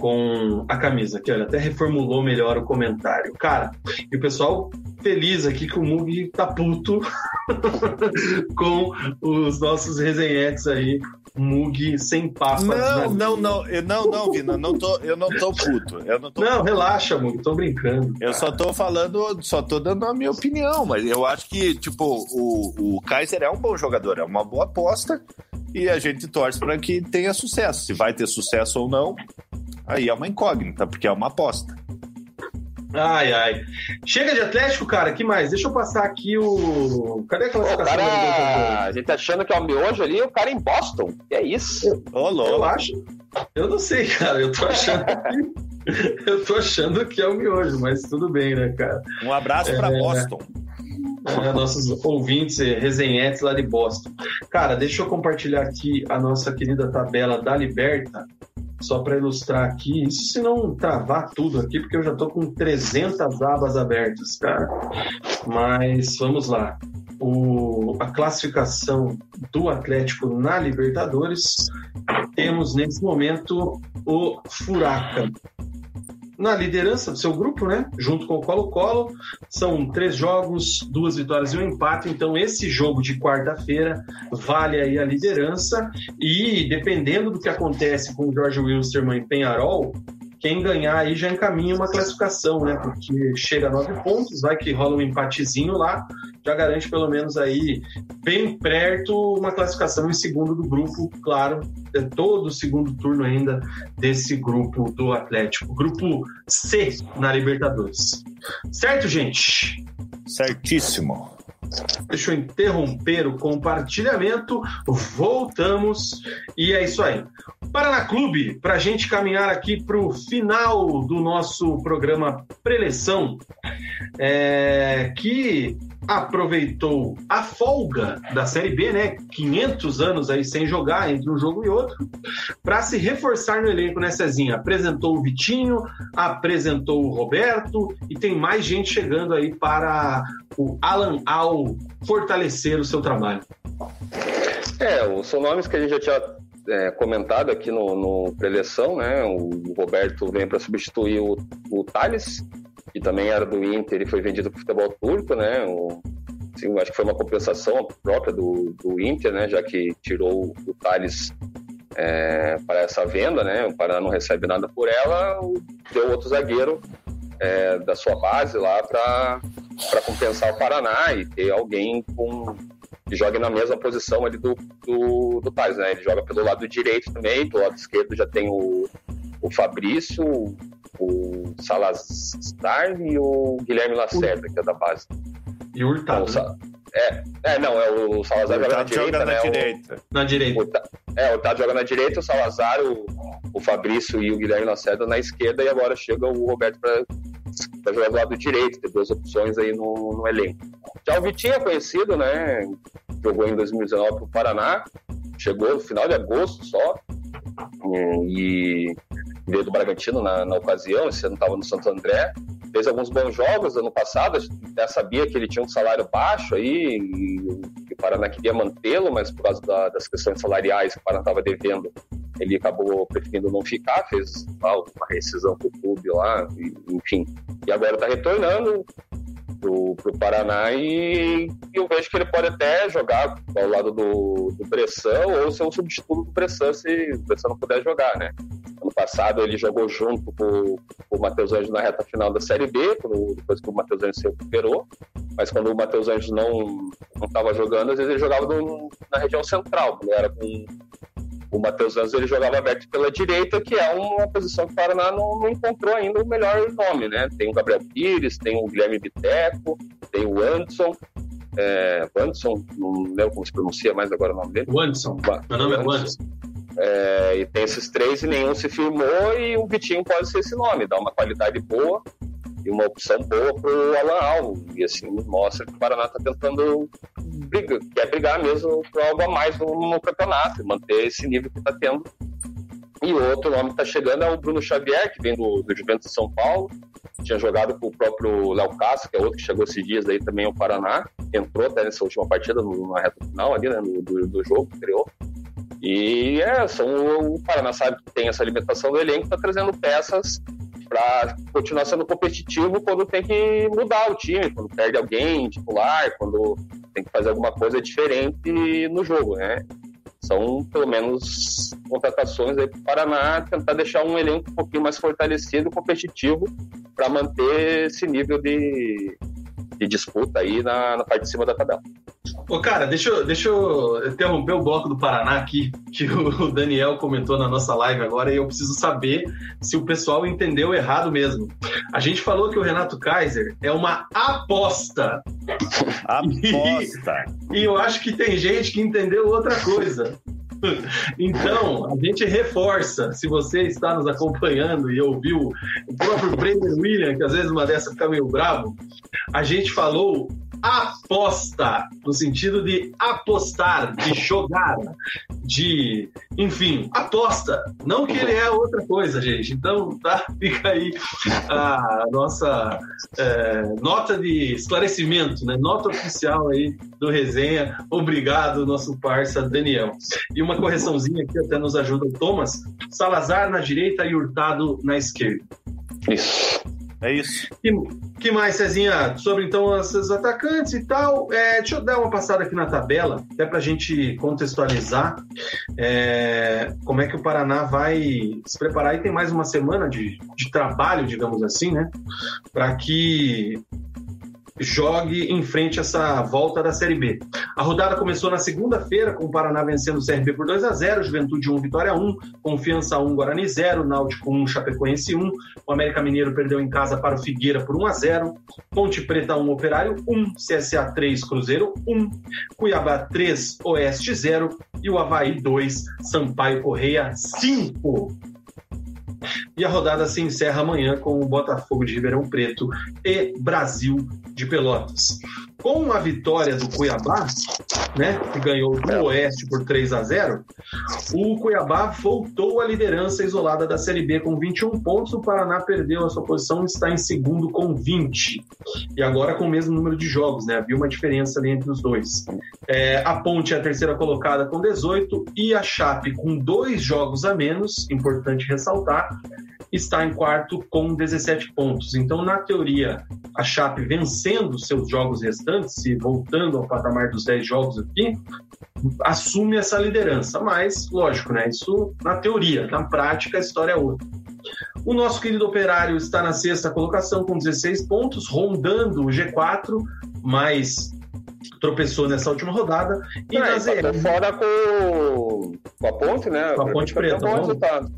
com a camisa, que olha, até reformulou melhor o comentário. Cara, e o pessoal feliz aqui que o Mug tá puto com os nossos resenhetes aí. Mug sem papas. Não, não, não, eu, não, não, Vina, não tô, eu não tô puto. Eu não, tô não puto. relaxa, Mug, tô brincando. Eu só tô falando, só tô dando a minha opinião, mas eu acho que, tipo, o, o Kaiser é um bom jogador, é uma boa aposta e a gente torce para que tenha sucesso. Se vai ter sucesso ou não, aí é uma incógnita, porque é uma aposta. Ai, ai. Chega de Atlético, cara, que mais? Deixa eu passar aqui o. Cadê a classificação? Cara... A gente tá achando que é o miojo ali, o cara em Boston. Que é isso? Ô, louco. Eu acho. Eu não sei, cara. Eu tô achando que. eu tô achando que é o miojo, mas tudo bem, né, cara? Um abraço para é... Boston. É, nossos ouvintes, resenhetes lá de Boston. Cara, deixa eu compartilhar aqui a nossa querida tabela da Liberta só para ilustrar aqui, isso se não travar tudo aqui, porque eu já estou com 300 abas abertas, cara. Mas vamos lá. O, a classificação do Atlético na Libertadores, temos nesse momento o Furaca na liderança do seu grupo, né? Junto com o Colo-Colo. São três jogos, duas vitórias e um empate. Então, esse jogo de quarta-feira vale aí a liderança. E dependendo do que acontece com o Jorge Wilstermann em Penharol, quem ganhar aí já encaminha uma classificação, né? Porque chega a nove pontos, vai que rola um empatezinho lá, já garante pelo menos aí bem perto uma classificação em segundo do grupo, claro, é todo o segundo turno ainda desse grupo do Atlético, grupo C na Libertadores. Certo, gente? Certíssimo. Deixa eu interromper o compartilhamento. Voltamos e é isso aí. Paraná Clube, para a gente caminhar aqui para o final do nosso programa Preleção, é, que aproveitou a folga da Série B, né? 500 anos aí sem jogar entre um jogo e outro, para se reforçar no elenco, né, Cezinha? Apresentou o Vitinho, apresentou o Roberto e tem mais gente chegando aí para o Alan Al fortalecer o seu trabalho. É, são nomes que a gente já tinha é, comentado aqui no, no preleção, né? O Roberto vem para substituir o, o Thales, que também era do Inter e foi vendido para o futebol turco, né? O, assim, acho que foi uma compensação própria do, do Inter, né? Já que tirou o Thales é, para essa venda, né? O Paraná não recebe nada por ela, deu outro zagueiro é, da sua base lá para compensar o Paraná e ter alguém com que jogue na mesma posição ali do, do, do Thales, né? Ele joga pelo lado direito também, do lado esquerdo já tem o, o Fabrício, o Salazar e o Guilherme Lacerda, que é da base. E o Hurtado. Então, né? é, é, não, é o Salazar o joga na direita, joga né? Na direita. O, na direita. O, é, o Hurtado joga na direita, o Salazar, o, o Fabrício e o Guilherme Lacerda na esquerda, e agora chega o Roberto para jogar do lado direito, tem duas opções aí no, no elenco. Já o Vitinho é conhecido, né? Jogou em 2019 para o Paraná, chegou no final de agosto só, e veio do Bragantino na, na ocasião, esse ano estava no Santo André, fez alguns bons jogos ano passado, já sabia que ele tinha um salário baixo aí, e, o Paraná queria mantê-lo, mas por causa da, das questões salariais que o Paraná estava devendo, ele acabou preferindo não ficar, fez ah, uma rescisão com o clube lá, e, enfim. E agora está retornando, pro, pro Paraná e, e, eu vejo que ele pode até jogar ao lado do, do Bressan ou ser um substituto do Bressan se o Bressan não puder jogar, né? Ano passado ele jogou junto com, com o Matheus Anjos na reta final da Série B, quando, depois que o Matheus Anjos se recuperou, mas quando o Matheus Anjos não estava jogando, às vezes ele jogava no, na região central, quando era com o Matheus Anjos ele jogava aberto pela direita, que é uma posição que o Paraná não, não, encontrou ainda o melhor nome, né? Tem o Gabriel Pires, tem o Guilherme Biteco, tem o Anderson, é, Anderson, não lembro como se pronuncia mais agora o nome dele. O Anderson, meu nome é Anderson. É, e tem esses três e nenhum se firmou e o Vitinho pode ser esse nome, dá uma qualidade boa e uma opção boa para o Alan Alvo. E assim mostra que o Paraná está tentando brigar, quer brigar mesmo por algo a mais no, no campeonato, manter esse nível que está tendo. E outro nome que está chegando é o Bruno Xavier, que vem do, do Juventus de São Paulo. tinha jogado com o próprio Léo Castro, que é outro que chegou esses dias aí também ao Paraná, entrou até nessa última partida, na reta final ali, né, do, do jogo, criou. E é, são, o Paraná sabe que tem essa alimentação do elenco, está trazendo peças para continuar sendo competitivo quando tem que mudar o time, quando perde alguém titular, quando tem que fazer alguma coisa diferente no jogo, né? São pelo menos contratações aí para o Paraná tentar deixar um elenco um pouquinho mais fortalecido, competitivo, para manter esse nível de, de disputa aí na, na parte de cima da tabela. Ô, cara, deixa eu, deixa eu interromper o bloco do Paraná aqui, que o Daniel comentou na nossa live agora, e eu preciso saber se o pessoal entendeu errado mesmo. A gente falou que o Renato Kaiser é uma aposta. Aposta. E, e eu acho que tem gente que entendeu outra coisa. Então, a gente reforça, se você está nos acompanhando e ouviu o próprio Brendan William, que às vezes uma dessa fica meio bravo, a gente falou aposta, no sentido de apostar, de jogar, de, enfim, aposta. Não que ele é outra coisa, gente. Então, tá, fica aí a nossa é, nota de esclarecimento, né? Nota oficial aí do resenha. Obrigado, nosso parça Daniel. E uma correçãozinha aqui até nos ajuda o Thomas. Salazar na direita e Hurtado na esquerda. Isso. É isso. Que, que mais, Cezinha? Sobre então esses atacantes e tal. É, deixa eu dar uma passada aqui na tabela, até para a gente contextualizar é, como é que o Paraná vai se preparar. E tem mais uma semana de, de trabalho, digamos assim, né? Para que jogue em frente a essa volta da Série B. A rodada começou na segunda-feira, com o Paraná vencendo o CRB por 2 a 0 Juventude 1, Vitória 1, Confiança 1, Guarani 0, Náutico 1, Chapecoense 1, o América Mineiro perdeu em casa para o Figueira por 1 a 0 Ponte Preta 1, Operário 1, CSA 3, Cruzeiro 1, Cuiabá 3, Oeste 0 e o Havaí 2, Sampaio Correia 5. E a rodada se encerra amanhã com o Botafogo de Ribeirão Preto e Brasil de Pelotas. Com a vitória do Cuiabá, né, que ganhou do Oeste por 3 a 0, o Cuiabá voltou à liderança isolada da Série B com 21 pontos. O Paraná perdeu a sua posição e está em segundo com 20. E agora com o mesmo número de jogos, né? Havia uma diferença ali entre os dois. É, a Ponte é a terceira colocada com 18 e a Chape com dois jogos a menos, importante ressaltar, está em quarto com 17 pontos. Então, na teoria, a Chape vencendo seus jogos restantes e voltando ao patamar dos 10 jogos aqui, assume essa liderança. Mas, lógico, né? Isso na teoria, na prática a história é outra. O nosso querido operário está na sexta colocação com 16 pontos, rondando o G4, mas tropeçou nessa última rodada. E é, na ZR... fora com, com a ponte, né? Com a ponte preta. Bom resultado.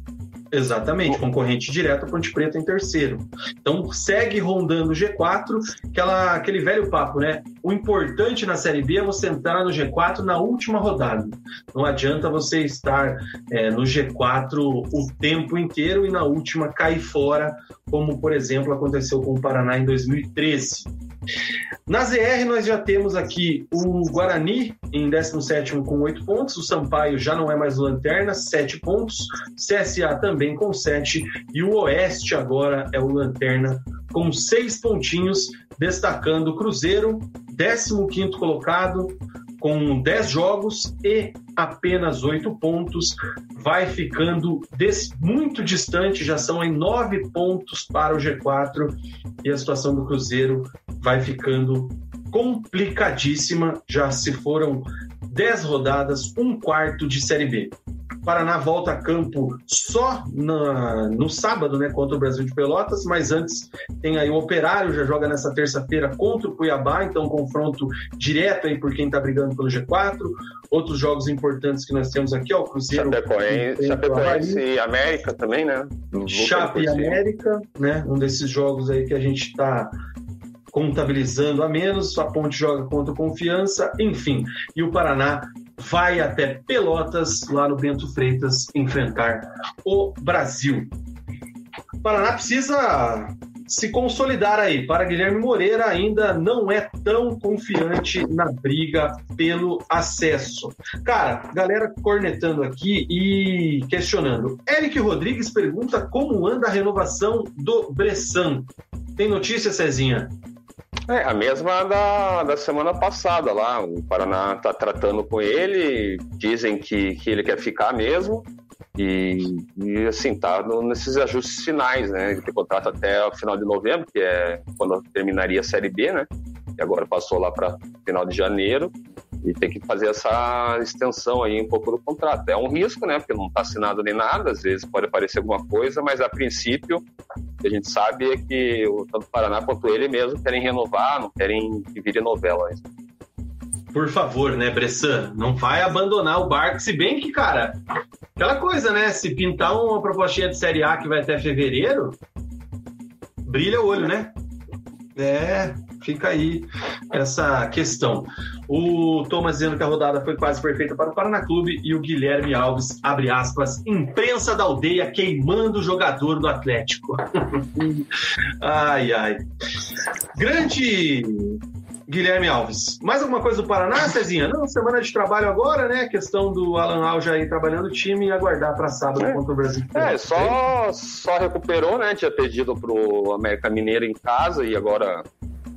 Exatamente, concorrente direto, Ponte Preta em terceiro. Então segue rondando o G4, aquela, aquele velho papo, né? O importante na Série B é você entrar no G4 na última rodada. Não adianta você estar é, no G4 o tempo inteiro e na última cair fora, como por exemplo aconteceu com o Paraná em 2013. Na ZR, nós já temos aqui o Guarani em 17 com 8 pontos, o Sampaio já não é mais lanterna, 7 pontos, CSA também com 7 e o Oeste agora é o lanterna com 6 pontinhos, destacando o Cruzeiro, 15 colocado, com 10 jogos e apenas 8 pontos, vai ficando muito distante, já são em 9 pontos para o G4 e a situação do Cruzeiro vai ficando complicadíssima, já se foram 10 rodadas, um quarto de Série B. Paraná volta a campo só na, no sábado, né, contra o Brasil de Pelotas, mas antes tem aí o Operário, já joga nessa terça-feira contra o Cuiabá, então confronto direto aí por quem está brigando pelo G4. Outros jogos importantes que nós temos aqui, ó, o Cruzeiro. Chapecoense, Chapecoense e América também, né? Chape e América, né? Um desses jogos aí que a gente está contabilizando a menos, a Ponte joga contra Confiança, enfim. E o Paraná vai até Pelotas, lá no Bento Freitas, enfrentar o Brasil. O Paraná precisa se consolidar aí. Para Guilherme Moreira, ainda não é tão confiante na briga pelo acesso. Cara, galera cornetando aqui e questionando. Eric Rodrigues pergunta como anda a renovação do Bressan. Tem notícia, Cezinha? É, a mesma da, da semana passada lá. O Paraná está tratando com ele, dizem que, que ele quer ficar mesmo. E, e assim, tá nesses ajustes finais, né? Ele tem contrato até o final de novembro, que é quando terminaria a Série B, né? E agora passou lá para final de janeiro e tem que fazer essa extensão aí um pouco do contrato. É um risco, né? Porque não está assinado nem nada, às vezes pode aparecer alguma coisa, mas a princípio o que a gente sabe é que tanto o Paraná quanto ele mesmo querem renovar, não querem que vire novela. Por favor, né, Bressan? Não vai abandonar o barco, se bem que, cara, aquela coisa, né? Se pintar uma propostinha de Série A que vai até fevereiro, brilha o olho, né? É, fica aí essa questão. O Thomas dizendo que a rodada foi quase perfeita para o Paraná Clube e o Guilherme Alves, abre aspas, imprensa da aldeia queimando o jogador do Atlético. ai, ai. Grande Guilherme Alves. Mais alguma coisa do Paraná, Cezinha? Não, semana de trabalho agora, né? Questão do Alan Al já ir trabalhando o time e aguardar para sábado é. contra o Brasil. É, só, só recuperou, né? Tinha perdido pro América Mineiro em casa e agora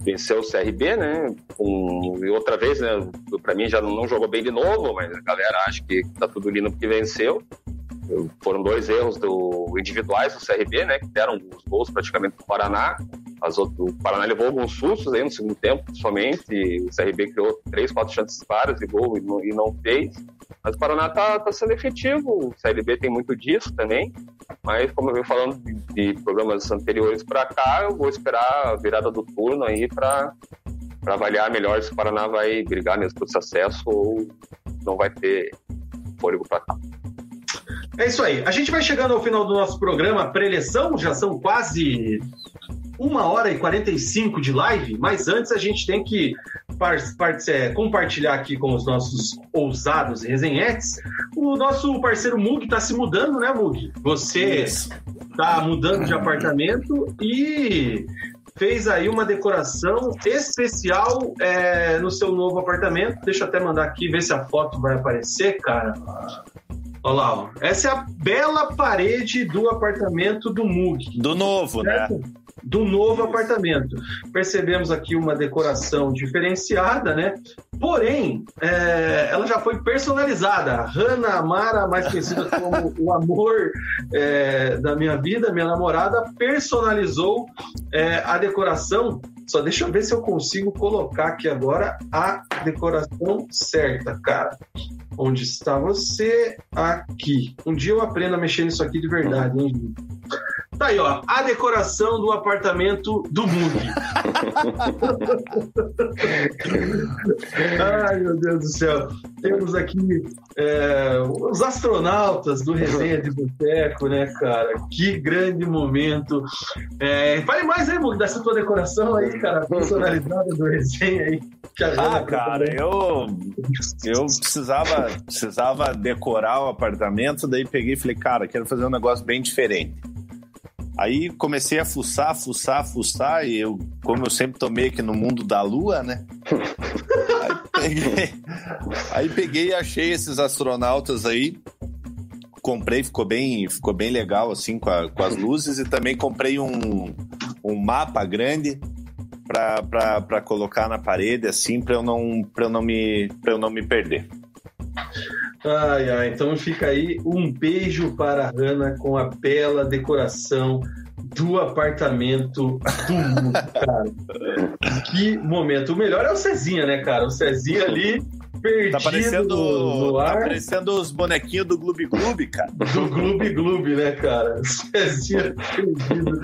venceu o CRB, né? Um, e outra vez, né? Para mim já não jogou bem de novo, mas a galera acha que tá tudo lindo porque venceu. Foram dois erros do, individuais do CRB, né? Que deram os gols praticamente pro Paraná. As outro, o Paraná levou alguns sustos aí no segundo tempo, somente. o CRB criou três, quatro chances claras de gol e não, e não fez. Mas o Paraná tá, tá sendo efetivo. O CLB tem muito disso também. Mas, como eu venho falando de, de programas anteriores para cá, eu vou esperar a virada do turno aí para avaliar melhor se o Paraná vai brigar mesmo por esse acesso ou não vai ter fôlego para cá. É isso aí. A gente vai chegando ao final do nosso programa pré-eleição, já são quase uma hora e 45 de live, mas antes a gente tem que é, compartilhar aqui com os nossos ousados resenhetes. O nosso parceiro Mug está se mudando, né, Mug? Você está mudando de apartamento e fez aí uma decoração especial é, no seu novo apartamento. Deixa eu até mandar aqui, ver se a foto vai aparecer, cara. Olha lá, ó. essa é a bela parede do apartamento do Mug. Do novo, né? certo? né? Do novo apartamento. Percebemos aqui uma decoração diferenciada, né? Porém, é, ela já foi personalizada. Hanna Amara, mais conhecida como o amor é, da minha vida, minha namorada, personalizou é, a decoração. Só deixa eu ver se eu consigo colocar aqui agora a decoração certa, cara. Onde está você? Aqui. Um dia eu aprendo a mexer nisso aqui de verdade, hein, Tá aí, ó. A decoração do apartamento do Mug. Ai, meu Deus do céu. Temos aqui é, os astronautas do Resenha de Boteco, né, cara? Que grande momento. É, fale mais aí, Mug, dessa tua decoração aí, cara, personalizada do Resenha aí. Ah, cara, eu, eu precisava, precisava decorar o apartamento, daí peguei e falei, cara, quero fazer um negócio bem diferente. Aí comecei a fuçar, fuçar, fuçar, e eu, como eu sempre tomei aqui no mundo da lua, né? aí, peguei, aí peguei e achei esses astronautas aí. Comprei, ficou bem, ficou bem legal assim com, a, com as luzes e também comprei um, um mapa grande para colocar na parede assim para eu não eu não me eu não me perder. Ai, ai, então fica aí um beijo para a Hanna com a bela decoração do apartamento do mundo, cara. que momento. O melhor é o Cezinha, né, cara? O Cezinha ali perdido tá parecendo, no ar. Tá parecendo os bonequinhos do Gloob Gloob, cara. Do Gloob Gloob, né, cara? Cezinha perdido.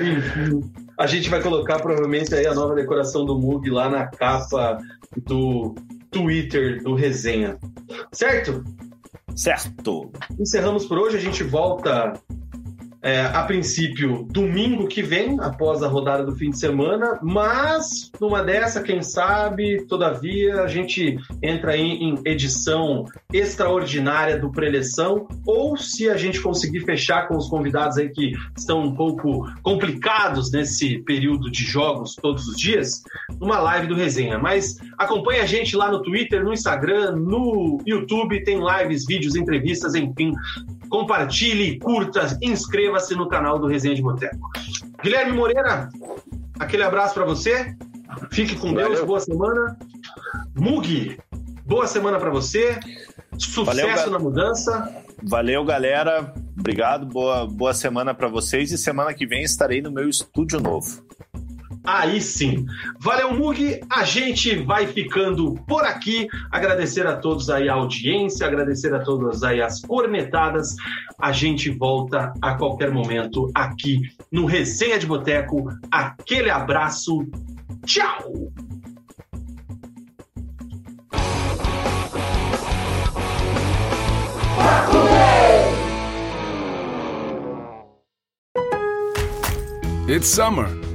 Enfim. A gente vai colocar provavelmente aí a nova decoração do Mug lá na capa do Twitter do Resenha. Certo? Certo. Encerramos por hoje. A gente volta é, a princípio, domingo que vem, após a rodada do fim de semana, mas numa dessa, quem sabe, todavia, a gente entra aí em edição extraordinária do preleção, ou se a gente conseguir fechar com os convidados aí que estão um pouco complicados nesse período de jogos todos os dias, numa live do Resenha. Mas acompanhe a gente lá no Twitter, no Instagram, no YouTube, tem lives, vídeos, entrevistas, enfim. Compartilhe, curta, inscreva inscreva-se no canal do Resenha de Boteco. Guilherme Moreira, aquele abraço para você. Fique com Valeu. Deus, boa semana. Mug, boa semana para você. Sucesso Valeu, na mudança. Valeu, galera. Obrigado. Boa, boa semana para vocês. E semana que vem estarei no meu estúdio novo. Aí sim. Valeu, Mug. A gente vai ficando por aqui. Agradecer a todos aí a audiência, agradecer a todas aí as cornetadas. A gente volta a qualquer momento aqui no Resenha de Boteco. Aquele abraço. Tchau! It's summer